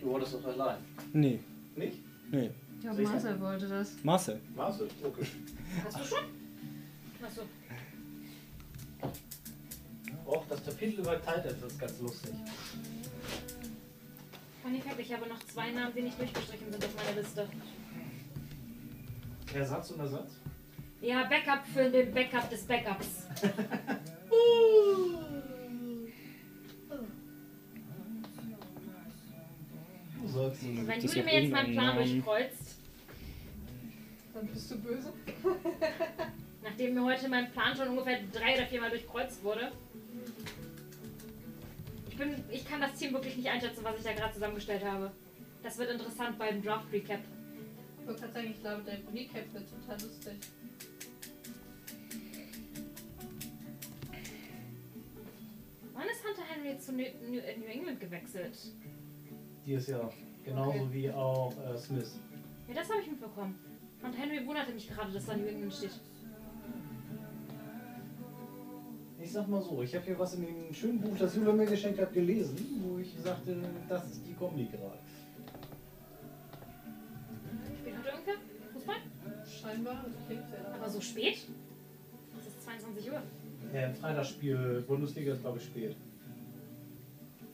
Du wolltest doch allein. Nee, Nicht? nee. Ich glaube, Marcel wollte das. Marcel. Du? Okay. Hast du schon? Achso. Auch das Kapitel über Titan ist ganz lustig. Funny Fact, ich habe noch zwei Namen, die nicht durchgestrichen sind auf meiner Liste. Ersatz und Ersatz? Ja, Backup für den Backup des Backups. Du. Und wenn noch mir jetzt meinen Plan durchkreuzt, Dann bist du böse. nachdem mir heute mein Plan schon ungefähr drei oder viermal durchkreuzt wurde. Ich, bin, ich kann das Team wirklich nicht einschätzen, was ich da gerade zusammengestellt habe. Das wird interessant beim Draft Recap. Ich wollte gerade sagen, ich glaube, dein Recap wird total lustig. Wann ist Hunter Henry zu New, New, äh, New England gewechselt? Dieses Jahr. Genauso Okay. wie auch äh, Smith. Ja, das habe ich mitbekommen. Und Henry wunderte mich gerade, dass da New England steht. Ich sag mal so, ich habe hier was in dem schönen Buch, das Jule mir geschenkt hat, gelesen, wo ich sagte, das ist die Kombi gerade. Spielt heute irgendwer? Fußball? Scheinbar, das klingt sehr. Aber so spät? Es ist 22 Uhr. Ja, ein Freitagsspiel, Bundesliga ist glaube ich spät.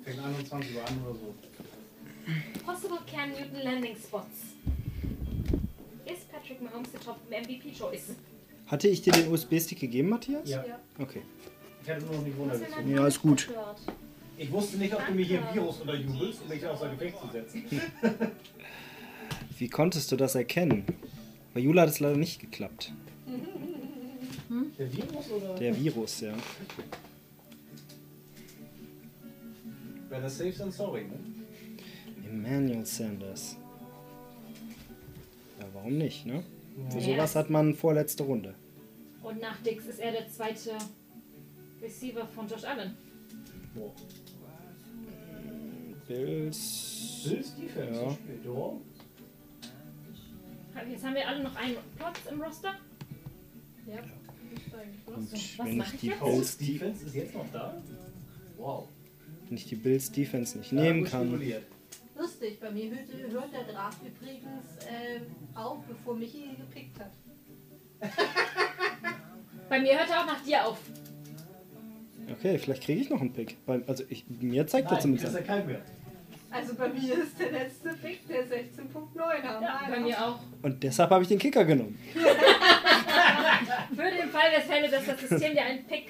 Fängt 21 Uhr an oder so. Possible Cam Newton Landing Spots. Ist Patrick Mahomes der Top MVP Choice? Hatte ich dir den USB-Stick gegeben, Matthias? Ja. Ja. Okay. Ich hatte nur noch nicht runtergezogen. Ja, ist gut. Ich wusste nicht, ob du mir hier ein Virus unterjubelst, um mich außer Gefecht zu setzen. Wie konntest du das erkennen? Bei Jula hat es leider nicht geklappt. Der Virus oder? Der Virus, ja. Better safe than sorry, ne? Emmanuel Sanders. Ja, warum nicht, ne? Für Ja. sowas hat man vorletzte Runde. Und nach Dix ist er der zweite Receiver von Josh Allen. Boah. Bills. Bills Defense Ja. ja. Jetzt haben wir alle noch einen Platz im Roster. Ja, eigentlich was. Und was wenn ich die jetzt? Bills, Defense ist jetzt noch da? Wow. wenn ich die Bills Defense nicht Ja, nehmen kann. spekuliert. Lustig, bei mir hört, hört der Draft übrigens ähm, auf, bevor Michi gepickt hat. Bei mir hört er auch nach dir auf. Okay, vielleicht kriege ich noch einen Pick. Weil, also ich, mir zeigt er Nein, das zumindest. ist ja kein mehr. Also bei mir ist der letzte Pick der 16.9 am Ja, bei mir auch. Und deshalb habe ich den Kicker genommen. Für den Fall der Fälle, dass das System dir einen Pick.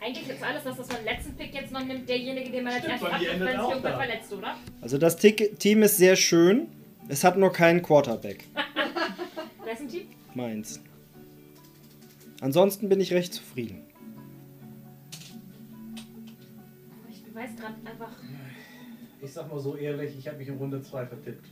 Eigentlich ist alles, das, was man letzten Pick jetzt noch nimmt, derjenige, den man als erstes abgibt, wenn sich irgendwer verletzt, oder? Also das Team ist sehr schön. Es hat nur keinen Quarterback. Wessen Team? Meins. Ansonsten bin ich recht zufrieden. Ich weiß gerade einfach. Ich sag mal so ehrlich, ich habe mich in Runde 2 vertippt.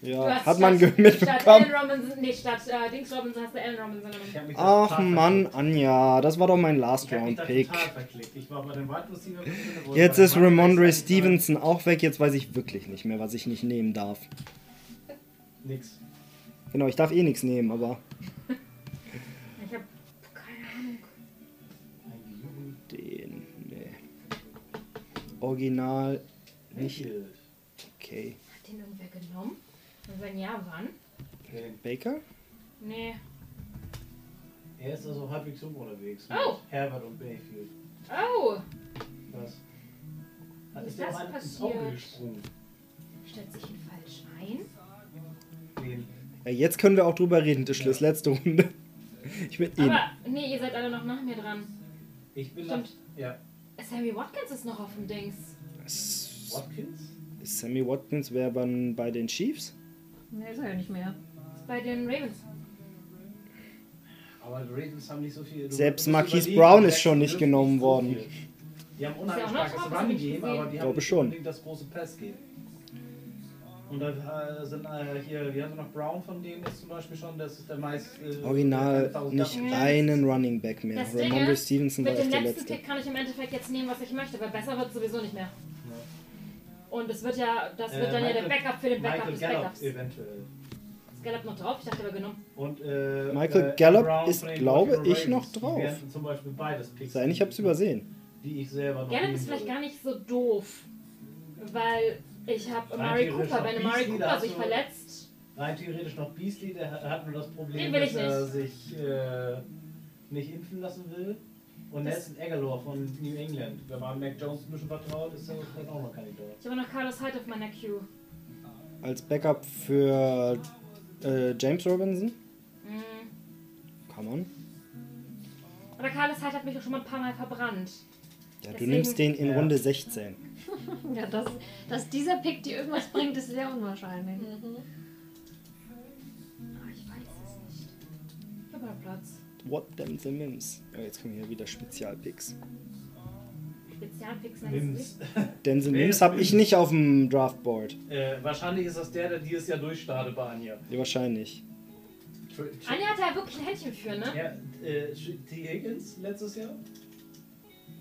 Du Ja, hast hat man statt, ge- Statt mitbekommen. Alan Robinson, nee, statt äh, Dings Robinson hast du Alan Robinson Ach Mann, verklickt. Anja, das war doch mein Last Ich Round Pick. total verklickt. Ich war bei den Wide Receiver. wollte Jetzt ist Ramondre Stevenson auch weg. Jetzt weiß ich wirklich nicht mehr, was ich nicht nehmen darf. Nix. Genau, ich darf eh nichts nehmen, aber Ich hab keine Ahnung. den. Nee. Original nicht. Okay. Hat den irgendwer genommen? Wenn ja, wann? Baker? Nee. Er ist also halbwegs rum unterwegs. Oh. Mit Herbert und Mayfield. Oh! Was? Da Ist ist der ein- ins passiert? Auge gesprungen. Stellt sich ihn falsch ein? Den. Ja, jetzt können wir auch drüber reden, Tischles. Letzte Runde. Ich bin in. Aber, nee, ihr seid alle noch nach mir dran. Ich bin nach. Stimmt. Ja. Sammy Watkins ist noch auf dem Dings. S- Watkins? Sammy Watkins wäre dann bei den Chiefs? Nee, ist er ja nicht mehr. Ist bei den Ravens. Aber die Ravens haben nicht so viel. du Selbst Marquise Brown ist schon nicht genommen so worden. Die haben unheimlich ja starkes Run gesehen. aber die Glaube haben nicht schon. unbedingt das große Pass Game. Und da äh, sind äh, hier, wie haben noch Brown von denen ist zum Beispiel schon, das ist der meist. Äh, Original der nicht 1000 Ja. einen Running Back mehr. Ramondre Stevenson war Mit dem echt der letzten letzte. Pick kann ich im Endeffekt jetzt nehmen, was ich möchte, weil besser wird es sowieso nicht mehr. Und es wird ja, das wird Äh, dann ja der Michael- Backup für den Backup Michael des Gallup Backups. eventuell. Ist Gallup noch drauf? Ich dachte, war genommen. Und, äh, Michael äh, Gallup Brown ist, glaube ich, noch drauf. zum Beispiel beides Picks. Sein, ich hab's übersehen. Die ich selber noch Gallup ist vielleicht würde. gar nicht so doof, weil ich habe Amari theoretisch Cooper. Wenn Amari da Cooper sich verletzt, Rein theoretisch noch Beasley, der hat- nur das Problem, dass er sich äh, nicht impfen lassen will. Und Das- Nelson Aguilar von New England. Wenn man Mac Jones ein bisschen vertraut, ist er vielleicht auch noch Kandidat. ich habe noch Carlos Hyde auf meiner Queue. Als Backup für äh, James Robinson? Mhm. Come on. Aber Carlos Hyde hat mich doch schon mal ein paar Mal verbrannt. Ja, du Deswegen- nimmst den in Ja. Runde 16. Ja, dass, dass dieser Pick dir irgendwas bringt, ist sehr unwahrscheinlich. Ah, ich weiß es nicht. Ich habe noch Platz. What them the Mims. Ja, jetzt kommen hier wieder Spezialpicks. Spezialpicks nennst du Mims. Denn the Mims habe ich nicht auf dem Draftboard. Äh, wahrscheinlich ist das der, der dieses Jahr durchstartet bei Anja. Ja, wahrscheinlich. Anja hat da wirklich ein Händchen für, ne? Ja, äh, T. Higgins letztes Jahr.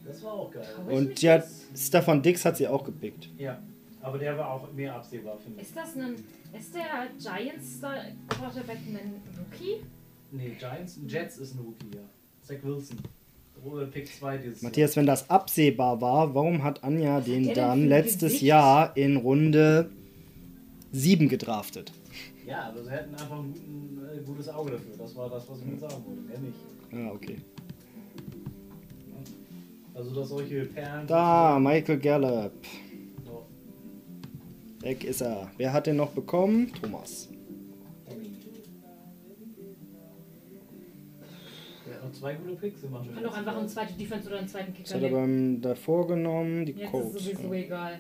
Das war auch geil. Und das? Stefan Dix hat sie auch gepickt. Ja, aber der war auch mehr absehbar, finde ich. Ist das ein. Ist der Giants da Quarterback ein Rookie? Nee, Giants, Jets ist ein Rookie, ja. Zach Wilson. Robert Pick 2 dieses Matthias, wenn das absehbar war, warum hat Anja den dann letztes Gesicht? Jahr in Runde 7 gedraftet? Ja, aber sie hätten einfach ein guten, äh, gutes Auge dafür. Das war das, was ich mir sagen wollte. Mehr nicht. Ah, okay. Also, dass solche Perlen. Da, Michael Gallup. Weg ist er. Wer hat den noch bekommen? Thomas. Hat zwei gute Picks gemacht. Ich kann doch einfach einen zweiten Defense oder einen zweiten Das Kicker hat er beim davor genommen, die Jetzt ist Colts. es sowieso egal.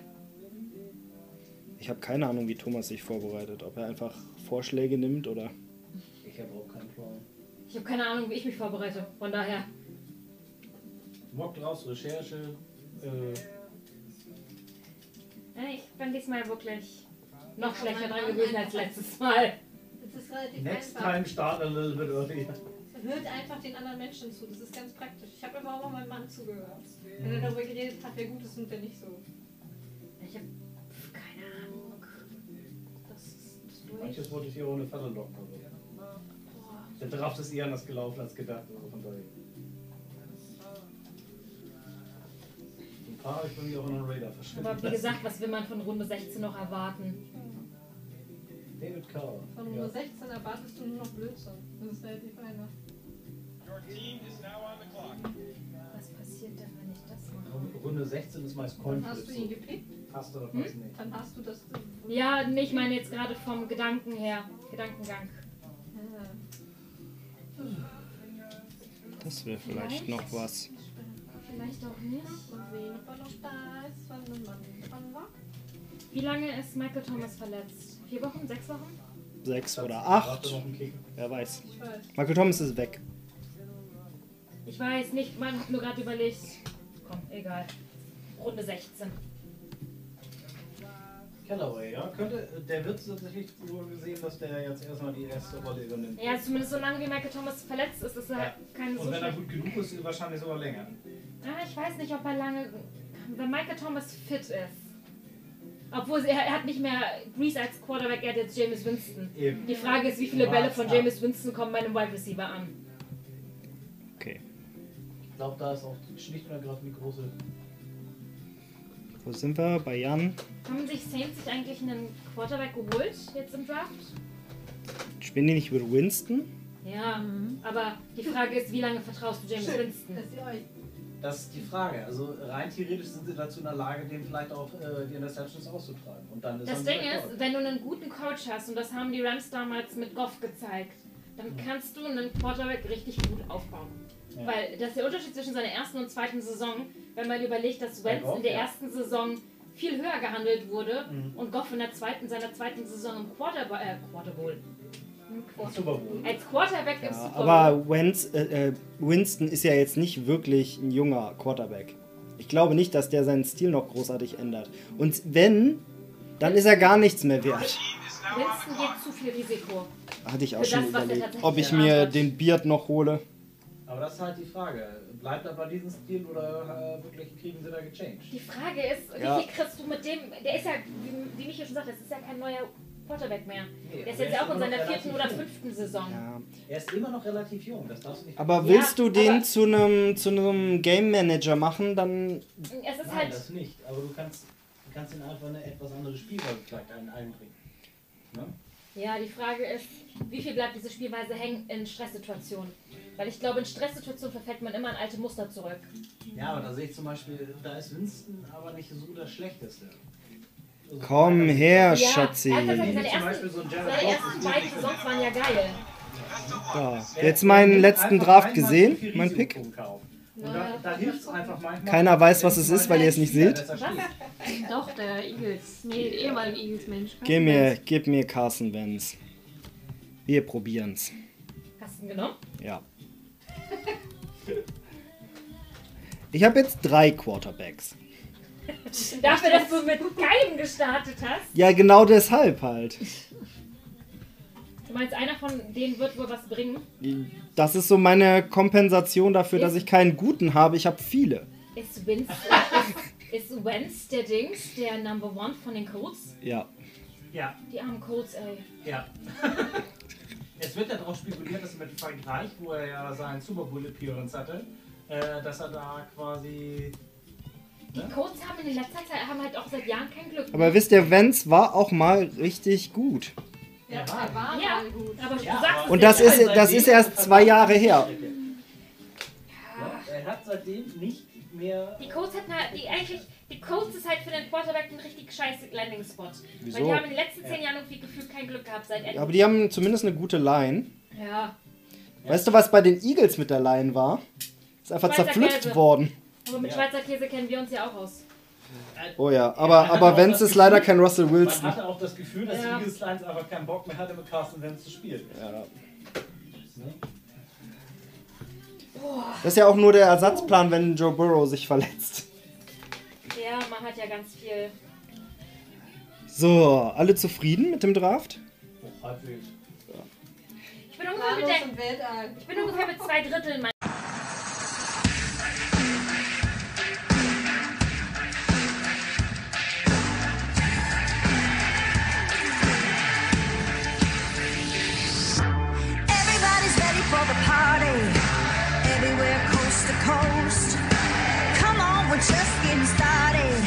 Ich habe keine Ahnung, wie Thomas sich vorbereitet. Ob er einfach Vorschläge nimmt oder. Ich habe auch keinen Plan. Ich habe keine Ahnung, wie ich mich vorbereite. Von daher. Mock draus, Recherche. Äh, Ja, Ich bin diesmal wirklich noch schlechter dran gewesen als letztes Mal. Das ist relativ next einfach. time start a little bit earlier. Hört einfach den anderen Menschen zu. Das ist ganz praktisch. Ich habe immer auch mal meinem Mann zugehört. Wenn er darüber geredet hat, wer gut ist und wer nicht so. Ich habe keine Ahnung. Das ist durch. Manches wollte ich hier ohne Falle locken. Aber der Draft ist eher anders gelaufen als gedacht. Also von daher. Ein paar habe ich bei mir auch in den Radar verschwunden. Aber wie gesagt, was will man von Runde 16 noch erwarten? David Carr. Von Nummer 16 erwartest du nur noch Blödsinn. Das ist relativ einfach. Was passiert denn, wenn ich das mache? Und Runde 16 ist meist Coin hast du ihn gepickt, Passt oder Hm? passt nicht. dann hast du das. Ja, nee, ich meine jetzt gerade vom Gedanken her. Gedankengang. Das wäre vielleicht noch was. Vielleicht auch nicht. Mal sehen, ob er noch da ist, wann der Mann dran war. Wie lange ist Michael Thomas verletzt? Vier Wochen? Sechs Wochen? Sechs oder acht. Wer weiß. Weiß. Michael Thomas ist weg. Ich weiß nicht, man hat nur gerade überlegt. Komm, egal. Runde 16. Callaway, ja. Könnte, der wird tatsächlich so gesehen, dass der jetzt erstmal die erste Rolle übernimmt. Ja, zumindest so lange wie Michael Thomas verletzt ist, ist er Ja. keine so Und wenn er gut genug ist, wahrscheinlich sogar länger. Ah, ich weiß nicht, ob er lange. Wenn Michael Thomas fit ist. Obwohl er, er hat nicht mehr Grease als Quarterback, er hat jetzt James Winston. Eben. Die Frage ist, wie viele Bälle von Ja. James Winston kommen bei einem Wide Receiver an? Ich glaube, da ist auch schlicht und ergreifend die große. Wo sind wir? Bei Jan. Haben sich Saints sich eigentlich einen Quarterback geholt jetzt im Draft? Spielen die nicht mit Winston? Ja, aber die Frage ist, wie lange vertraust du James Winston? Dass ihr euch Das ist die Frage. Also rein theoretisch sind sie dazu in der Lage, dem vielleicht auch äh, die Interceptions auszutreiben. Und dann ist Das Ding ist, wenn du einen guten Coach hast, und das haben die Rams damals mit Goff gezeigt, dann kannst du einen Quarterback richtig gut aufbauen. Ja. Weil das ist der Unterschied zwischen seiner ersten und zweiten Saison, wenn man überlegt, dass Wentz in der ja. ersten Saison viel höher gehandelt wurde Mhm. und Goff in der zweiten, seiner zweiten Saison im Quarterba äh, Quarterbowl. Im Super Bowl. Als Quarterback im Ja, Super Bowl. aber Wentz, äh, äh, Winston ist ja jetzt nicht wirklich ein junger Quarterback. Ich glaube nicht, dass der seinen Stil noch großartig ändert. Und wenn, dann ist er gar nichts mehr wert. Winston geht zu viel Risiko. Hatte ich auch Für schon das, er überlegt, ob ich mir den Beard noch hole. Aber das ist halt die Frage. Bleibt er bei diesem Stil oder äh, wirklich kriegen sie da gechanged? Die Frage ist, Ja. wie viel kriegst du mit dem, der ist ja, wie, wie Michael schon sagt, das ist ja kein neuer Quarterback mehr. Nee, Der ist jetzt ja auch in seiner vierten oder fünften Saison. Ja. Er ist immer noch relativ jung, das darfst du nicht Aber Ja, willst du den zu einem zu einem Game Manager machen, dann Es ist Nein, halt, das nicht. Aber du kannst, du kannst ihn einfach eine etwas andere Spielweise vielleicht ein, einbringen. Ne? ja, die Frage ist, wie viel bleibt diese Spielweise hängen in Stresssituationen? Weil ich glaube, in Stresssituationen verfällt man immer in alte Muster zurück. Ja, aber da sehe ich zum Beispiel, da ist Winston aber nicht so das Schlechteste. Also, komm her, Ja, Schatzi. seine ersten, so beiden Saisons waren ja geil. Da. Jetzt meinen letzten Draft gesehen, mein Pick. da, da. Keiner weiß, was es ist, weil ihr es nicht seht. Doch, der Eagles. Nee, der ehemalige Eagles-Mensch. Gib mir, gib mir Carson Wentz. Wir probieren's. Hast du ihn genommen? Ja. Ich habe jetzt drei Quarterbacks. Dafür, dass du mit keinem gestartet hast. Ja, genau deshalb halt. Du meinst, einer von denen wird wohl was bringen? Das ist so meine Kompensation dafür, dass ich keinen guten habe. Ich habe viele. Ist Wentz, ist, ist Wentz der Dings, der Number One von den Colts? Ja. Ja, Die armen Colts, ey. ja. es wird ja darauf spekuliert, dass mit Frankreich, wo er ja seinen Super Bowl Appearance hatte, äh, dass er da quasi. Die Colts haben in letzter Zeit haben halt auch seit Jahren kein Glück. Aber wisst ihr, Wentz war auch mal richtig gut. Ja, er war ja, mal gut. aber Ja, du sagst es Und das nicht. ist, das ist erst zwei Jahre her. Ja, er hat seitdem nicht mehr. Die Colts hatten halt, die eigentlich, die Colts ist halt für den Quarterback ein richtig scheiße Landing-Spot. Weil Wieso? die haben in den letzten zehn Jahren irgendwie gefühlt kein Glück gehabt seit Ende. Aber die haben zumindest eine gute Line. ja, Weißt du, was bei den Eagles mit der Line war? Ist einfach Schweizer zerpflückt Käse. worden. aber mit Ja. Schweizer Käse kennen wir uns ja auch aus. Oh ja, aber, aber Wentz ist leider kein Russell Man Wilson. hatte auch das Gefühl, dass Ja. die Eagles Lions einfach keinen Bock mehr hatte, mit Carsten Wentz zu spielen. Ja. Ne? Das ist ja auch nur der Ersatzplan, wenn Joe Burrow sich verletzt. Ja, man hat ja ganz viel. So, alle zufrieden mit dem Draft? Oh, halbwegs. Ich bin ungefähr mit, der, ich bin ungefähr mit zwei Dritteln just getting started.